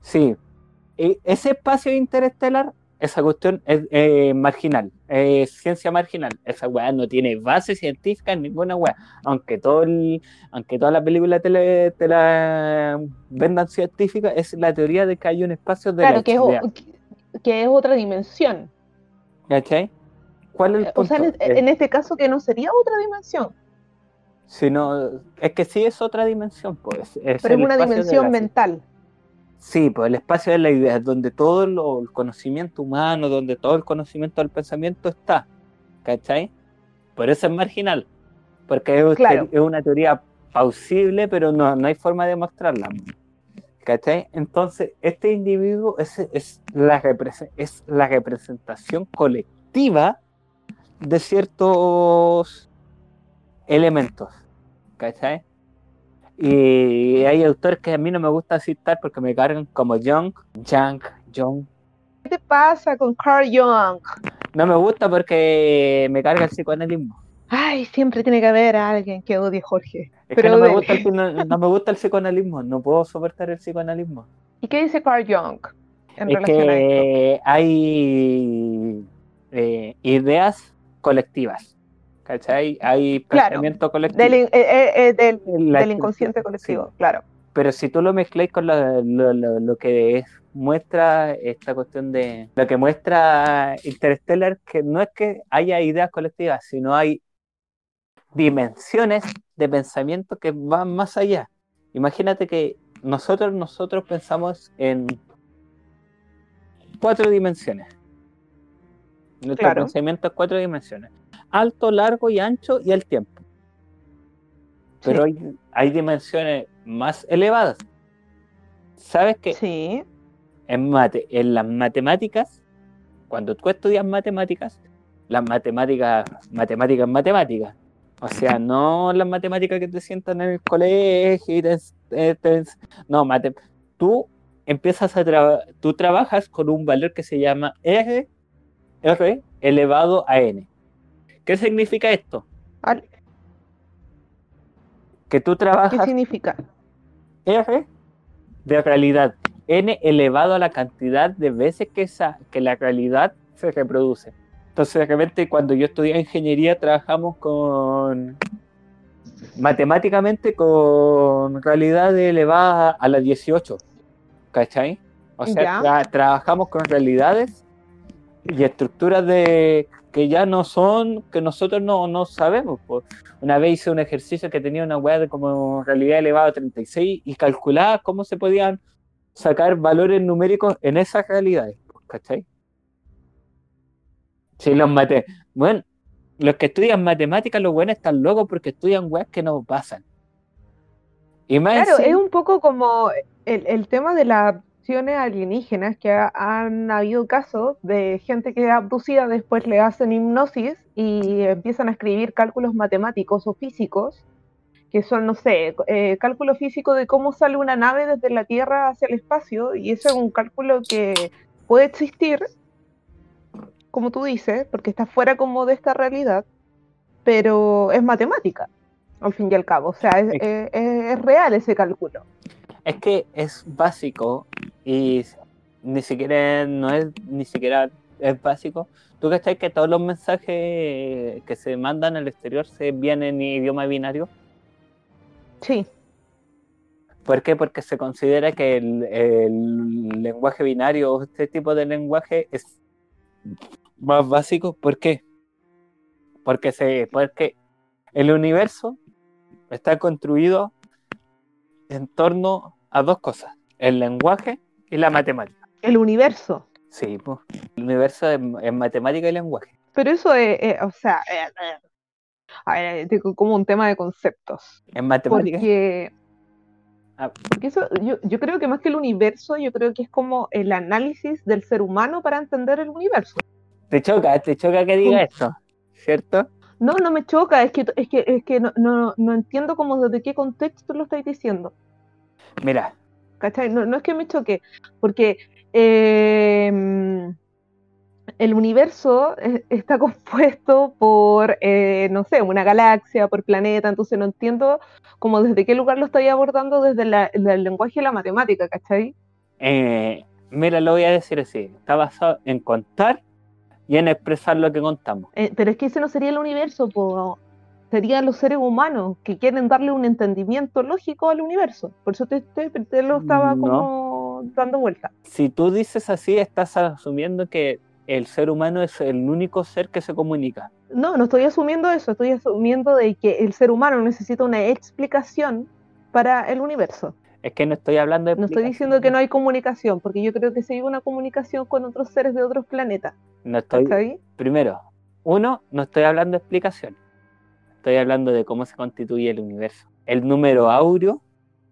Sí. E- ese espacio interestelar, esa cuestión es eh, marginal, es ciencia marginal. Esa weá no tiene base científica en ninguna weá. Aunque todo el- aunque toda la película te la, te la vendan científica, es la teoría de que hay un espacio de Claro, la que es, que- es otra dimensión. ¿cachai? ¿Cuál es el O sea, punto? en, Es- en este caso que no sería otra dimensión, si no- es que sí es otra dimensión, pues. Es pero es una dimensión mental. Sí, pues el espacio de la idea, donde todo lo- el conocimiento humano, donde todo el conocimiento del pensamiento está. ¿Cachai? Por eso es marginal. Porque es, Claro. es una teoría plausible, pero no, no hay forma de mostrarla. ¿Cachai? Entonces, este individuo es, es, la, es la representación colectiva de ciertos elementos. ¿Cachai? Y hay autores que a mí no me gusta citar porque me cargan como Jung, Jung, Jung. ¿Qué te pasa con Carl Jung? No me gusta porque me carga el psicoanalismo. Ay, siempre tiene que haber alguien que odie a Jorge. Es Pero que no me, gusta el, no me gusta el psicoanalismo, no puedo soportar el psicoanalismo. ¿Y qué dice Carl Jung en Es relación a esto? hay eh, ideas colectivas, ¿cachai? Hay Claro, pensamiento colectivo. Del, eh, eh, eh, del, del inconsciente sí. colectivo, claro. Pero si tú lo mezcláis con lo, lo- lo- lo que es, muestra esta cuestión de lo que muestra Interstellar, que no es que haya ideas colectivas, sino hay dimensiones de pensamiento que van más allá. Imagínate que nosotros, nosotros pensamos en cuatro dimensiones. Nuestro Claro. pensamiento es cuatro dimensiones. Alto, largo y ancho y el tiempo. Pero hay, hay dimensiones más elevadas. ¿Sabes que Sí, en, mate, en las matemáticas, cuando tú estudias matemáticas, las matemáticas, matemáticas, matemáticas, o sea, no las matemáticas que te sientan en el colegio y te, te- te- no, mate, tú empiezas a trabajar, tú trabajas con un valor que se llama R, R elevado a N. ¿Qué significa esto? Al- Que tú ¿qué trabajas significa? R de realidad, n elevado a la cantidad de veces que, esa, que la realidad se reproduce. Entonces, de repente, cuando yo estudié ingeniería, trabajamos con matemáticamente con realidad elevada a la 18. ¿Cachai? O sea, tra- trabajamos con realidades y estructuras de que ya no son, que nosotros no, no sabemos. pues. Una vez hice un ejercicio que tenía una weá de como realidad elevada a 36 y calculaba cómo se podían sacar valores numéricos en esas realidades. pues, ¿Cachai? Sí, los mate. Bueno, los que estudian matemáticas, los buenos están locos porque estudian weas que no pasan. Y más Claro, es un poco como el, el tema de las abducciones alienígenas, que ha- han habido casos de gente que es abducida, después le hacen hipnosis y empiezan a escribir cálculos matemáticos o físicos, que son, no sé, eh, cálculo físico de cómo sale una nave desde la Tierra hacia el espacio, y eso es un cálculo que puede existir, como tú dices, porque está fuera como de esta realidad, pero es matemática, al fin y al cabo, o sea, es real ese cálculo. Es que es básico y ni siquiera no es ni siquiera es básico. ¿Tú crees que todos los mensajes que se mandan al exterior se envían en idioma binario? Sí, ¿Por qué? Porque se considera que el, el lenguaje binario o este tipo de lenguaje es más básico. ¿Por qué? Porque, se, porque el universo está construido en torno a dos cosas, el lenguaje y la matemática. el universo. Sí, pues, el universo es, es matemática y lenguaje. Pero eso es, eh, o sea, eh, eh, a ver, eh, como un tema de conceptos. En matemática. Porque, Ah. porque eso, yo, yo creo que más que el universo, yo creo que es como el análisis del ser humano para entender el universo. Te choca, te choca que diga esto, ¿cierto? No, no me choca, es que, es que, es que no, no, no entiendo como desde qué contexto lo estáis diciendo. Mira, ¿Cachai? No, no es que me choque, porque eh, el universo eh, está compuesto por, eh, no sé, una galaxia, por planeta, entonces no entiendo como desde qué lugar lo estáis abordando desde la- el lenguaje y la matemática, ¿cachai? eh, mira, lo voy a decir así, está basado en contar y en expresar lo que contamos. Eh, pero es que ese no sería el universo, po, serían los seres humanos que quieren darle un entendimiento lógico al universo. Por eso te, te- te lo estaba No. como dando vuelta. Si tú dices así, estás asumiendo que el ser humano es el único ser que se comunica. No, no estoy asumiendo eso, estoy asumiendo de que el ser humano necesita una explicación para el universo. Es que no estoy hablando de. No estoy diciendo que no hay comunicación, porque yo creo que sí hay una comunicación con otros seres de otros planetas. No estoy. Primero, uno, no estoy hablando de explicación. Estoy hablando de cómo se constituye el universo. El número áureo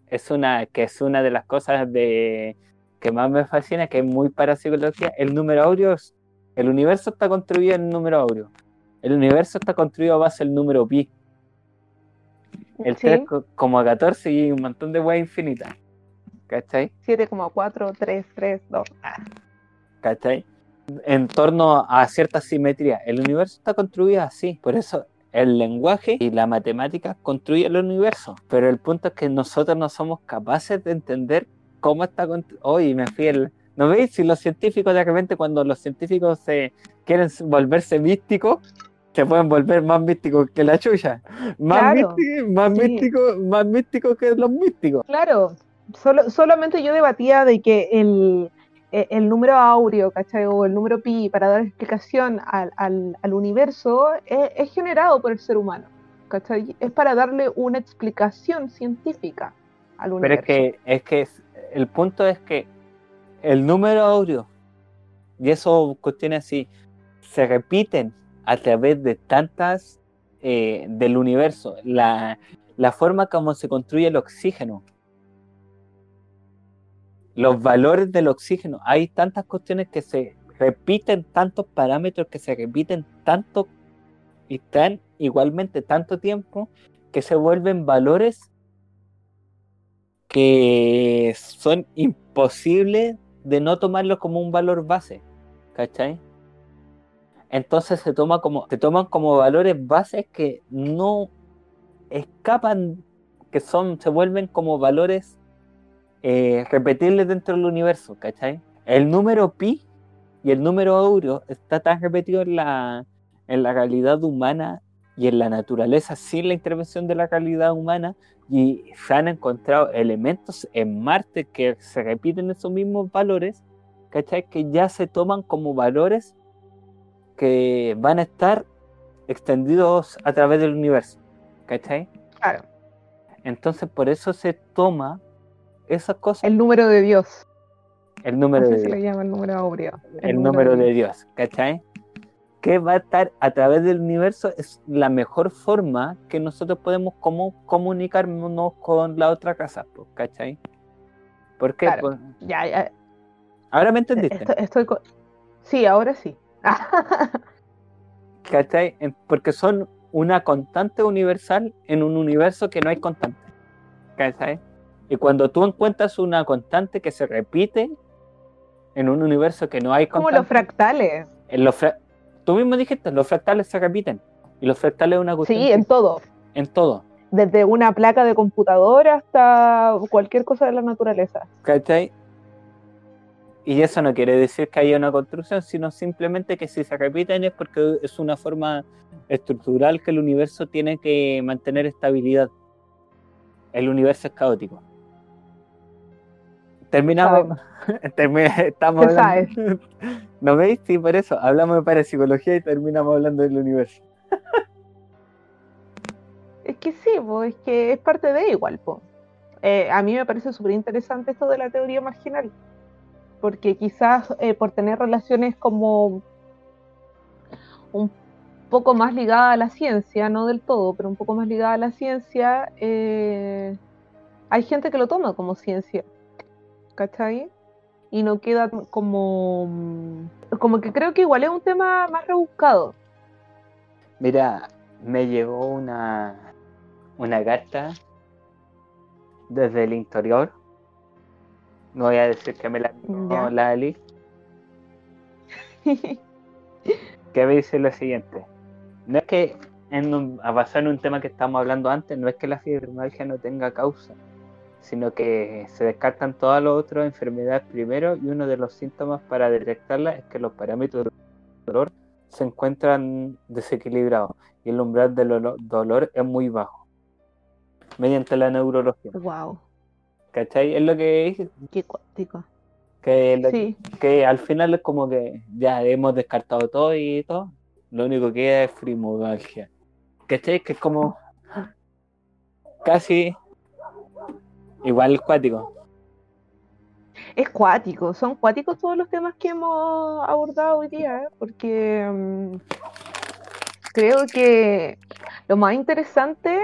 es una, que es una de las cosas de, que más me fascina, que es muy parapsicología. El número áureo, es- el universo está construido en número áureo. El universo está construido a base del número pi. El Sí, 3 co- como a 14 y un montón de weas infinitas. ¿Cachai? 7,4, 3, 3, 2. ¿cachai? En torno a cierta simetría. El universo está construido así, por eso el lenguaje y la matemática construyen el universo. Pero el punto es que nosotros no somos capaces de entender cómo está. Oye, me fui el... ¿No veis? Si los científicos de repente cuando los científicos se quieren volverse místicos, se pueden volver más místicos que la chucha. Más Claro, místicos, más sí. místicos, más místicos que los místicos. Claro, solo, solamente yo debatía de que el, e- el número áureo, ¿cachai? O el número pi, para dar explicación al, al- al universo, es, es generado por el ser humano, ¿cachai? Es para darle una explicación científica al Pero universo. es que, es que es- el punto es que el número áureo y eso cuestiones así se repiten a través de tantas eh, del universo. La, la forma como se construye el oxígeno, los valores del oxígeno. Hay tantas cuestiones que se repiten, tantos parámetros que se repiten tanto y están igualmente tanto tiempo que se vuelven valores que son imposibles de no tomarlo como un valor base, ¿cachai? Entonces se toma como, se toman como valores bases que no escapan, que son, se vuelven como valores eh, repetibles dentro del universo, ¿cachai? El número pi y el número áureo está tan repetido en la, en la realidad humana y en la naturaleza sin la intervención de la realidad humana y se han encontrado elementos en Marte que se repiten esos mismos valores, ¿cachai? Que ya se toman como valores que van a estar extendidos a través del universo, ¿cachai? Claro, Entonces por eso se toma esas cosas, el número de Dios. el número de Dios, le llama el número áureo. el número de Dios, ¿cachai? Que va a estar a través del universo es la mejor forma que nosotros podemos como comunicarnos con la otra casa, pues, ¿cachai? ¿Por qué? Claro. Pues, Ya, ya, ahora me entendiste. estoy, Sí, ahora sí. ¿Cachai? Porque son una constante universal en un universo que no hay constante. ¿Cachai? Y cuando tú encuentras una constante que se repite en un universo que no hay Como constante. los fractales. en los fra- Tú mismo dijiste, los fractales se repiten. Y los fractales es una cuestión Sí, en todo. en todo. Desde una placa de computador hasta cualquier cosa de la naturaleza. ¿Cachai? Y eso no quiere decir que haya una construcción, sino simplemente que si se repiten es porque es una forma estructural que el universo tiene que mantener estabilidad. El universo es caótico. Terminamos. termi- estamos hablando- ¿No veis? Sí, por eso. Hablamos de parapsicología y terminamos hablando del universo. Es que sí, po, es que es parte de igual. Po. Eh, a mí me parece súper interesante esto de la teoría marginal, porque quizás eh, por tener relaciones como un poco más ligada a la ciencia, no del todo, pero un poco más ligada a la ciencia, eh, hay gente que lo toma como ciencia, ¿cachai? Y no queda como... Como que creo que igual es un tema más rebuscado. Mira, me llegó una, una carta desde el interior. No voy a decir que me la envió Ya. la Ali, que me dice lo siguiente. No es que, en un- a basar en un tema que estábamos hablando antes, no es que la fibromialgia no tenga causa, sino que se descartan todas las otras enfermedades primero y uno de los síntomas para detectarla es que los parámetros del dolor se encuentran desequilibrados y el umbral del olo- dolor es muy bajo mediante la neurología. wow, ¿Cachai? Es lo que es, qué cuático. que, Sí, que al final es como que ya hemos descartado todo y todo, lo único que queda es fibromialgia. ¿Cachai? Que es como casi Igual cuático. Es cuático, son cuáticos todos los temas que hemos abordado hoy día, ¿eh? porque mm, creo que lo más interesante,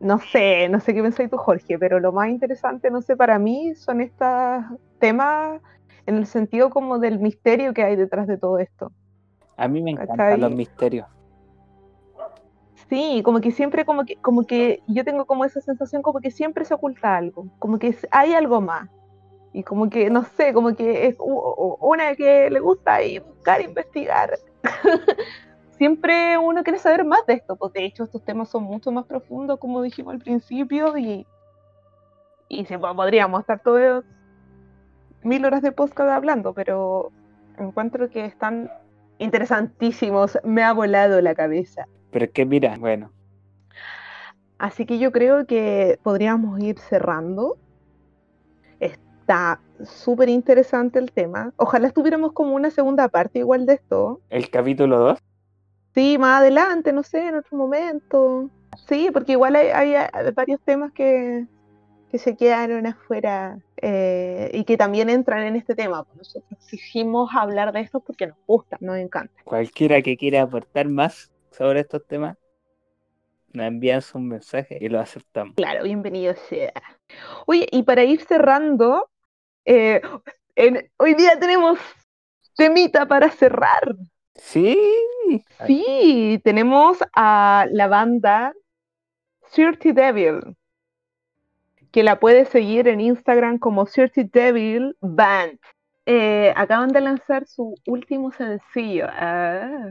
no sé, no sé qué pensáis tú, Jorge, pero lo más interesante, no sé, para mí son estos temas en el sentido como del misterio que hay detrás de todo esto. A mí me encantan los misterios. Sí, como que siempre, como que, como que yo tengo como esa sensación como que siempre se oculta algo, como que hay algo más. Y como que, no sé, como que es una que le gusta y buscar, investigar. Siempre uno quiere saber más de esto, pues de hecho estos temas son mucho más profundos, como dijimos al principio, y, y pues, podríamos estar todos mil horas de podcast hablando, pero encuentro que están interesantísimos, me ha volado la cabeza. Pero es que mira, bueno, Así que yo creo que podríamos ir cerrando. Está súper interesante el tema. Ojalá estuviéramos como una segunda parte igual de esto. el capítulo 2. Sí, más adelante, no sé, en otro momento. Sí, porque igual hay, hay, varios temas que, que se quedaron afuera eh, y que también entran en este tema. Pues Nosotros quisimos hablar de esto porque nos gusta, nos encanta. Cualquiera que quiera aportar más sobre estos temas, nos envían su mensaje y lo aceptamos. Claro, bienvenido sea. Oye, y para ir cerrando, eh, en- hoy día tenemos temita para cerrar. Sí. Sí, tenemos a la banda Dirty Devil, que la puedes seguir en Instagram como Dirty Devil Band. Eh, acaban de lanzar su último sencillo. Ah,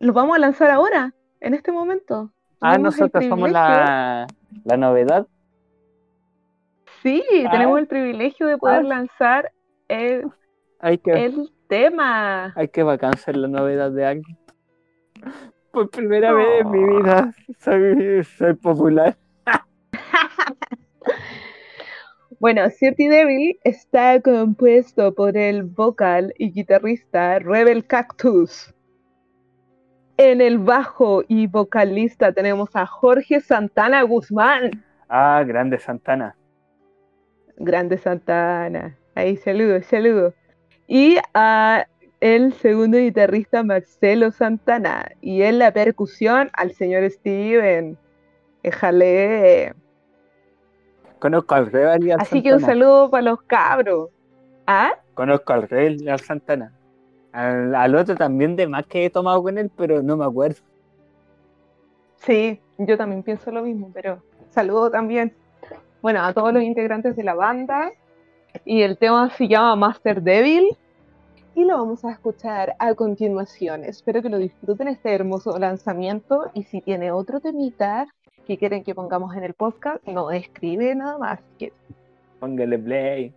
lo vamos a lanzar ahora, en este momento. Ah, nosotros somos la, la novedad. Sí, Ah. tenemos el privilegio de poder Ah. lanzar el, el tema. hay que vacanciar la novedad de alguien. Por primera vez en mi vida soy, soy popular. Bueno, Dirty Devil está compuesto por el vocal y guitarrista Rebel Cactus. En el bajo y vocalista tenemos a Jorge Santana Guzmán. Ah, grande Santana. Grande Santana. Ahí, saludos, saludos. Y a el segundo guitarrista Marcelo Santana. Y en la percusión al señor Steven. Éjale. Conozco al Rebel y al Así que un saludo para los cabros. ¿Ah? Conozco al Rebel y al Santana. Al, al otro también de más que he tomado con él, pero no me acuerdo. Sí, yo también pienso lo mismo, pero saludo también, bueno, a todos los integrantes de la banda. Y el tema se llama Master Devil y lo vamos a escuchar a continuación. Espero que lo disfruten este hermoso lanzamiento y si tiene otro temita que quieren que pongamos en el podcast, no escribe nada más. Póngale play.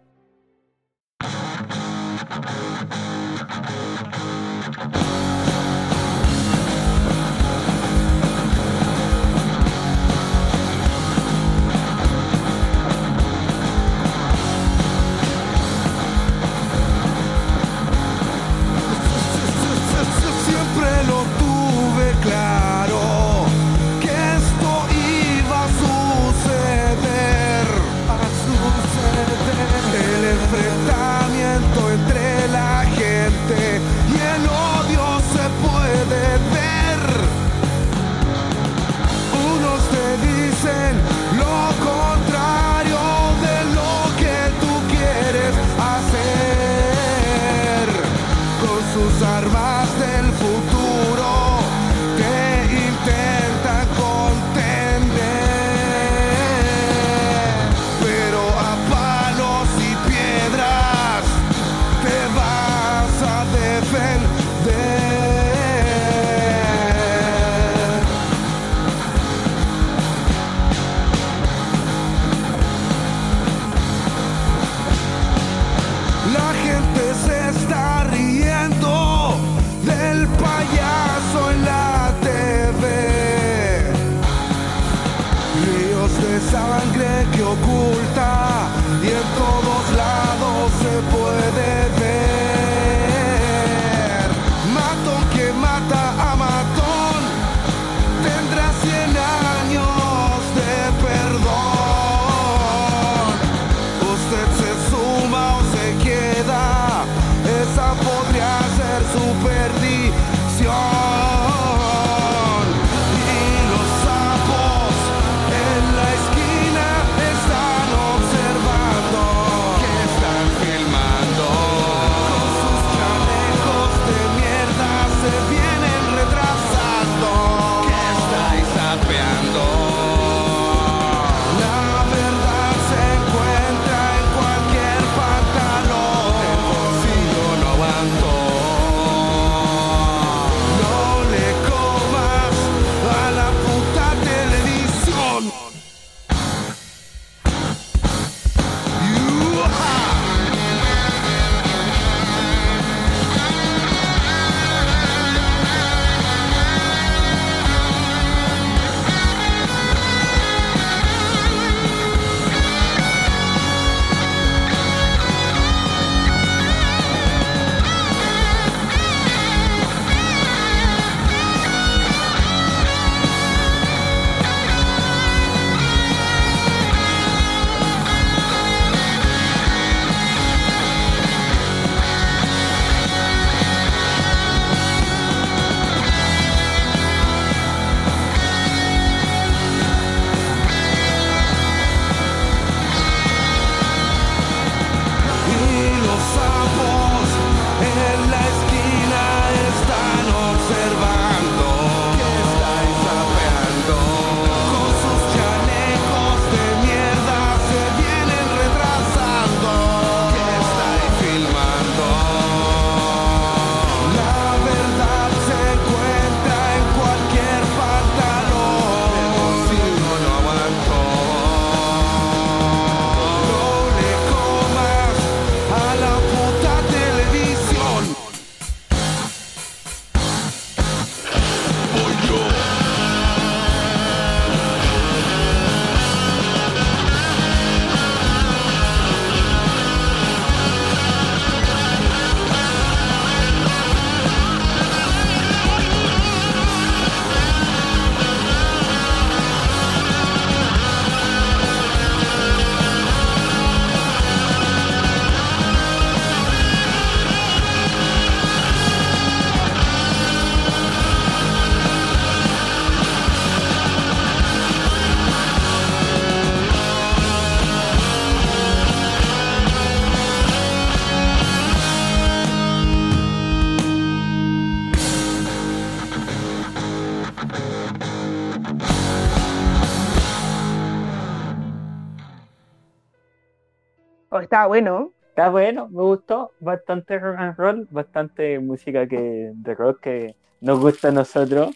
Estaba bueno. Está bueno, me gustó. Bastante rock and roll, bastante música que, de rock que nos gusta a nosotros.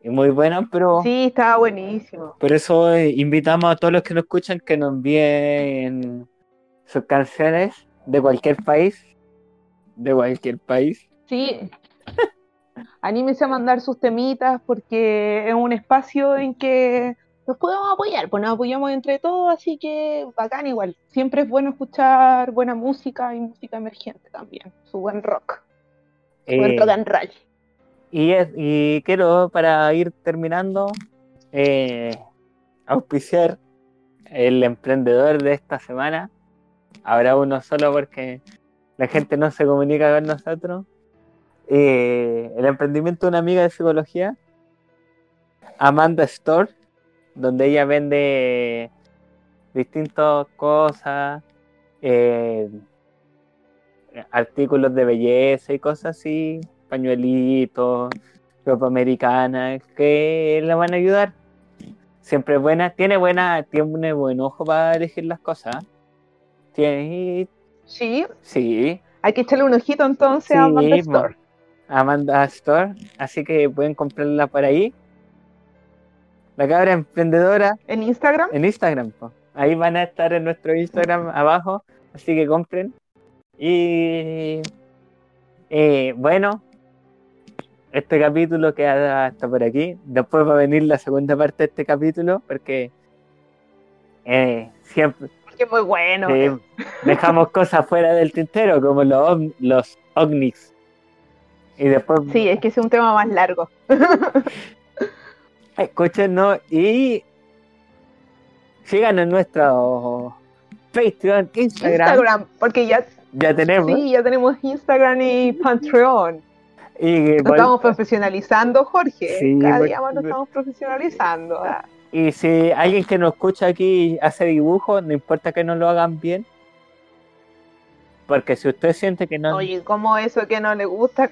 Y muy buena, pero Sí, estaba buenísimo. por eso eh, invitamos a todos los que nos escuchan que nos envíen sus canciones de cualquier país. De cualquier país. Sí. Anímense a mandar sus temitas porque es un espacio en que nos podemos apoyar, pues nos apoyamos entre todos, así que bacán igual. Siempre es bueno escuchar buena música y música emergente también, su buen rock, su buen Eh, rock and roll. Y, es- y quiero, para ir terminando, eh, auspiciar el emprendedor de esta semana. Habrá uno solo porque la gente no se comunica con nosotros. Eh, el emprendimiento de una amiga de psicología, Amanda Store, donde ella vende distintas cosas, eh, artículos de belleza y cosas así, pañuelitos, ropa americana, que la van a ayudar. Siempre buena, tiene buena, tiene buen ojo para elegir las cosas. Tiene, Sí, sí, hay que echarle un ojito entonces Sí, a Amanda mo- Store. Amanda Store, así que pueden comprarla por ahí. La cabra emprendedora En Instagram. en Instagram. po. Ahí van a estar en nuestro Instagram abajo, así que compren. Y eh, bueno, este capítulo queda hasta por aquí. Después va a venir la segunda parte de este capítulo, porque eh, siempre Porque es muy bueno. eh, dejamos cosas fuera del tintero, como los, los ovnis. Y después Sí, es que es un tema más largo. escúchenos y sigan en nuestro Patreon, Instagram. Instagram, porque ya, Ya tenemos. sí, ya tenemos Instagram y Patreon. Y, Nos vol- estamos profesionalizando, Jorge. Sí, Cada día más nos estamos profesionalizando. Y si alguien que nos escucha aquí hace dibujo, no importa que no lo hagan bien. Porque si usted siente que no. Oye, ¿cómo eso que no le gusta?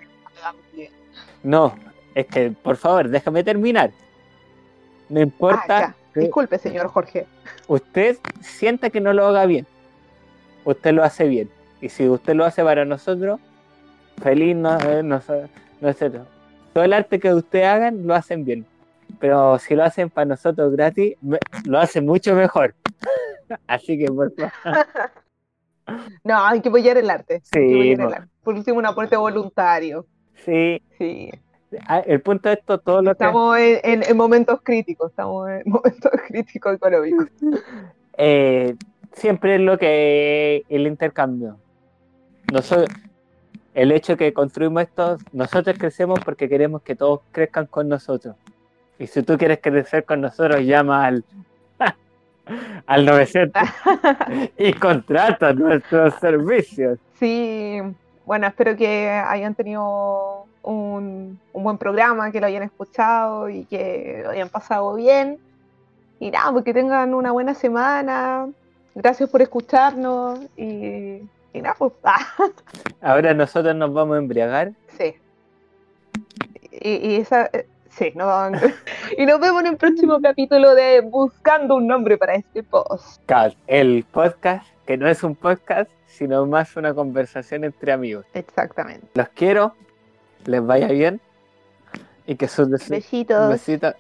No, es que por favor, déjame terminar. No Ah, importa que Disculpe, señor Jorge. usted sienta que no lo haga bien. Usted lo hace bien. Y si usted lo hace para nosotros, feliz no, eh, nos- nosotros. Todo el arte que ustedes hagan lo hacen bien. Pero si lo hacen para nosotros gratis, me- lo hacen mucho mejor. Así que por favor. No, hay que apoyar el arte. Sí, apoyar el po. arte. Por último, un aporte voluntario. Sí. Sí. Ah, El punto de esto, todo lo. Estamos en momentos críticos. Estamos en momentos críticos económicos. eh, siempre es lo que el intercambio. Nosotros, el hecho que construimos esto, nosotros crecemos porque queremos que todos crezcan con nosotros. Y si tú quieres crecer con nosotros, llama al al 900 y contrata nuestros servicios. Sí, bueno, espero que hayan tenido un, un buen programa, que lo hayan escuchado y que lo hayan pasado bien. Y nada, pues que tengan una buena semana. Gracias por escucharnos y, y nada, pues, ah, Ahora nosotros nos vamos a embriagar. sí. Y, y esa, eh, sí, no, y nos vemos en el próximo capítulo de Buscando un nombre para este post. Cal- El podcast, que no es un podcast, sino más una conversación entre amigos. Exactamente. Los quiero, les vaya bien y que sus deseos,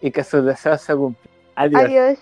y que sus deseos se cumplan. Adiós. Adiós.